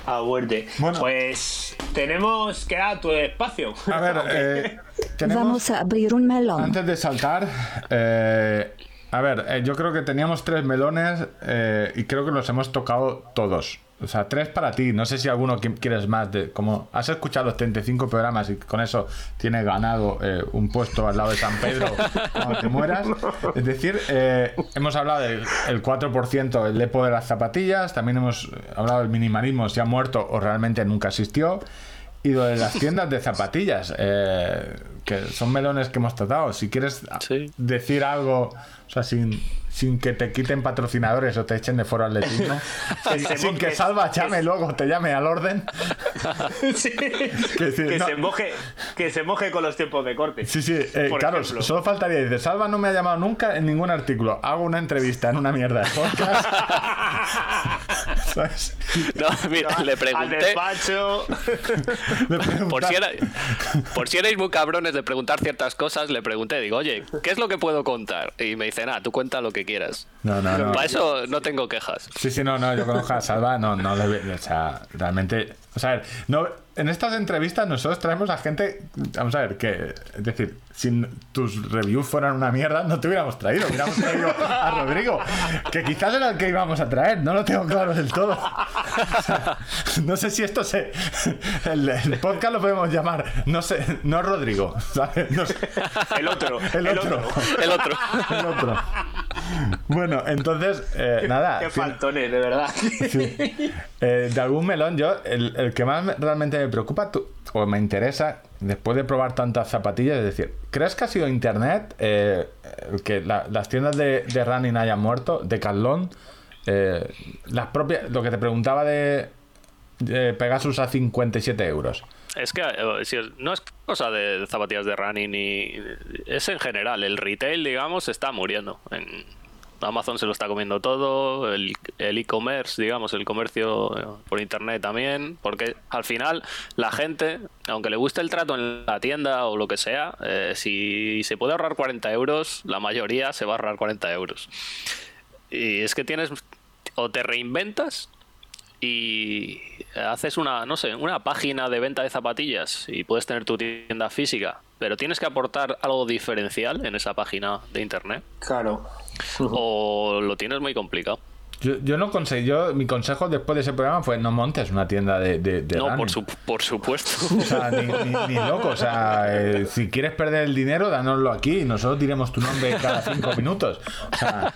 A muerte. Bueno. Pues tenemos que dar tu espacio. A ver, eh, tenemos... Vamos a abrir un melón. Antes de saltar, eh, a ver, eh, yo creo que teníamos tres melones eh, y creo que los hemos tocado todos. O sea, tres para ti. No sé si alguno qui- quieres más. De, como has escuchado los 35 programas y con eso tienes ganado eh, un puesto al lado de San Pedro cuando te mueras. Es decir, eh, hemos hablado del el 4%, el lepo de las zapatillas. También hemos hablado del minimalismo, si ha muerto o realmente nunca existió. Y lo de las tiendas de zapatillas, eh, que son melones que hemos tratado. Si quieres Sí. decir algo, o sea, sin, sin que te quiten patrocinadores o te echen de foro atletismo, sin, se sin que que- Salva que- llame luego, te llame al orden. Sí. Que que, no. se moje, que se moje con los tiempos de corte. Sí, sí, eh, claro, ejemplo. solo faltaría decir, Salva no me ha llamado nunca en ningún artículo. Hago una entrevista en una mierda de podcast. ¿Sabes? No, mira, le Al pregunté. despacho. Le preguntas- Por si, era, por si erais muy cabrones de preguntar ciertas cosas, le pregunté, digo, oye, ¿qué es lo que puedo contar? Y me dice, nada, tú cuenta lo que quieras. No, no, no. Para eso no tengo quejas. Sí, sí, no, no, yo conozco a Salva, no, no le o sea, realmente, o sea, no, en estas entrevistas nosotros traemos a gente, vamos a ver, que, es decir, si tus reviews fueran una mierda, no te hubiéramos traído, hubiéramos traído a Rodrigo, que quizás era el que íbamos a traer, no lo tengo claro del todo. O sea, no sé si esto se, el, el podcast lo podemos llamar, no sé, no Rodrigo, ¿sabes? No sé. El otro. el otro. El otro. El otro. Bueno, entonces, eh, nada. Qué faltones, de verdad. Sí. Eh, de algún melón, yo, el, el que más me- realmente me preocupa tú- o me interesa, después de probar tantas zapatillas, es decir, ¿crees que ha sido internet eh, que la- las tiendas de, de running hayan muerto? De Carlón, eh, las propias, lo que te preguntaba de, de Pegasus a 57 euros. Es que eh, no es cosa de zapatillas de running y es en general. El retail, digamos, está muriendo. En Amazon se lo está comiendo todo. El el e-commerce, digamos, el comercio eh, por internet también. Porque al final la gente, aunque le guste el trato en la tienda o lo que sea, eh, si se puede ahorrar 40 euros, la mayoría se va a ahorrar 40 euros. Y es que tienes o te reinventas y haces una, no sé, una página de venta de zapatillas y puedes tener tu tienda física, pero tienes que aportar algo diferencial en esa página de internet Claro. o lo tienes muy complicado. Yo, yo no conseguí, yo, mi consejo después de ese programa fue no montes una tienda de, de, de No, por, su- por supuesto. O sea, ni, ni- ni loco. O sea, eh, si quieres perder el dinero, dánoslo aquí y nosotros diremos tu nombre cada cinco minutos. O sea,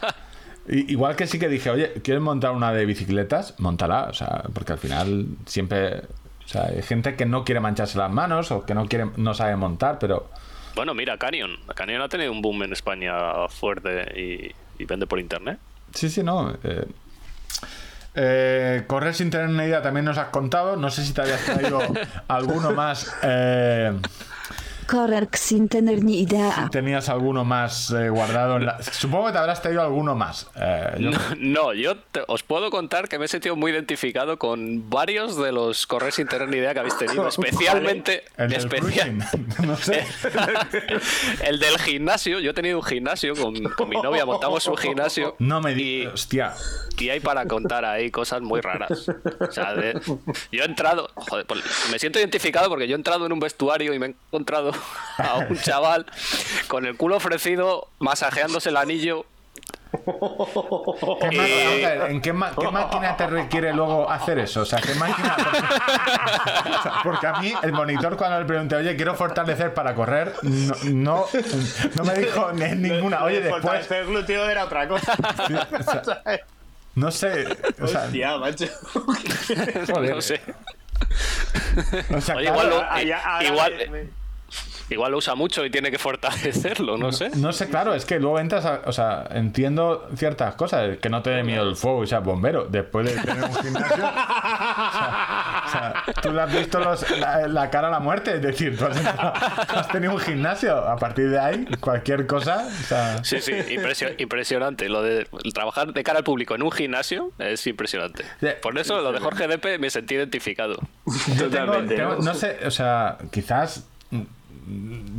igual que sí que dije, oye, ¿quieres montar una de bicicletas? Montala. O sea, porque al final siempre. O sea, hay gente que no quiere mancharse las manos o que no quiere, no sabe montar, pero. Bueno, mira, Canyon. Canyon ha tenido un boom en España fuerte y, y vende por internet. Sí, sí, no. eh, eh, correr sin tener una idea también nos has contado. No sé si te habías traído alguno más. eh, Correr sin tener ni idea. tenías alguno más eh, guardado en la... Supongo que te habrás traído alguno más. Eh, yo- No, no, yo te- os puedo contar que me he sentido muy identificado con varios de los correr sin tener ni idea que habéis tenido, especialmente El del especial-. No sé. el del gimnasio. Yo he tenido un gimnasio con, con mi novia, montamos un gimnasio. No me y, digas. Hostia. y hay para contar ahí cosas muy raras. O sea, de- yo he entrado, joder, pues, me siento identificado porque yo he entrado en un vestuario y me he encontrado a un chaval con el culo ofrecido, masajeándose el anillo ¿Qué ¿En qué, qué máquina te requiere luego hacer eso? O sea, ¿qué máquina? Porque, o sea, porque a mí el monitor cuando le pregunté, oye, quiero fortalecer para correr, no, no, no me dijo ni- ninguna. Oye, después... Fortalecer el glúteo era otra cosa. o sea, No sé. O sea, Hostia, macho. joder. No sé. O sea, Oye, claro, igual lo- Ahora- ahora- ahora igual- me- me- Igual lo usa mucho y tiene que fortalecerlo, no sé. No sé, claro, es que luego entras a, O sea, entiendo ciertas cosas, que no te dé miedo el fuego y seas bombero. Después de tener un gimnasio. o, sea, o sea, tú le has visto los- la, la cara a la muerte, es decir, tú has, tenido un gimnasio. A partir de ahí, cualquier cosa. O sea, Sí, sí, impresio- impresionante. Lo de trabajar de cara al público en un gimnasio es impresionante. Por eso lo de Jorge Depe me sentí identificado. Tengo- Totalmente, no sé, o sea, quizás.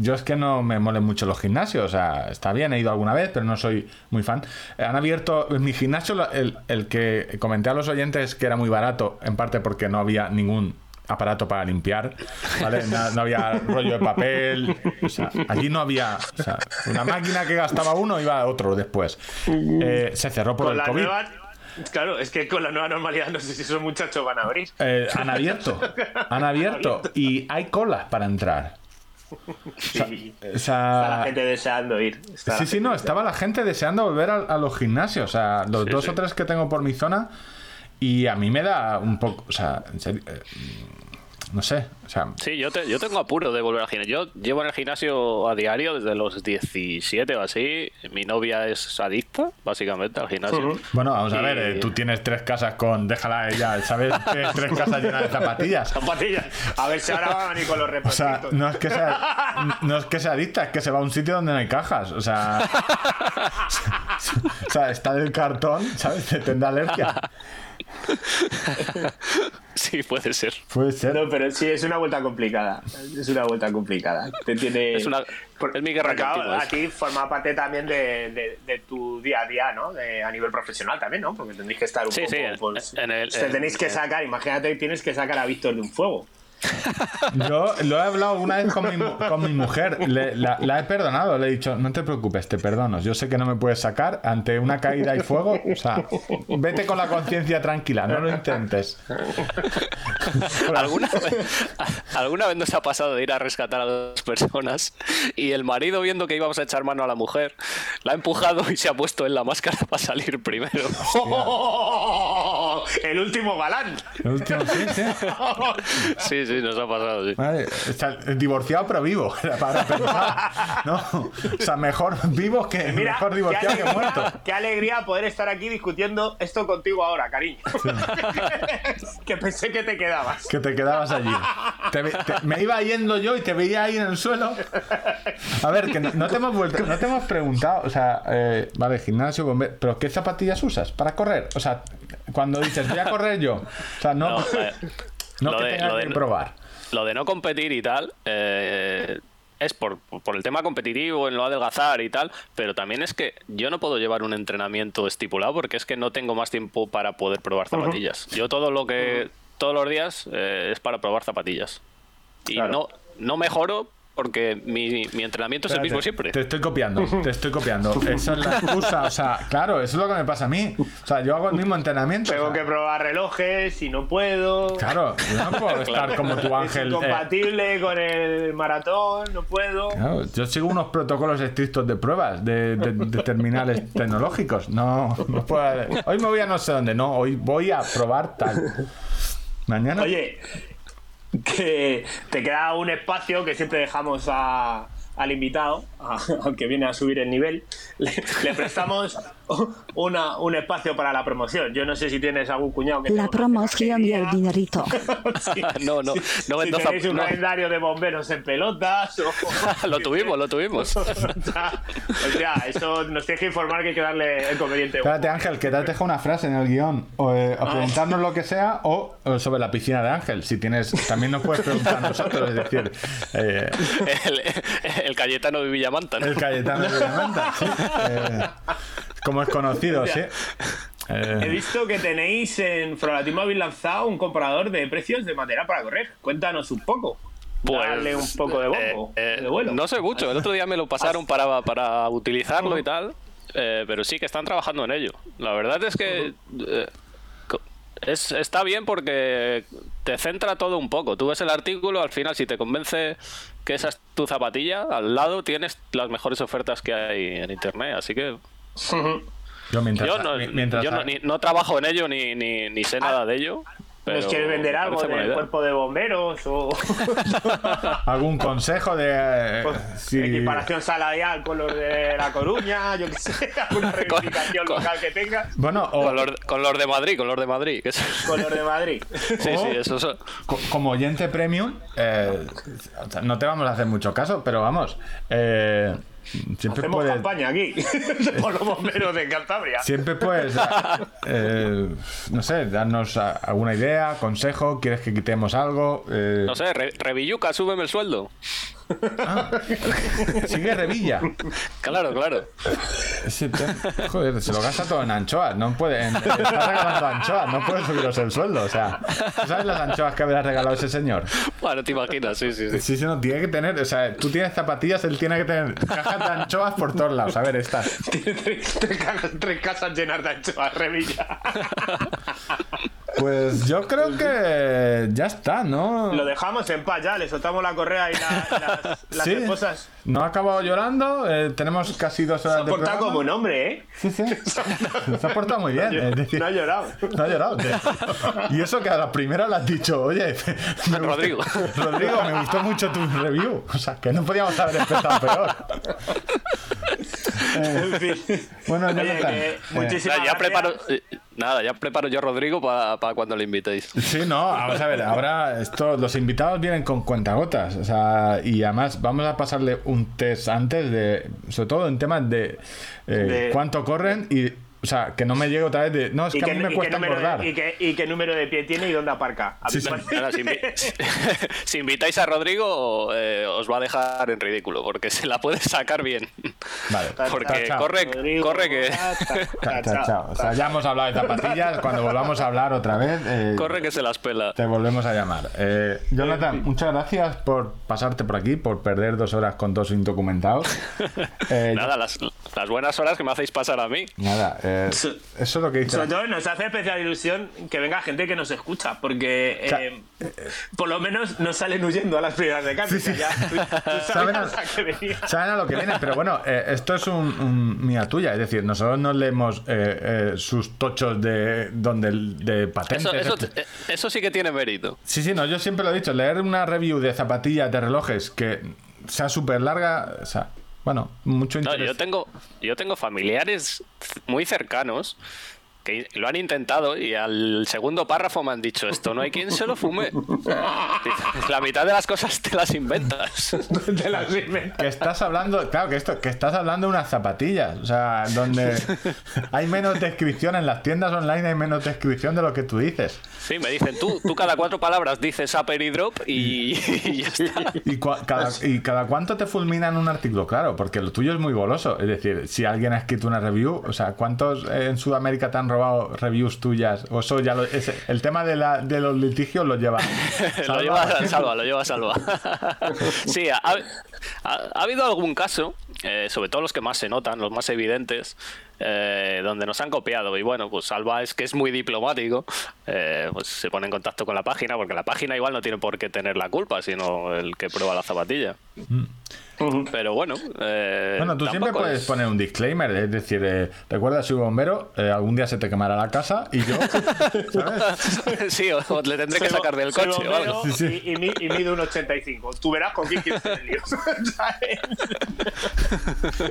Yo es que no me molen mucho los gimnasios, o sea, está bien, he ido alguna vez, pero no soy muy fan. Han abierto mi gimnasio, el, el que comenté a los oyentes que era muy barato, en parte porque no había ningún aparato para limpiar, ¿vale? No, no había rollo de papel, o sea, allí no había, o sea, una máquina que gastaba uno iba a otro después. Eh, se cerró por el COVID. nueva. Claro, es que con la nueva normalidad no sé si esos muchachos van a abrir. Eh, han abierto, han abierto y hay colas para entrar. Sí. O Está la sea, gente deseando ir. Está sí, sí, no, estaba la gente deseando volver a, a los gimnasios. O sea, los Sí, dos o tres que tengo por mi zona. Y a mí me da un poco. O sea, en serio. eh, no sé. O sea, Sí, yo, te- yo tengo apuro de volver al gimnasio. Yo llevo en el gimnasio a diario desde los 17 o así. Mi novia es adicta, básicamente, al gimnasio. bueno, vamos a ver. eh, tú tienes tres casas con. Déjala ella, ¿sabes? Tienes tres casas llenas de zapatillas. Zapatillas. A ver si ahora van a venir con los O sea, no es que sea, no es que sea adicta, es que se va a un sitio donde no hay cajas. O sea, o sea, está del cartón, ¿sabes? Te tendrá alergia. Sí, puede ser. Puede ser. No, pero sí, es una vuelta complicada. Es una vuelta complicada. Te tiene... Es una- es mi guerra porque a- continua, A es. ti forma parte también de, de- de tu día a día, ¿no? De- a nivel profesional también, ¿no? Porque tendréis que estar un Sí, poco... sí, pues, en el- te en- tenéis que sacar, imagínate que tienes que sacar a Víctor de un fuego. Yo lo he hablado una vez con mi, mu- con mi mujer, le- la, la he perdonado, le he dicho, no te preocupes, te perdono, yo sé que no me puedes sacar ante una caída y fuego, o sea, vete con la conciencia tranquila, no lo intentes. ¿Alguna vez, ¿Alguna vez nos ha pasado de ir a rescatar a dos personas y el marido, viendo que íbamos a echar mano a la mujer, la ha empujado y se ha puesto en la máscara para salir primero? El último galán. El último, sí, sí. Sí, sí, nos ha pasado, sí. Vale, está divorciado pero vivo, para pensar, ¿no? O sea, mejor vivo que Mira, mejor divorciado que muerto. qué alegría poder estar aquí discutiendo esto contigo ahora, cariño. que pensé que te quedabas. Que te quedabas allí. Te ve- te- me iba yendo yo y te veía ahí en el suelo. A ver, que no, no te hemos vuelto, no te hemos preguntado, o sea, eh, vale, gimnasio, bombe- pero ¿qué zapatillas usas para correr? O sea, cuando dices voy a correr yo, o sea, no, No, eh, no lo que de- lo de- que probar. Lo de no competir y tal eh, es por, por el tema competitivo, en lo adelgazar y tal, pero también es que yo no puedo llevar un entrenamiento estipulado porque es que no tengo más tiempo para poder probar zapatillas. Yo todo lo que todos los días eh, es para probar zapatillas. Y Claro. no, no mejoro porque mi, mi entrenamiento es el mismo siempre. Te estoy copiando, te estoy copiando. Esa es la excusa, o sea, claro, eso es lo que me pasa a mí. O sea, yo hago el mismo entrenamiento. Tengo o sea, que probar relojes y no puedo. Claro, yo no puedo estar como tu Es ángel. eh, incompatible con el maratón, no puedo. Claro, yo sigo unos protocolos estrictos de pruebas de, de- de terminales tecnológicos. No, no puedo. Hoy me voy a no sé dónde, no, hoy voy a probar tal. Mañana. Oye, que te queda un espacio que siempre dejamos al invitado, a- al que viene a subir el nivel, le prestamos una- un espacio para la promoción. Yo no sé si tienes algún cuñado que... La promoción y el dinerito. Sí, No, no, no si vendo tenéis un no. calendario de bomberos en pelotas o... lo tuvimos, lo tuvimos. o sea, eso nos tienes que informar que hay que darle el conveniente. Espérate, Ángel, que te has dejado una frase en el guion. O, eh, o preguntarnos lo que sea, o, o sobre la piscina de Ángel. Si tienes, también nos puedes preguntar a nosotros. Es decir, eh, El, el Cayetano de Villamanta, ¿no? el Cayetano de Villamanta, sí. Eh, como es conocido, sí. Eh, He visto que tenéis en Frolatim habéis lanzado un comparador de precios de material para correr. Cuéntanos un poco. Dale un poco de bombo, eh, eh, de vuelo. No sé mucho. El otro día me lo pasaron para, para utilizarlo y tal. eh, pero sí que están trabajando en ello. La verdad es que eh, es, está bien porque te centra todo un poco. Tú ves el artículo, al final, si te convence que esa es tu zapatilla, al lado tienes las mejores ofertas que hay en internet. Así que Yo mientras, Yo no, mi- mientras yo no, ni- no trabajo en ello ni, ni, ni sé nada de ello. Pero ¿Nos quieres vender algo del idea. cuerpo de bomberos o algún consejo de eh, pues, equiparación salarial con los de La Coruña? Yo qué sé, alguna reivindicación con- local que tengas bueno o Con los, con los de Madrid, con los de Madrid. que es- con los de Madrid. Sí, O- sí, eso es. co- como oyente premium eh, no te vamos a hacer mucho caso pero vamos eh, siempre Hacemos puedes campaña aquí por los bomberos de Cantabria. siempre puedes eh, no sé darnos a- alguna idea consejo quieres que quitemos algo Eh, No sé, Re- Revilluca, súbeme el sueldo. Sigue Revilla Claro, claro. Te- Joder, se lo gasta todo en anchoas. No puede. en- está regalando anchoas. No puede subiros el sueldo. O sea, ¿tú ¿sabes las anchoas que habrá regalado ese señor? Bueno, te imaginas, sí, sí, sí. Sí, sí, no, tiene que tener. O sea, tú tienes zapatillas, él tiene que tener cajas de anchoas por todos lados. A ver, estas. Tiene tres, tres casas llenas de anchoas, Revilla. Pues yo creo que ya está, ¿no? Lo dejamos en paz ya, le soltamos la correa y la- las, las Sí. esposas. No ha acabado llorando. eh, tenemos casi dos Se horas ha de portado programa. como un hombre, ¿eh? Sí, sí. Se ha portado muy bien. es decir, No ha llorado. No ha llorado. Y eso que a la primera le has dicho, oye, me gustó- Rodrigo. Rodrigo, me gustó mucho tu review. O sea, que no podíamos haber empezado peor. En fin. Bueno, Oye, Jonathan, que eh, muchísimas Nada, ya preparo, eh, nada, ya preparo yo a Rodrigo para cuando le invitéis. Sí, no, vamos a ver, ahora esto, los invitados vienen con cuentagotas, o sea, y además vamos a pasarle un test antes de, sobre todo en temas de, eh, De- cuánto corren y, o sea, que no me llegue otra vez de, no, es ¿Y que a mí me cuesta engordar. de, y, qué, y qué número de pie tiene y dónde aparca? Sí, sí. Nada, si, invi- si invitáis a Rodrigo, eh, os va a dejar en ridículo, porque se la puede sacar bien. Vale, Porque chao. corre, Rodrigo, corre que, Chao, chao, chao. O sea, ya hemos hablado de zapatillas, cuando volvamos a hablar otra vez, eh, corre que se las pela. te volvemos a llamar. Eh, Jonathan, muchas gracias por pasarte por aquí, por perder dos horas con dos indocumentados. Eh, Nada, las, las buenas horas que me hacéis pasar a mí. Nada, eh, eso es lo que dice. Sobre todo nos hace especial ilusión que venga gente que nos escucha, porque eh, por lo menos nos salen huyendo a las primeras de cambio. Sí, sí. Saben sabías a, a qué venía. saben a lo que viene, pero bueno, eh, esto es un, un mía tuya, es decir, nosotros no leemos eh, eh, sus tochos de donde de patentes. Eso, eso, esto- eh, eso sí que tiene mérito. Sí, sí, no, yo siempre lo he dicho, leer una review de zapatillas, de relojes, que sea súper larga, o sea, bueno, mucho No, interés. yo tengo, yo tengo familiares muy cercanos que lo han intentado y al segundo párrafo me han dicho esto no hay quien se lo fume. La mitad de las cosas te las inventas. Te las inventas. Que estás hablando, claro, que esto, que estás hablando de unas zapatillas, o sea, donde hay menos descripción en las tiendas online, hay menos descripción de lo que tú dices. Sí, me dicen, tú, tú cada cuatro palabras dices upper y drop y, y ya está. ¿Y, cua- cada, ¿Y cada cuánto te fulminan un artículo? Claro, porque lo tuyo es muy goloso. Es decir, si alguien ha escrito una review, o sea, ¿cuántos en Sudamérica te han robado reviews tuyas? O eso ya lo, ese- el tema de, la, de los litigios lo lleva. lo lleva a salva, lo lleva a salva. sí, ha, ha- ha habido algún caso, eh, sobre todo los que más se notan, los más evidentes, eh, donde nos han copiado. Y bueno, pues Salva es que es muy diplomático, eh, pues se pone en contacto con la página, porque la página igual no tiene por qué tener la culpa, sino el que prueba la zapatilla. Pero bueno, eh, Bueno, tú siempre puedes es- poner un disclaimer, es decir, eh, recuerda, soy bombero, eh, algún día se te quemará la casa y yo, ¿sabes? sí, o, o le tendré que sacar del soy coche o bombero algo. Sí, sí. Y, y, mi- y mido un 85. Tú verás con quién quieres tener.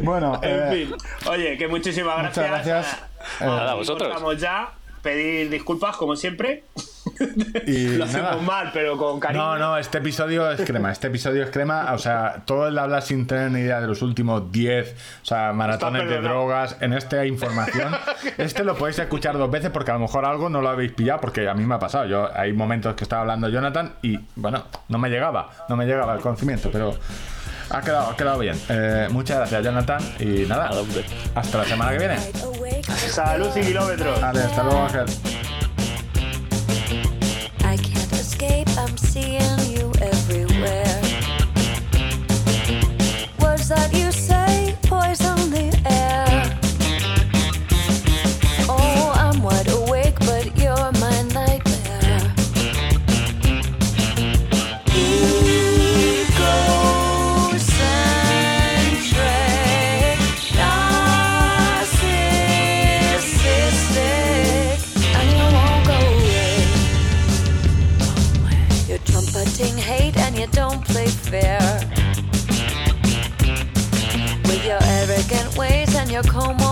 Bueno, En eh, fin. Oye, que muchísimas muchas gracias. gracias. Eh, Nada, Aquí vosotros. cortamos ya. Pedir disculpas, como siempre. Y Lo nada. hacemos mal, pero con cariño. No, no, este episodio es crema. Este episodio es crema. O sea, todo el hablar sin tener ni idea de los últimos 10, o sea, maratones de perdonado. drogas, en esta información. Este lo podéis escuchar dos veces porque a lo mejor algo no lo habéis pillado, porque a mí me ha pasado. Yo hay momentos que estaba hablando Jonathan y, bueno, no me llegaba, no me llegaba el conocimiento, pero ha quedado, ha quedado bien. Eh, muchas gracias, Jonathan. Y nada, Nada, hasta la semana que viene. Salud y kilómetros. Vale, hasta luego, Ángel. I'm seeing With your arrogant ways and your como